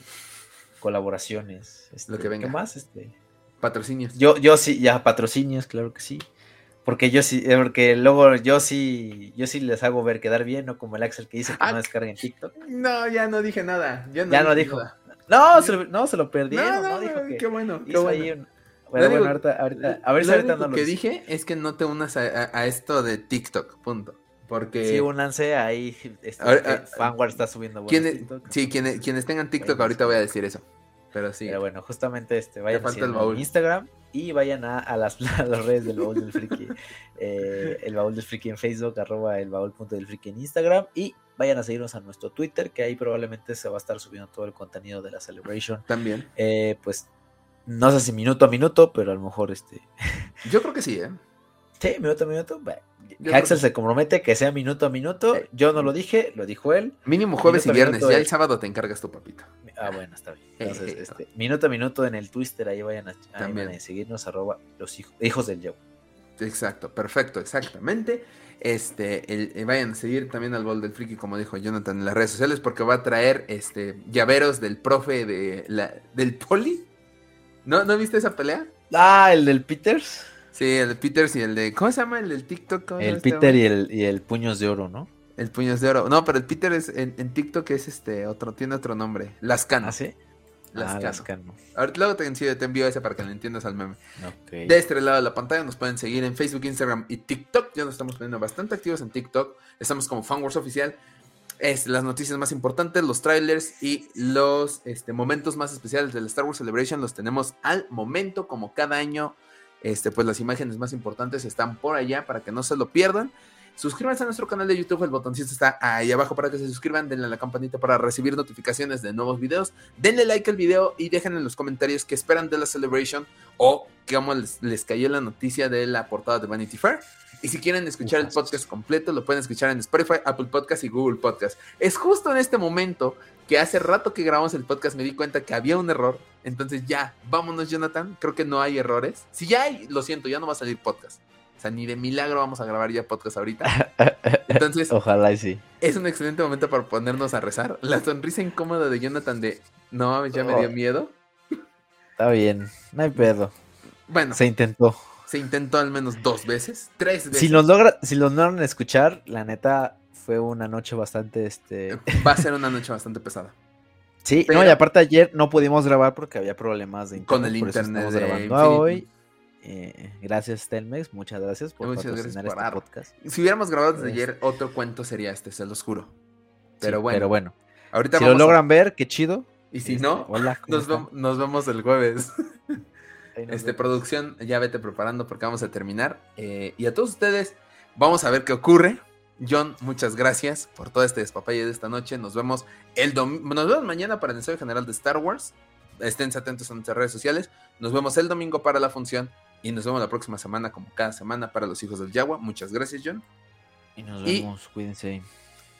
colaboraciones. Este, lo que venga. ¿Qué más? Este, patrocinios. Yo, yo sí, ya, patrocinios, claro que sí. Porque yo sí, eh, porque luego yo sí, yo sí les hago ver quedar bien, no como el Axel que dice que ah, no descarguen TikTok. No, ya no dije nada. ya no dijo. No, se lo, no, se lo perdieron. No, dijo que qué bueno. Qué bueno. bueno, ahorita, a ver si ahorita no lo que dije es que no te unas a, esto de TikTok, punto. Porque... Sí, únanse ahí. Este, eh, Vanguard está subiendo quienes, Sí, quienes, quienes tengan TikTok, ahorita voy a decir eso. Pero sí. Pero bueno, justamente este, vayan a Instagram y vayan a, las, redes del baúl del friki. Eh, el baúl del friki en Facebook, arroba el baúl punto del friki en Instagram. Y vayan a seguirnos a nuestro Twitter, que ahí probablemente se va a estar subiendo todo el contenido de la Celebration. También. Eh, pues no sé si minuto a minuto, pero a lo mejor este. Yo creo que sí, ¿eh? Sí, minuto a minuto. Axel se compromete que sea minuto a minuto. Yo no lo dije, lo dijo él. Mínimo jueves y viernes. Ya el sábado te encargas tu papito. Ah, bueno, está bien. Entonces, este, minuto a minuto en el Twitter, ahí vayan a, seguirnos, arroba los hijos, hijos del Joe. Exacto, perfecto, exactamente. Este, el, eh, vayan a seguir también al Bol del Friki, como dijo Jonathan en las redes sociales, porque va a traer este llaveros del profe de la, del poli. ¿No, ¿No viste esa pelea? Ah, el del Peters. Sí, el de Peters y el de. ¿Cómo se llama? El del TikTok. El este Peter y el, y el Puños de Oro, ¿no? El Puños de Oro. No, pero el Peter es en, TikTok es este otro, tiene otro nombre. Las Canas. ¿Ah, sí? Las ah, Ahorita luego te, te envío ese para que lo entiendas al meme. De este lado de la pantalla nos pueden seguir en Facebook, Instagram y TikTok. Ya nos estamos poniendo bastante activos en TikTok. Estamos como Fanwars Oficial. Es las noticias más importantes, los trailers y los este, momentos más especiales del Star Wars Celebration los tenemos al momento, como cada año. Este, pues las imágenes más importantes están por allá para que no se lo pierdan. Suscríbanse a nuestro canal de YouTube, el botoncito está ahí abajo para que se suscriban, denle a la campanita para recibir notificaciones de nuevos videos, denle like al video y dejen en los comentarios qué esperan de la Celebration o cómo les, les cayó la noticia de la portada de Vanity Fair. Y si quieren escuchar el podcast completo, lo pueden escuchar en Spotify, Apple Podcast y Google Podcast. Es justo en este momento que hace rato que grabamos el podcast me di cuenta que había un error. Entonces ya, vámonos Jonathan, creo que no hay errores. Si ya hay, lo siento, ya no va a salir podcast. O sea, ni de milagro vamos a grabar ya podcast ahorita. Entonces, ojalá y sí. Es un excelente momento para ponernos a rezar. La sonrisa incómoda de Jonathan de, no mames, ya me dio oh. miedo. Está bien, no hay pedo. Bueno. Se intentó. Se intentó al menos dos veces, tres veces. Si lo logra, si lo logran escuchar, la neta fue una noche bastante, este... Va a ser una noche bastante pesada. Sí, no, y aparte ayer no pudimos grabar porque había problemas de internet. Con el internet. grabando hoy. Eh, gracias, Telmex. Muchas gracias por Muchas gracias por este podcast. Si hubiéramos grabado desde ayer, otro cuento sería este, se los juro. Pero bueno. Pero bueno. Ahorita si lo logran ver, qué chido. Y si no, este, nos, vemos el jueves. este, producción, ya vete preparando porque vamos a terminar. Eh, y a todos ustedes, vamos a ver qué ocurre. John, muchas gracias por todo este despapalle de esta noche. Nos vemos el Nos vemos mañana para el ensayo general de Star Wars. Estén atentos a nuestras redes sociales. Nos vemos el domingo para la función. Y nos vemos la próxima semana, como cada semana, para los hijos del Yagua. Muchas gracias, John. Y nos vemos, cuídense.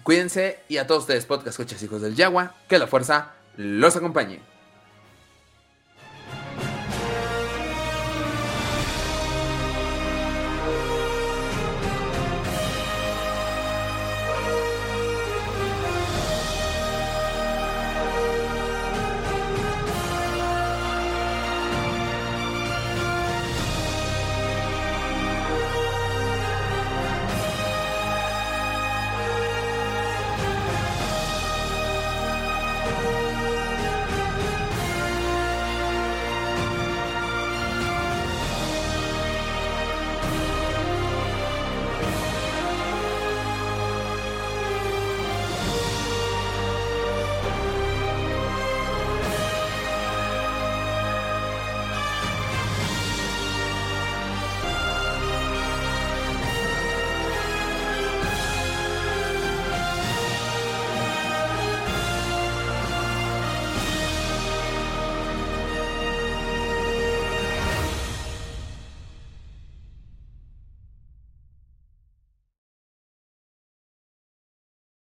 Cuídense y a todos ustedes, podcast escuchas hijos del Yagua, que la fuerza los acompañe.